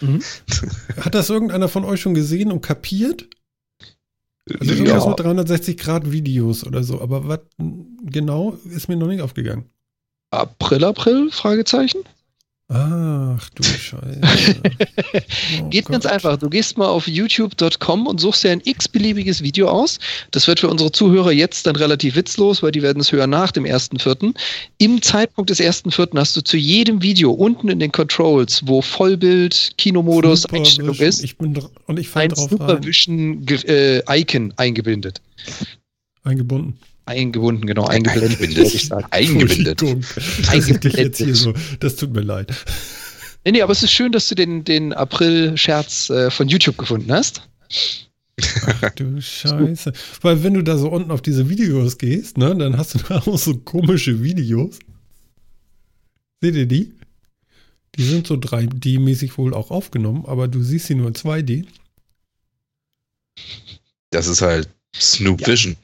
Mhm. Hat das irgendeiner von euch schon gesehen und kapiert? Also ja. irgendwas mit 360 Grad Videos oder so. Aber was genau ist mir noch nicht aufgegangen. April, April? Fragezeichen? Ach du Scheiße. Oh Geht ganz Gott. einfach. Du gehst mal auf youtube.com und suchst dir ein x-beliebiges Video aus. Das wird für unsere Zuhörer jetzt dann relativ witzlos, weil die werden es hören nach dem 1.4. Im Zeitpunkt des 1.4. hast du zu jedem Video unten in den Controls, wo Vollbild, Kinomodus, Snooper Einstellung Vision. ist, Ich bin und ich ein drauf rein. Supervision äh, Icon eingebindet. Eingebunden. Eingebunden, genau, eingeblendet, Eingebindet. wollte ich sagen. Eingebindet. Dich jetzt hier so. Das tut mir leid. Nee, nee, aber es ist schön, dass du den, den April-Scherz äh, von YouTube gefunden hast. Ach du Scheiße. Weil wenn du da so unten auf diese Videos gehst, ne, dann hast du da auch so komische Videos. Seht ihr die? Die sind so 3D-mäßig wohl auch aufgenommen, aber du siehst sie nur in 2D. Das ist halt Snoop Ja. Vision.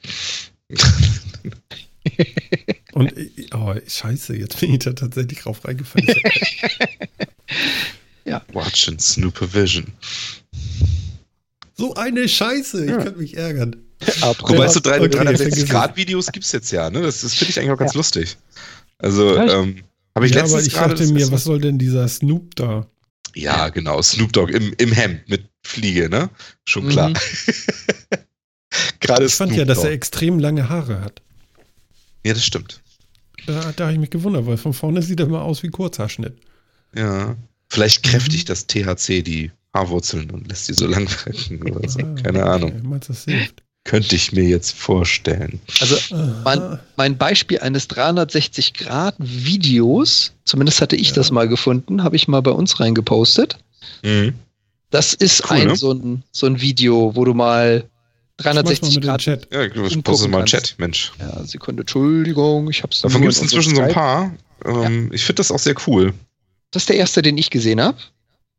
Und oh, scheiße, jetzt bin ich da tatsächlich drauf reingefallen. Watching Snoop Vision. so eine Scheiße, ich Ja. könnte mich ärgern. Wobei so 360 es. Grad Videos gibt es jetzt ja, ne? Das, das finde ich eigentlich auch ganz lustig. Also, Ja, ich- ähm, habe ich ja, aber letztens ich gerade. dachte mir, erste- was soll denn dieser Snoop da? Ja, genau, Snoop Dogg im, im Hemd mit Fliege, ne? Schon klar. Mhm. gerade Ich fand Snoop ja, dass er extrem lange Haare hat. Ja, das stimmt. Da, da habe ich mich gewundert, weil von vorne sieht er immer aus wie Kurzhaarschnitt. Ja. Vielleicht kräftigt Mhm. das THC die Haarwurzeln und lässt die so lang wirken oder so. Ah, Keine okay. Ahnung. Meinst das hilft? Könnte ich mir jetzt vorstellen. Also mein, mein Beispiel eines 360-Grad-Videos, zumindest hatte ich Ja. das mal gefunden, habe ich mal bei uns reingepostet. Mhm. Das ist Cool, ein, ne? so, ein, so ein Video, wo du mal 360 mit in den Grad. Chat. Ja, du Umgucken postest mal. Chat, Mensch. Ja, Sekunde, Entschuldigung, ich habe es Davon gibt es inzwischen so ein paar. Ähm, Ich finde das auch sehr cool. Das ist der erste, den ich gesehen habe.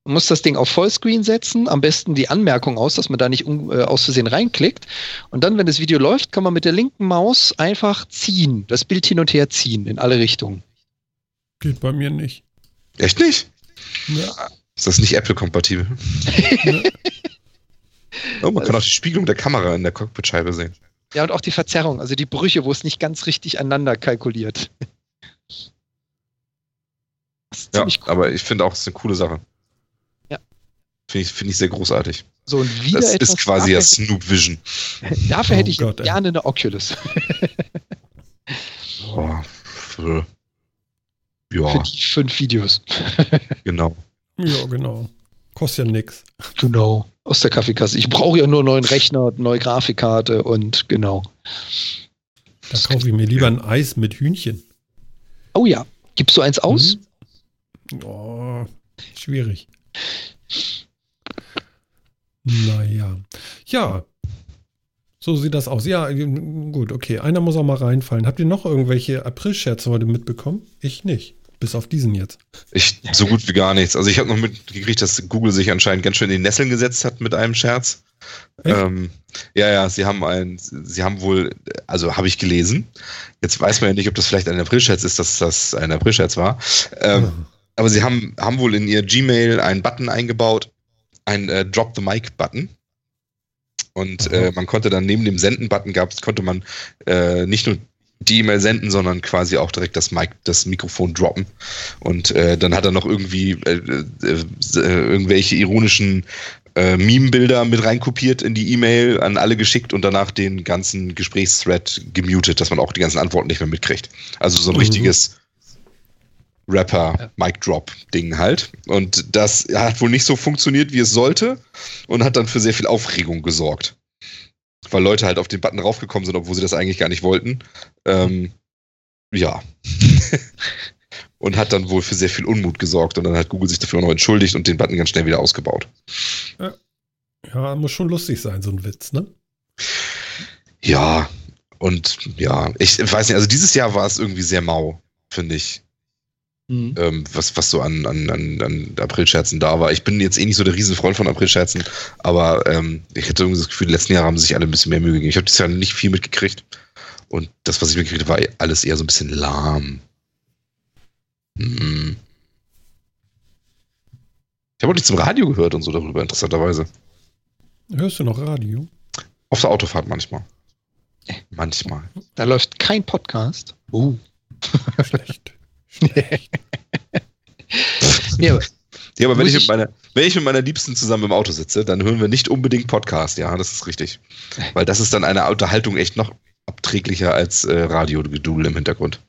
Man muss das Ding auf Vollscreen setzen, am besten die Anmerkung aus, dass man da nicht um, äh, aus Versehen reinklickt. Und dann, wenn das Video läuft, kann man mit der linken Maus einfach ziehen, das Bild hin und her ziehen in alle Richtungen. Geht bei mir nicht. Echt nicht? Ja. Ist das nicht Apple-kompatibel? Oh, man kann auch die Spiegelung der Kamera in der Cockpitscheibe sehen. Ja, und auch die Verzerrung, also die Brüche, wo es nicht ganz richtig aneinander kalkuliert. Ja, cool. aber ich finde auch, es ist eine coole Sache. Ja. Finde ich, finde ich sehr großartig. So, und wieder Das etwas ist quasi ja Snoop Vision. dafür hätte Oh ich Gott, ey. gerne eine Oculus. Oh, für, Für ja, die fünf Videos. genau. ja, genau. Kostet ja nix. Genau. Aus der Kaffeekasse. Ich brauche ja nur einen neuen Rechner, neue Grafikkarte und genau. Da kaufe ich mir lieber ein Eis mit Hühnchen. Oh ja. Gibst du eins aus? Mhm. Oh, schwierig. Naja. Ja. So sieht das aus. Ja, gut, okay. Einer muss auch mal reinfallen. Habt ihr noch irgendwelche April-Scherze heute mitbekommen? Ich nicht. Bis auf diesen jetzt. Ich so gut wie gar nichts. Also ich habe noch mitgekriegt, dass Google sich anscheinend ganz schön in die Nesseln gesetzt hat mit einem Scherz. Ähm, ja, ja, sie haben ein, sie haben wohl, also habe ich gelesen. Jetzt weiß man ja nicht, ob das vielleicht ein Aprilscherz ist, dass das ein Aprilscherz war. Ähm, Ah. Aber sie haben, haben wohl in ihr Gmail einen Button eingebaut, einen äh, Drop the Mic Button. Und äh, man konnte dann neben dem Senden-Button gab's, konnte man äh, nicht nur die E-Mail senden, sondern quasi auch direkt das Mic, das Mikrofon droppen. Und äh, dann hat er noch irgendwie äh, äh, äh, irgendwelche ironischen äh, Meme-Bilder mit reinkopiert in die E-Mail, an alle geschickt und danach den ganzen Gesprächsthread gemutet, dass man auch die ganzen Antworten nicht mehr mitkriegt. Also so ein Mhm. richtiges Rapper-Mic-Drop-Ding halt. Und das hat wohl nicht so funktioniert, wie es sollte und hat dann für sehr viel Aufregung gesorgt. Weil Leute halt auf den Button raufgekommen sind, obwohl sie das eigentlich gar nicht wollten. Ähm, ja. und hat dann wohl für sehr viel Unmut gesorgt und dann hat Google sich dafür auch noch entschuldigt und den Button ganz schnell wieder ausgebaut. Ja, ja muss schon lustig sein, so ein Witz, ne? Ja, und ja, ich weiß nicht, also dieses Jahr war es irgendwie sehr mau, finde ich. Mhm. Ähm, was, was so an, an, an, an Aprilscherzen da war. Ich bin jetzt eh nicht so der Riesenfreund von Aprilscherzen, aber ähm, ich hätte irgendwie das Gefühl, die letzten Jahre haben sich alle ein bisschen mehr Mühe gegeben. Ich habe dieses Jahr nicht viel mitgekriegt. Und das, was ich mitgekriegt habe, war alles eher so ein bisschen lahm. Hm. Ich habe auch nicht zum Radio gehört und so darüber, interessanterweise. Hörst du noch Radio? Auf der Autofahrt manchmal. Manchmal. Da läuft kein Podcast. Uh. Schlecht. Schlecht. ja, aber, ja, aber wenn ich, ich, mit meiner, wenn ich mit meiner Liebsten zusammen im Auto sitze, dann hören wir nicht unbedingt Podcast, ja, das ist richtig. Weil das ist dann eine Unterhaltung echt noch abträglicher als äh, Radiogedudel im Hintergrund.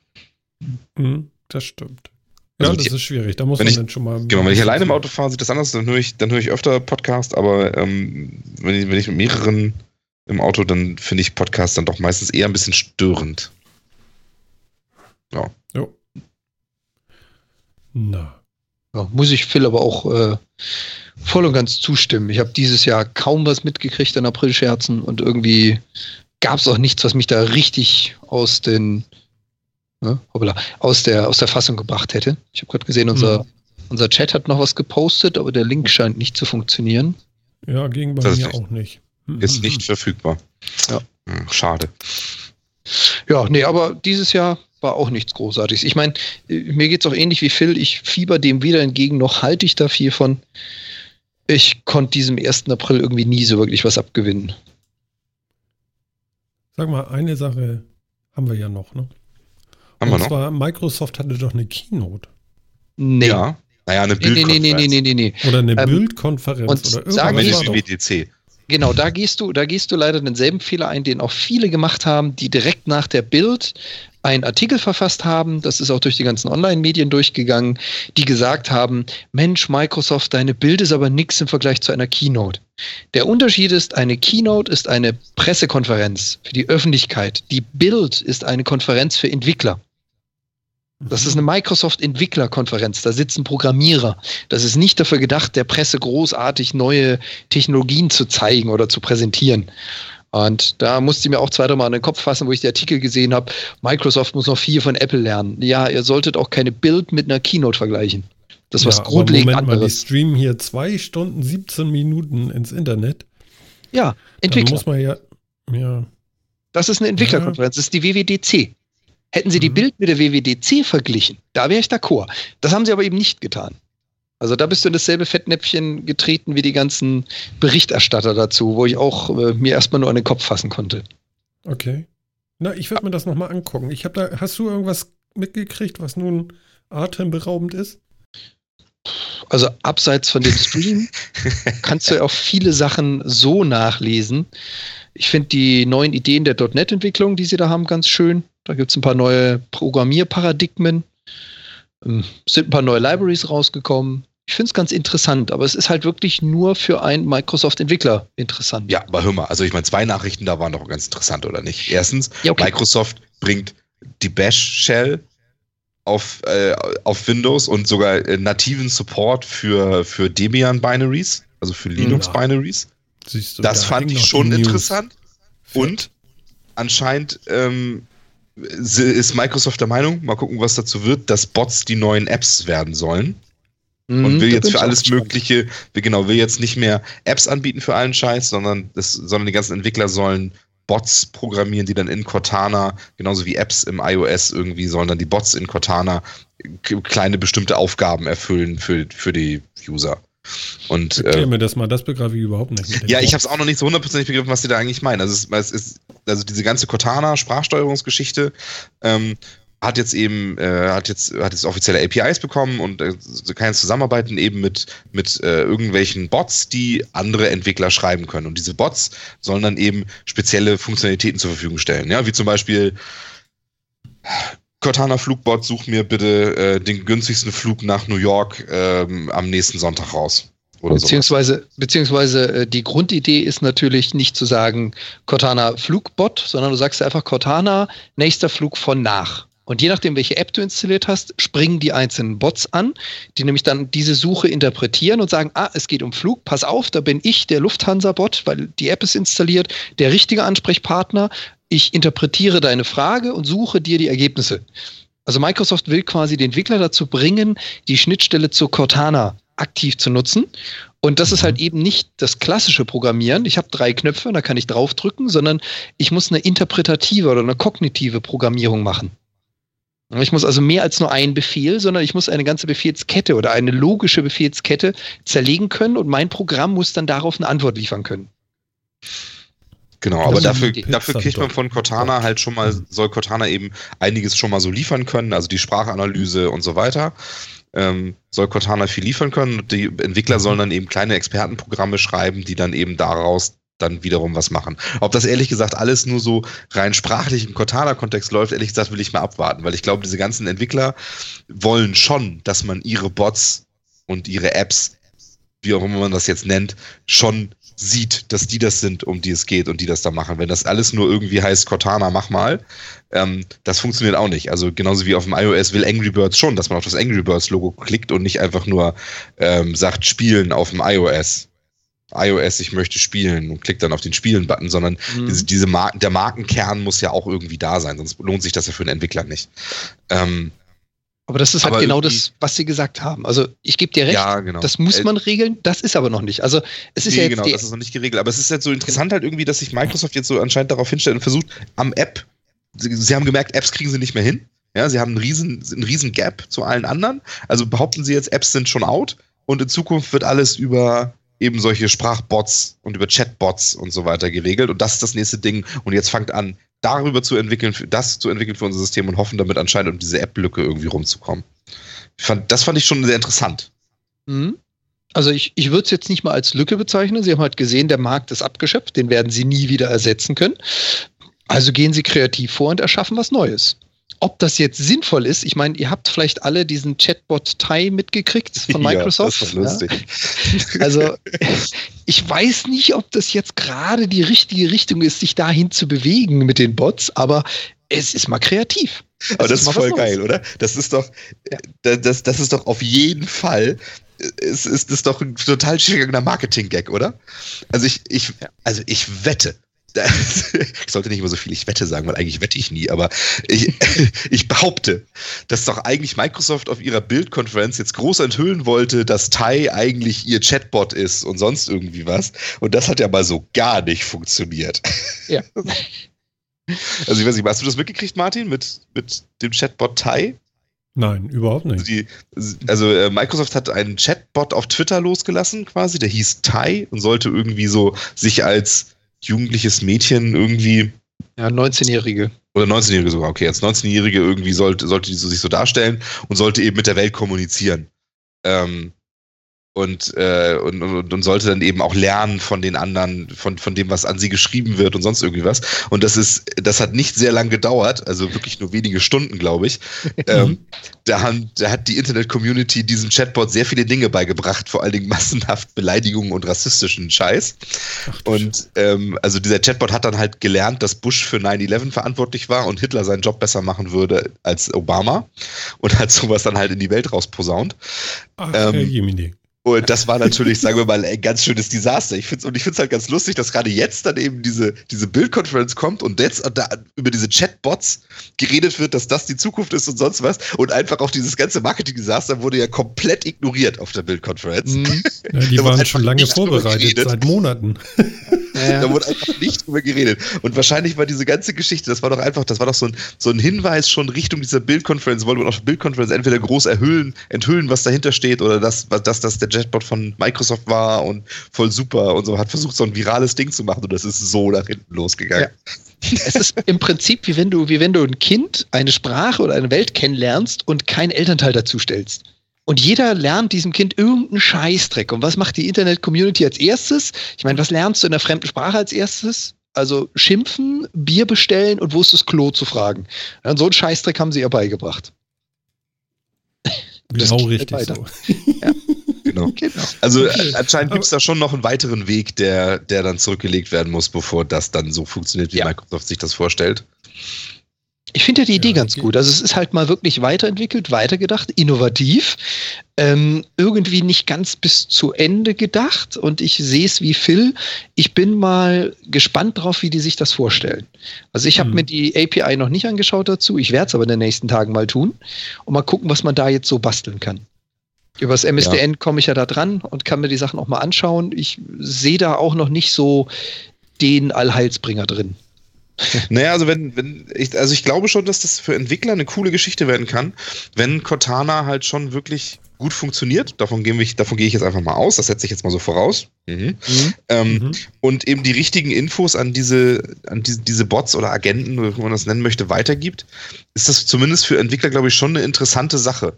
Mhm, das stimmt. Ja, also das ich, ist schwierig. Da muss man ich, dann schon mal. Genau, wenn ich alleine im Auto fahre, sieht das anders. Dann höre ich, dann höre ich öfter Podcast, aber ähm, wenn, ich, wenn ich mit mehreren im Auto, dann finde ich Podcast dann doch meistens eher ein bisschen störend. Ja. Jo. Na. Ja, muss ich Phil aber auch äh, voll und ganz zustimmen. Ich habe dieses Jahr kaum was mitgekriegt an April-Scherzen und irgendwie gab es auch nichts, was mich da richtig aus den ne, hoppla, aus der aus der Fassung gebracht hätte. Ich habe gerade gesehen, unser, mhm. unser Chat hat noch was gepostet, aber der Link scheint nicht zu funktionieren. Ja, ging bei das mir auch nicht. Ist nicht verfügbar. Ja. Hm, schade. Ja, nee, aber dieses Jahr war auch nichts Großartiges. Ich meine, mir geht es auch ähnlich wie Phil. Ich fieber dem weder entgegen, noch halte ich da viel von. Ich konnte diesem 1. April irgendwie nie so wirklich was abgewinnen. Sag mal, eine Sache haben wir ja noch, ne? Haben Und wir noch? zwar, Microsoft hatte doch eine Keynote. Nee. Ja. Naja, eine Bildkonferenz. Nee, nee, nee, nee, nee, nee. Oder eine ähm, Bildkonferenz oder irgendwas. WWDC. Genau, da gehst du, da gehst du leider denselben Fehler ein, den auch viele gemacht haben, die direkt nach der Bild einen Artikel verfasst haben, das ist auch durch die ganzen Online-Medien durchgegangen, die gesagt haben, Mensch, Microsoft, deine Bild ist aber nichts im Vergleich zu einer Keynote. Der Unterschied ist, eine Keynote ist eine Pressekonferenz für die Öffentlichkeit. Die Bild ist eine Konferenz für Entwickler. Das ist eine Microsoft-Entwicklerkonferenz. Da sitzen Programmierer. Das ist nicht dafür gedacht, der Presse großartig neue Technologien zu zeigen oder zu präsentieren. Und da musste ich mir auch zweimal an den Kopf fassen, wo ich die Artikel gesehen habe. Microsoft muss noch viel von Apple lernen. Ja, ihr solltet auch keine Bild mit einer Keynote vergleichen. Das ist ja, was grundlegend Moment anderes. Mal, die streamen hier zwei Stunden, 17 Minuten ins Internet. Ja, Entwickler. Dann muss man ja, ja. Das ist eine Entwicklerkonferenz. Das ist die WWDC. Hätten sie die mhm. Bild mit der WWDC verglichen, da wäre ich d'accord. Das haben sie aber eben nicht getan. Also da bist du in dasselbe Fettnäpfchen getreten wie die ganzen Berichterstatter dazu, wo ich auch äh, mir erstmal nur an den Kopf fassen konnte. Okay. Na, ich werde mir das nochmal angucken. Ich habe da, hast du irgendwas mitgekriegt, was nun atemberaubend ist? Also abseits von dem Stream kannst du ja auch viele Sachen so nachlesen. Ich finde die neuen Ideen der .NET-Entwicklung, die sie da haben, ganz schön. Da gibt es ein paar neue Programmierparadigmen. Ähm, sind ein paar neue Libraries rausgekommen. Ich finde es ganz interessant, aber es ist halt wirklich nur für einen Microsoft-Entwickler interessant. Ja, aber hör mal, also ich meine, zwei Nachrichten da waren doch ganz interessant, oder nicht? Erstens, ja, okay. Microsoft bringt die Bash-Shell auf, äh, auf Windows und sogar äh, nativen Support für, für Debian-Binaries, also für Linux-Binaries. Ja. Das da fand ich schon interessant. Und anscheinend ähm, ist Microsoft der Meinung, mal gucken, was dazu wird, dass Bots die neuen Apps werden sollen. Mhm, und will jetzt für alles Mögliche, will, genau, will jetzt nicht mehr Apps anbieten für allen Scheiß, sondern, das, sondern die ganzen Entwickler sollen Bots programmieren, die dann in Cortana, genauso wie Apps im iOS irgendwie, sollen dann die Bots in Cortana kleine bestimmte Aufgaben erfüllen für, für die User. Und, Erklär äh, mir das mal, das begreife ich überhaupt nicht. Ja, ich habe es auch noch nicht so hundertprozentig begriffen, was die da eigentlich meinen. Also, es, es ist, also diese ganze Cortana-Sprachsteuerungsgeschichte ähm, hat jetzt eben, äh, hat jetzt, hat jetzt offizielle APIs bekommen und äh, kann jetzt zusammenarbeiten eben mit, mit äh, irgendwelchen Bots, die andere Entwickler schreiben können. Und diese Bots sollen dann eben spezielle Funktionalitäten zur Verfügung stellen. Ja, wie zum Beispiel Cortana Flugbot, such mir bitte äh, den günstigsten Flug nach New York ähm, am nächsten Sonntag raus. Oder beziehungsweise, beziehungsweise äh, die Grundidee ist natürlich nicht zu sagen Cortana Flugbot, sondern du sagst einfach Cortana, nächster Flug von nach. Und je nachdem, welche App du installiert hast, springen die einzelnen Bots an, die nämlich dann diese Suche interpretieren und sagen, ah, es geht um Flug, pass auf, da bin ich der Lufthansa-Bot, weil die App ist installiert, der richtige Ansprechpartner. Ich interpretiere deine Frage und suche dir die Ergebnisse. Also Microsoft will quasi die Entwickler dazu bringen, die Schnittstelle zu Cortana aktiv zu nutzen. Und das ist halt eben nicht das klassische Programmieren. Ich habe drei Knöpfe, da kann ich draufdrücken, sondern ich muss eine interpretative oder eine kognitive Programmierung machen. Ich muss also mehr als nur einen Befehl, sondern ich muss eine ganze Befehlskette oder eine logische Befehlskette zerlegen können und mein Programm muss dann darauf eine Antwort liefern können. Genau, aber dafür, dafür kriegt man von Cortana halt schon mal, soll Cortana eben einiges schon mal so liefern können, also die Sprachanalyse und so weiter. Ähm, soll Cortana viel liefern können. Und die Entwickler sollen dann eben kleine Expertenprogramme schreiben, die dann eben daraus dann wiederum was machen. Ob das ehrlich gesagt alles nur so rein sprachlich im Cortana-Kontext läuft, ehrlich gesagt will ich mal abwarten, weil ich glaube, diese ganzen Entwickler wollen schon, dass man ihre Bots und ihre Apps, wie auch immer man das jetzt nennt, schon sieht, dass die das sind, um die es geht und die das da machen. Wenn das alles nur irgendwie heißt, Cortana, mach mal, ähm, das funktioniert auch nicht. Also genauso wie auf dem iOS will Angry Birds schon, dass man auf das Angry Birds Logo klickt und nicht einfach nur ähm, sagt, spielen auf dem iOS iOS, ich möchte spielen und klickt dann auf den Spielen-Button, sondern mhm. diese, diese Mar der Markenkern muss ja auch irgendwie da sein, sonst lohnt sich das ja für einen Entwickler nicht. Ähm, aber das ist halt genau das, was Sie gesagt haben. Also ich gebe dir recht, ja, genau. das muss man regeln, das ist aber noch nicht. Also es ist nee, ja jetzt genau, das ist noch nicht geregelt. Aber es ist jetzt so interessant halt irgendwie, dass sich Microsoft jetzt so anscheinend darauf hinstellt und versucht, am App, sie, sie haben gemerkt, Apps kriegen sie nicht mehr hin. Ja, sie haben einen riesen, einen riesen Gap zu allen anderen. Also behaupten sie jetzt, Apps sind schon out und in Zukunft wird alles über eben solche Sprachbots und über Chatbots und so weiter geregelt. Und das ist das nächste Ding. Und jetzt fangt an, darüber zu entwickeln, das zu entwickeln für unser System und hoffen damit anscheinend um diese App-Lücke irgendwie rumzukommen. Fand, das fand ich schon sehr interessant. Mhm. Also ich, ich würde es jetzt nicht mal als Lücke bezeichnen. Sie haben halt gesehen, der Markt ist abgeschöpft, den werden sie nie wieder ersetzen können. Also gehen sie kreativ vor und erschaffen was Neues ob das jetzt sinnvoll ist, ich meine, ihr habt vielleicht alle diesen Chatbot Tai mitgekriegt von Microsoft. Ja, das ist lustig. Ja? Also ich weiß nicht, ob das jetzt gerade die richtige Richtung ist, sich dahin zu bewegen mit den Bots, aber es ist mal kreativ. Es aber das ist, ist voll geil, oder? Das ist doch, ja. das, das ist doch auf jeden Fall ist, ist das doch ein total schicker Marketing-Gag, oder? Also ich, ich, also ich wette, ich sollte nicht immer so viel ich wette sagen, weil eigentlich wette ich nie, aber ich, ich behaupte, dass doch eigentlich Microsoft auf ihrer Bildkonferenz jetzt groß enthüllen wollte, dass Tai eigentlich ihr Chatbot ist und sonst irgendwie was. Und das hat ja mal so gar nicht funktioniert. Ja. Also ich weiß nicht, hast du das mitgekriegt, Martin, mit, mit dem Chatbot Tai? Nein, überhaupt nicht. Also, die, also äh, Microsoft hat einen Chatbot auf Twitter losgelassen, quasi, der hieß Tai und sollte irgendwie so sich als jugendliches Mädchen irgendwie. Ja, 19-Jährige. Oder 19-Jährige sogar, okay. Als 19-Jährige irgendwie sollte, sollte die so, sich so darstellen und sollte eben mit der Welt kommunizieren. Ähm, und, äh, und, und, und sollte dann eben auch lernen von den anderen, von, von dem, was an sie geschrieben wird und sonst irgendwie was. Und das ist, das hat nicht sehr lang gedauert, also wirklich nur wenige Stunden, glaube ich. ähm, da, haben, da hat die Internet-Community diesem Chatbot sehr viele Dinge beigebracht, vor allen Dingen massenhaft Beleidigungen und rassistischen Scheiß. Ach, und ähm, also dieser Chatbot hat dann halt gelernt, dass Bush für 9-11 verantwortlich war und Hitler seinen Job besser machen würde als Obama und hat sowas dann halt in die Welt rausposaunt. Ach, ähm, Herr Jemini. Und das war natürlich, sagen wir mal, ein ganz schönes Desaster. Ich find's, und ich finde es halt ganz lustig, dass gerade jetzt dann eben diese, diese Bildkonferenz kommt und jetzt da über diese Chatbots geredet wird, dass das die Zukunft ist und sonst was. Und einfach auch dieses ganze Marketing-Desaster wurde ja komplett ignoriert auf der Bildkonferenz. Mhm. Ja, die waren schon lange vorbereitet, seit Monaten. Ja. Da wurde einfach nicht drüber geredet. Und wahrscheinlich war diese ganze Geschichte, das war doch einfach, das war doch so ein, so ein Hinweis schon Richtung dieser Bildkonferenz, wollte man auf Bildkonferenz entweder groß erhöhen, enthüllen, was dahinter steht, oder dass, dass das der Jetbot von Microsoft war und voll super und so, hat versucht, so ein virales Ding zu machen und das ist so nach hinten losgegangen. Ja. Es ist im Prinzip wie wenn du, wie wenn du ein Kind eine Sprache oder eine Welt kennenlernst und kein Elternteil dazu stellst. Und jeder lernt diesem Kind irgendeinen Scheißdreck. Und was macht die Internet-Community als erstes? Ich meine, was lernst du in der fremden Sprache als erstes? Also schimpfen, Bier bestellen und wo ist das Klo zu fragen. Und so einen Scheißdreck haben sie ihr beigebracht. Genau richtig so. Ja. Genau. genau. Also okay. anscheinend gibt es da schon noch einen weiteren Weg, der, der dann zurückgelegt werden muss, bevor das dann so funktioniert, wie ja. Microsoft sich das vorstellt. Ich finde ja die Idee ja, ganz gut. Also es ist halt mal wirklich weiterentwickelt, weitergedacht, innovativ, ähm, irgendwie nicht ganz bis zu Ende gedacht. Und ich sehe es wie Phil. Ich bin mal gespannt drauf, wie die sich das vorstellen. Also ich habe mhm. mir die API noch nicht angeschaut dazu. Ich werde es aber in den nächsten Tagen mal tun und mal gucken, was man da jetzt so basteln kann. Übers MSDN ja. komme ich ja da dran und kann mir die Sachen auch mal anschauen. Ich sehe da auch noch nicht so den Allheilsbringer drin. Naja, also wenn, wenn ich, also ich glaube schon, dass das für Entwickler eine coole Geschichte werden kann, wenn Cortana halt schon wirklich gut funktioniert. Davon, gehen wir, davon gehe ich jetzt einfach mal aus. Das setze ich jetzt mal so voraus. Mhm. Mhm. Ähm, mhm. Und eben die richtigen Infos an diese, an diese, diese Bots oder Agenten, wie man das nennen möchte, weitergibt, ist das zumindest für Entwickler, glaube ich, schon eine interessante Sache.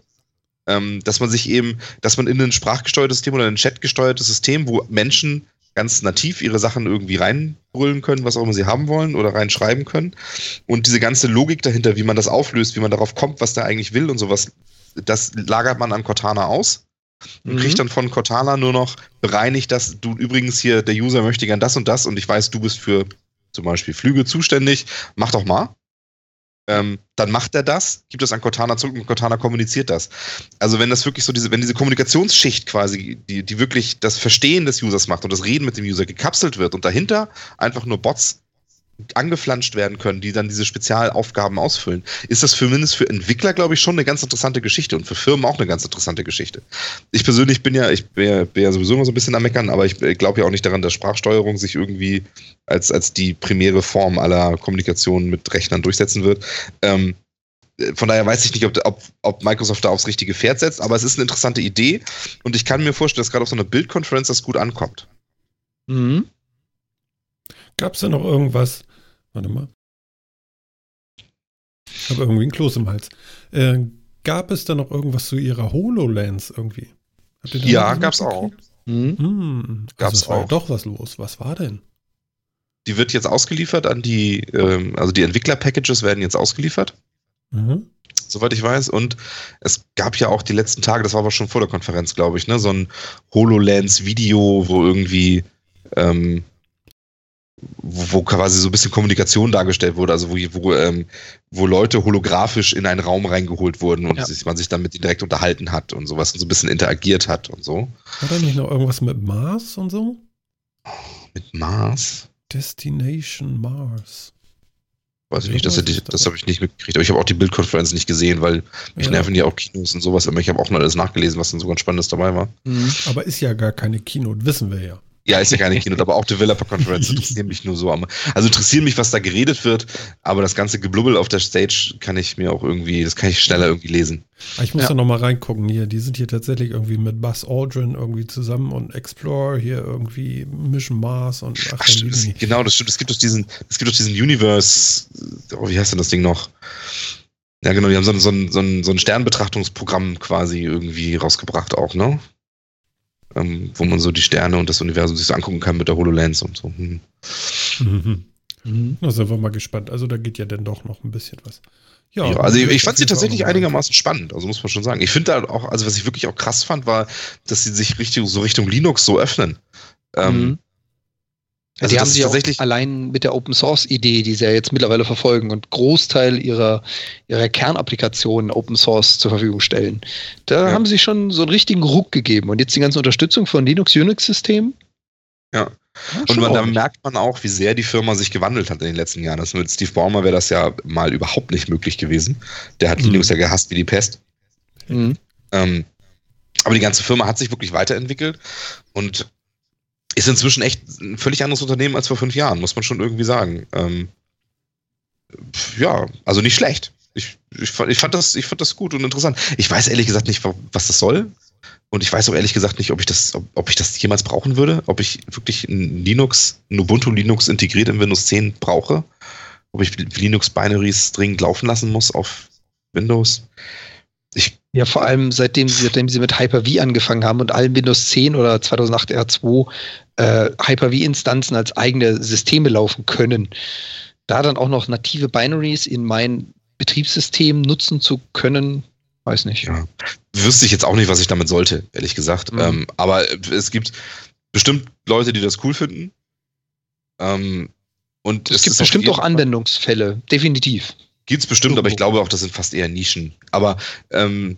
Ähm, dass man sich eben, dass man in ein sprachgesteuertes System oder ein chatgesteuertes System, wo Menschen ganz nativ ihre Sachen irgendwie reinbrüllen können, was auch immer sie haben wollen oder reinschreiben können. Und diese ganze Logik dahinter, wie man das auflöst, wie man darauf kommt, was der eigentlich will und sowas, das lagert man an Cortana aus und mhm. kriegt dann von Cortana nur noch bereinigt, dass du übrigens hier, der User möchte gern das und das und ich weiß, du bist für zum Beispiel Flüge zuständig, mach doch mal. Ähm, dann macht er das, gibt das an Cortana zurück und Cortana kommuniziert das. Also wenn das wirklich so diese, wenn diese Kommunikationsschicht quasi, die, die wirklich das Verstehen des Users macht und das Reden mit dem User gekapselt wird und dahinter einfach nur Bots angeflanscht werden können, die dann diese Spezialaufgaben ausfüllen, ist das zumindest für Entwickler, glaube ich, schon eine ganz interessante Geschichte und für Firmen auch eine ganz interessante Geschichte. Ich persönlich bin ja, ich bin ja, sowieso immer so ein bisschen am Meckern, aber ich glaube ja auch nicht daran, dass Sprachsteuerung sich irgendwie als, als die primäre Form aller Kommunikation mit Rechnern durchsetzen wird. Ähm, von daher weiß ich nicht, ob, ob, ob, Microsoft da aufs richtige Pferd setzt, aber es ist eine interessante Idee und ich kann mir vorstellen, dass gerade auf so einer Bildkonferenz das gut ankommt. Mhm. Gab es da noch irgendwas? Warte mal. Ich habe irgendwie ein Kloß im Hals. Äh, gab es da noch irgendwas zu ihrer HoloLens irgendwie? ja, gab es auch. Hm? Hm, also gab's auch. Ja doch was los. Was war denn? Die wird jetzt ausgeliefert an die, ähm, also die Entwickler-Packages werden jetzt ausgeliefert. Mhm. Soweit ich weiß. Und es gab ja auch die letzten Tage, das war aber schon vor der Konferenz, glaube ich, ne, so ein HoloLens-Video, wo irgendwie ähm, wo quasi so ein bisschen Kommunikation dargestellt wurde, also wo, wo, ähm, wo Leute holographisch in einen Raum reingeholt wurden und ja. sich, man sich dann mit ihnen direkt unterhalten hat und sowas und so ein bisschen interagiert hat und so. Hat er nicht noch irgendwas mit Mars und so? Mit Mars? Destination Mars. Weiß ich nicht, das, das, das habe ich nicht mitgekriegt. Aber ich habe auch die Bildkonferenz nicht gesehen, weil mich ja. nerven ja auch Kinos und sowas. Aber ich habe auch noch alles nachgelesen, was dann so ganz Spannendes dabei war. Mhm. Aber ist ja gar keine Kino, wissen wir ja. Ja, ist ja keine Keynote, aber auch Developer Conference interessieren mich nur so. Also interessieren mich, was da geredet wird, aber das ganze Geblubbel auf der Stage kann ich mir auch irgendwie, das kann ich schneller irgendwie lesen. Ah, ich muss ja. da nochmal reingucken hier. Die sind hier tatsächlich irgendwie mit Buzz Aldrin irgendwie zusammen und Explore hier irgendwie Mission Mars und ach, ach stimmt, das, genau, das stimmt. Es gibt doch diesen, es gibt doch diesen Universe, oh, wie heißt denn das Ding noch? Ja, genau, die haben so ein, so ein, so ein, so ein Sternbetrachtungsprogramm quasi irgendwie rausgebracht auch, ne? Ähm, wo man so die Sterne und das Universum sich so angucken kann mit der HoloLens und so. Hm. Mhm. Mhm. Da sind wir mal gespannt. Also da geht ja dann doch noch ein bisschen was. Ja, ja also ich, ich fand sie tatsächlich einigermaßen spannend, also muss man schon sagen. Ich finde da auch, also was ich wirklich auch krass fand, war, dass sie sich richtig so Richtung Linux so öffnen. Ähm, mhm. Also die haben sich tatsächlich allein mit der Open Source Idee, die sie ja jetzt mittlerweile verfolgen und Großteil ihrer, ihrer Kernapplikationen Open Source zur Verfügung stellen. Da ja. haben sie schon so einen richtigen Ruck gegeben. Und jetzt die ganze Unterstützung von Linux-Unix-Systemen. Ja. und man, da merkt man auch, wie sehr die Firma sich gewandelt hat in den letzten Jahren. Das mit Steve Ballmer wäre das ja mal überhaupt nicht möglich gewesen. Der hat mhm. Linux ja gehasst wie die Pest. Mhm. Ähm, aber die ganze Firma hat sich wirklich weiterentwickelt und ist inzwischen echt ein völlig anderes Unternehmen als vor fünf Jahren, muss man schon irgendwie sagen. Ähm, ja, also nicht schlecht. Ich, ich, ich, fand das, ich fand das gut und interessant. Ich weiß ehrlich gesagt nicht, was das soll. Und ich weiß auch ehrlich gesagt nicht, ob ich das, ob, ob ich das jemals brauchen würde, ob ich wirklich ein Linux, ein Ubuntu Linux integriert in Windows 10 brauche, ob ich Linux Binaries dringend laufen lassen muss auf Windows. Ich ja, vor allem seitdem, seitdem sie mit Hyper-V angefangen haben und allen Windows 10 oder 2008 R2 äh, Hyper-V-Instanzen als eigene Systeme laufen können. Da dann auch noch native Binaries in mein Betriebssystem nutzen zu können, weiß nicht. Ja. Wüsste ich jetzt auch nicht, was ich damit sollte, ehrlich gesagt. Mhm. Ähm, aber es gibt bestimmt Leute, die das cool finden. Ähm, und es, es gibt bestimmt auch Anwendungsfälle, definitiv. Gibt's bestimmt, aber ich glaube auch, das sind fast eher Nischen. Aber ähm,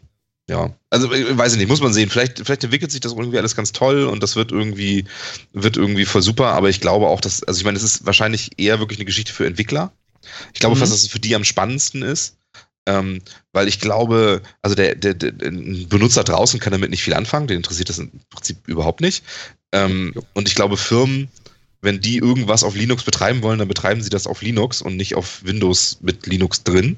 ja, also äh, weiß ich nicht, muss man sehen. Vielleicht, vielleicht entwickelt sich das irgendwie alles ganz toll und das wird irgendwie, wird irgendwie voll super, aber ich glaube auch, dass, also ich meine, es ist wahrscheinlich eher wirklich eine Geschichte für Entwickler. Ich glaube mhm. fast, dass es für die am spannendsten ist. Ähm, weil ich glaube, also der, der, der, ein Benutzer draußen kann damit nicht viel anfangen, den interessiert das im Prinzip überhaupt nicht. Ähm, und ich glaube, Firmen, wenn die irgendwas auf Linux betreiben wollen, dann betreiben sie das auf Linux und nicht auf Windows mit Linux drin.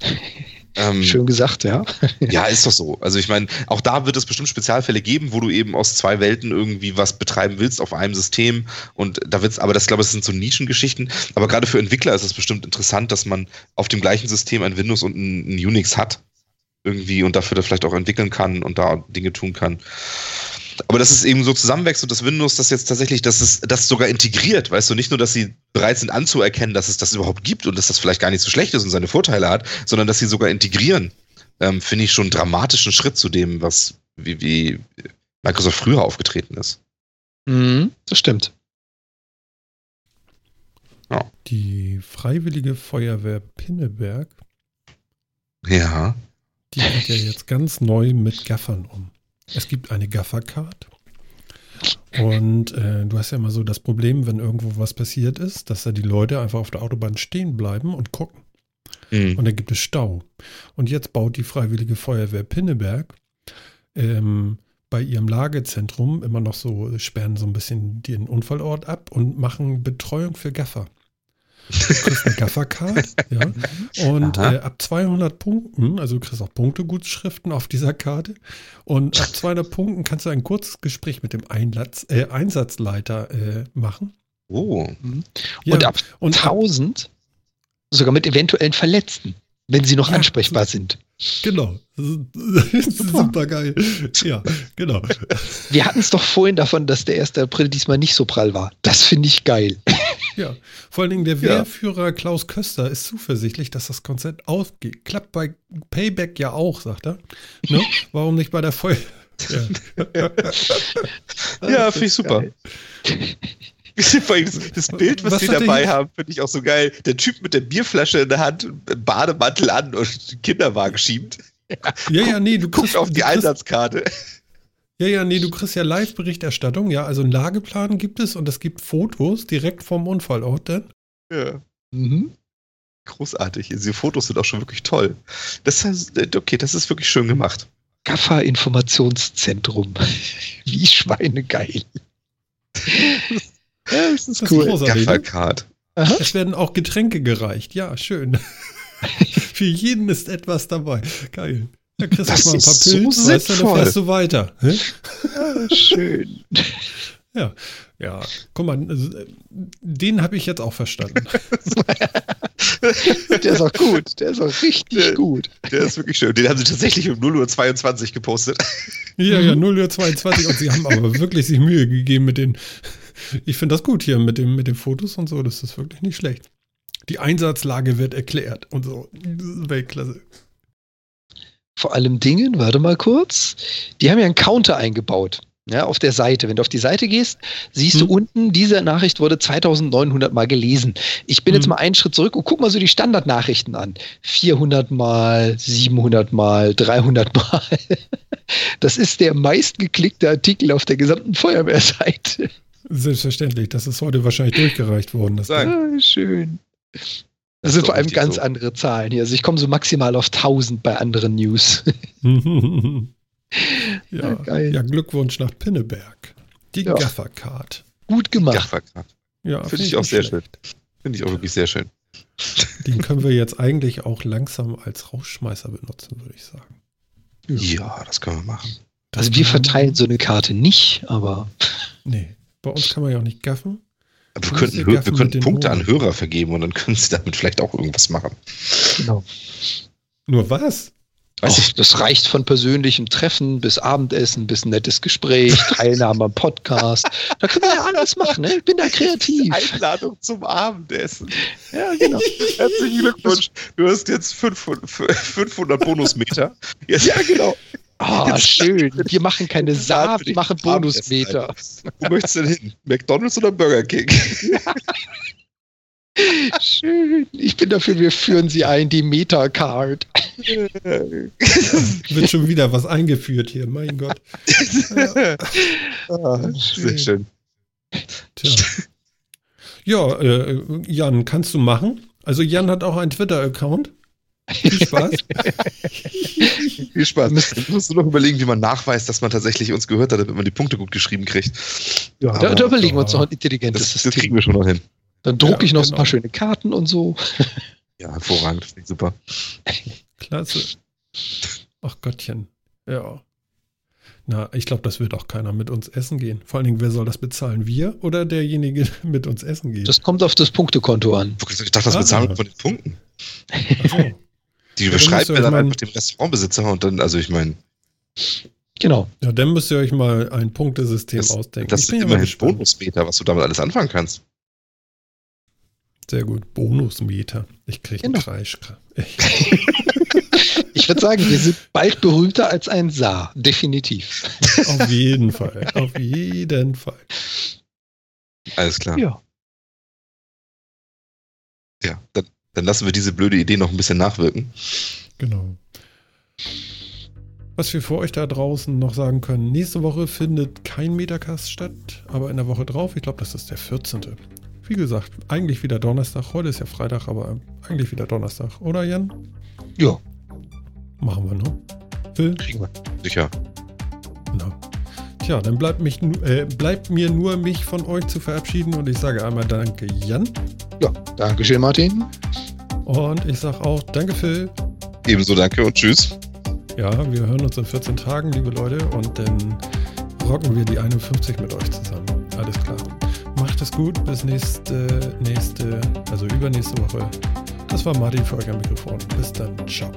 Ähm, Schön gesagt, ja. ja, ist doch so. Also ich meine, auch da wird es bestimmt Spezialfälle geben, wo du eben aus zwei Welten irgendwie was betreiben willst auf einem System. Und da wird's, aber das glaube ich, das sind so Nischengeschichten. Aber gerade für Entwickler ist es bestimmt interessant, dass man auf dem gleichen System ein Windows und ein, ein Unix hat. Irgendwie und dafür da vielleicht auch entwickeln kann und da Dinge tun kann. Aber dass es eben so zusammenwächst und das Windows das jetzt tatsächlich, dass es das sogar integriert, weißt du, nicht nur, dass sie bereit sind anzuerkennen, dass es das überhaupt gibt und dass das vielleicht gar nicht so schlecht ist und seine Vorteile hat, sondern dass sie sogar integrieren, ähm, finde ich schon einen dramatischen Schritt zu dem, was wie, wie Microsoft früher aufgetreten ist. Mhm, das stimmt. Ja. Die Freiwillige Feuerwehr Pinneberg. Ja. Die geht ja jetzt ganz neu mit Gaffern um. Es gibt eine Gaffercard. Und äh, du hast ja immer so das Problem, wenn irgendwo was passiert ist, dass da die Leute einfach auf der Autobahn stehen bleiben und gucken. Mhm. Und dann gibt es Stau. Und jetzt baut die Freiwillige Feuerwehr Pinneberg ähm, bei ihrem Lagezentrum immer noch so, sperren so ein bisschen den Unfallort ab und machen Betreuung für Gaffer. Du kriegst eine Gaffercard, ja. Und äh, ab 200 Punkten, also du kriegst auch Punktegutschriften auf dieser Karte. Und ab 200 Punkten kannst du ein kurzes Gespräch mit dem Einlatz, äh, Einsatzleiter äh, machen. Oh. Mhm. Ja. Und ab und 1000 sogar mit eventuellen Verletzten, wenn sie noch ja, ansprechbar sind. Genau. Super. Super geil. Ja, genau. Wir hatten es doch vorhin davon, dass der 1. April diesmal nicht so prall war. Das finde ich geil. Ja, vor allen Dingen der Wehrführer Klaus Köster ist zuversichtlich, dass das Konzept ausgeht. Klappt bei Payback ja auch, sagt er. Ne? Warum nicht bei der Feuer? Ja, ja finde ich super. Das, Bild, was, was die dabei hier? haben, finde ich auch so geil. Der Typ mit der Bierflasche in der Hand, Bademantel an und Kinderwagen schiebt. Ja, ja, nee, du guckst auf die Einsatzkarte. Ja, ja, nee, du kriegst ja Live-Berichterstattung, ja. Also einen Lageplan gibt es und es gibt Fotos direkt vom Unfallort dann. Ja. Mhm. Großartig. Diese Fotos sind auch schon wirklich toll. Das heißt, äh, okay, das ist wirklich schön gemacht. Gaffer Informationszentrum. Wie schweinegeil. ja, das ist das cool. Gaffercard. Es werden auch Getränke gereicht. Ja, schön. Für jeden ist etwas dabei. Geil. Da kriegst du mal ein paar Pillen, so weißt du, dann fährst du weiter. Ja, schön. Ja, ja, guck mal, also, den habe ich jetzt auch verstanden. der ist auch gut, der ist auch richtig der, gut. Der ist wirklich schön. Den haben sie tatsächlich um 0 Uhr 22 gepostet. Ja, ja, 0 Uhr 22 und sie haben aber wirklich sich Mühe gegeben mit den, ich finde das gut hier mit, dem, mit den Fotos und so, das ist wirklich nicht schlecht. Die Einsatzlage wird erklärt und so, Weltklasse vor allem Dingen, warte mal kurz, die haben ja einen Counter eingebaut. Ja, auf der Seite. Wenn du auf die Seite gehst, siehst hm. du unten, diese Nachricht wurde 2900 Mal gelesen. Ich bin hm. jetzt mal einen Schritt zurück und guck mal so die Standardnachrichten an. 400 Mal, 700 Mal, 300 Mal. Das ist der meistgeklickte Artikel auf der gesamten Feuerwehrseite. Selbstverständlich. Das ist heute wahrscheinlich durchgereicht worden. Das ah, schön. Das sind vor allem ganz so. andere Zahlen hier. Also ich komme so maximal auf 1000 bei anderen News. ja, ja, geil. ja, Glückwunsch nach Pinneberg. Die ja. Gaffercard. Gut gemacht. Gaffercard. Ja, finde find ich auch sehr schön. Finde ich auch wirklich sehr schön. Den können wir jetzt eigentlich auch langsam als Rausschmeißer benutzen, würde ich sagen. Ja, das können wir machen. Das also wir verteilen so eine Karte nicht, aber. Nee, bei uns kann man ja auch nicht gaffen. Aber wir könnten, wir könnten Punkte Ohren. an Hörer vergeben und dann können sie damit vielleicht auch irgendwas machen. Genau. Nur was? Weiß ich, das reicht von persönlichem Treffen bis Abendessen, bis nettes Gespräch, Teilnahme am Podcast. Da können wir ja alles machen, ne? Ich bin da kreativ. Einladung zum Abendessen. Ja, genau. Herzlichen Glückwunsch. Du hast jetzt 500, 500 Bonusmeter. Jetzt ja, genau. Ah, schön. Wir machen keine Saat, wir machen Bonusmeter. Wo möchtest du denn hin? McDonalds oder Burger King? Schön. Ich bin dafür, wir führen sie ein, die Metacard. Wird schon wieder was eingeführt hier, mein Gott. ah, sehr schön. Tja. Ja, äh, Jan, kannst du machen? Also Jan hat auch einen Twitter-Account. Viel Spaß. Viel Spaß. Jetzt musst du noch überlegen, wie man nachweist, dass man tatsächlich uns gehört hat, damit man die Punkte gut geschrieben kriegt. Ja, da, da überlegen wir uns noch ein intelligentes das, System. Das kriegen wir schon noch hin. Dann drucke ja, ich noch genau. ein paar schöne Karten und so. Ja, hervorragend. Finde ich super. Klasse. Ach Gottchen. Ja. Na, ich glaube, das wird auch keiner mit uns essen gehen. Vor allen Dingen, wer soll das bezahlen? Wir oder derjenige, der mit uns essen geht? Das kommt auf das Punktekonto an. Ich dachte, das ah. bezahlen wir von den Punkten. So. Die beschreibt mir dann einfach dem Restaurantbesitzer und dann, also ich meine. Genau. Ja, dann müsst ihr euch mal ein Punktesystem das, ausdenken. Das ist immerhin Bonusmeter, was du damit alles anfangen kannst. Sehr gut. Bonusmeter. Ich kriege genau. einen Kreisch. ich würde sagen, wir sind bald berühmter als ein Saar. Definitiv. Auf jeden Fall. Auf jeden Fall. Alles klar. Ja. Ja, dann, dann lassen wir diese blöde Idee noch ein bisschen nachwirken. Genau. Was wir für euch da draußen noch sagen können, nächste Woche findet kein Metacast statt, aber in der Woche drauf, ich glaube, das ist der 14. Wie gesagt, eigentlich wieder Donnerstag. Heute ist ja Freitag, aber eigentlich wieder Donnerstag. Oder Jan? Ja. Machen wir, ne? Phil? Kriegen wir. Sicher. Genau. Tja, dann bleibt, mich, äh, bleibt mir nur, mich von euch zu verabschieden und ich sage einmal Danke, Jan. Ja, danke schön, Martin. Und ich sage auch Danke, Phil. Ebenso danke und tschüss. Ja, wir hören uns in 14 Tagen, liebe Leute, und dann rocken wir die 51 mit euch zusammen. Alles klar. Es gut, bis nächste, nächste, also übernächste Woche. Das war Martin am Mikrofon. Bis dann. Ciao.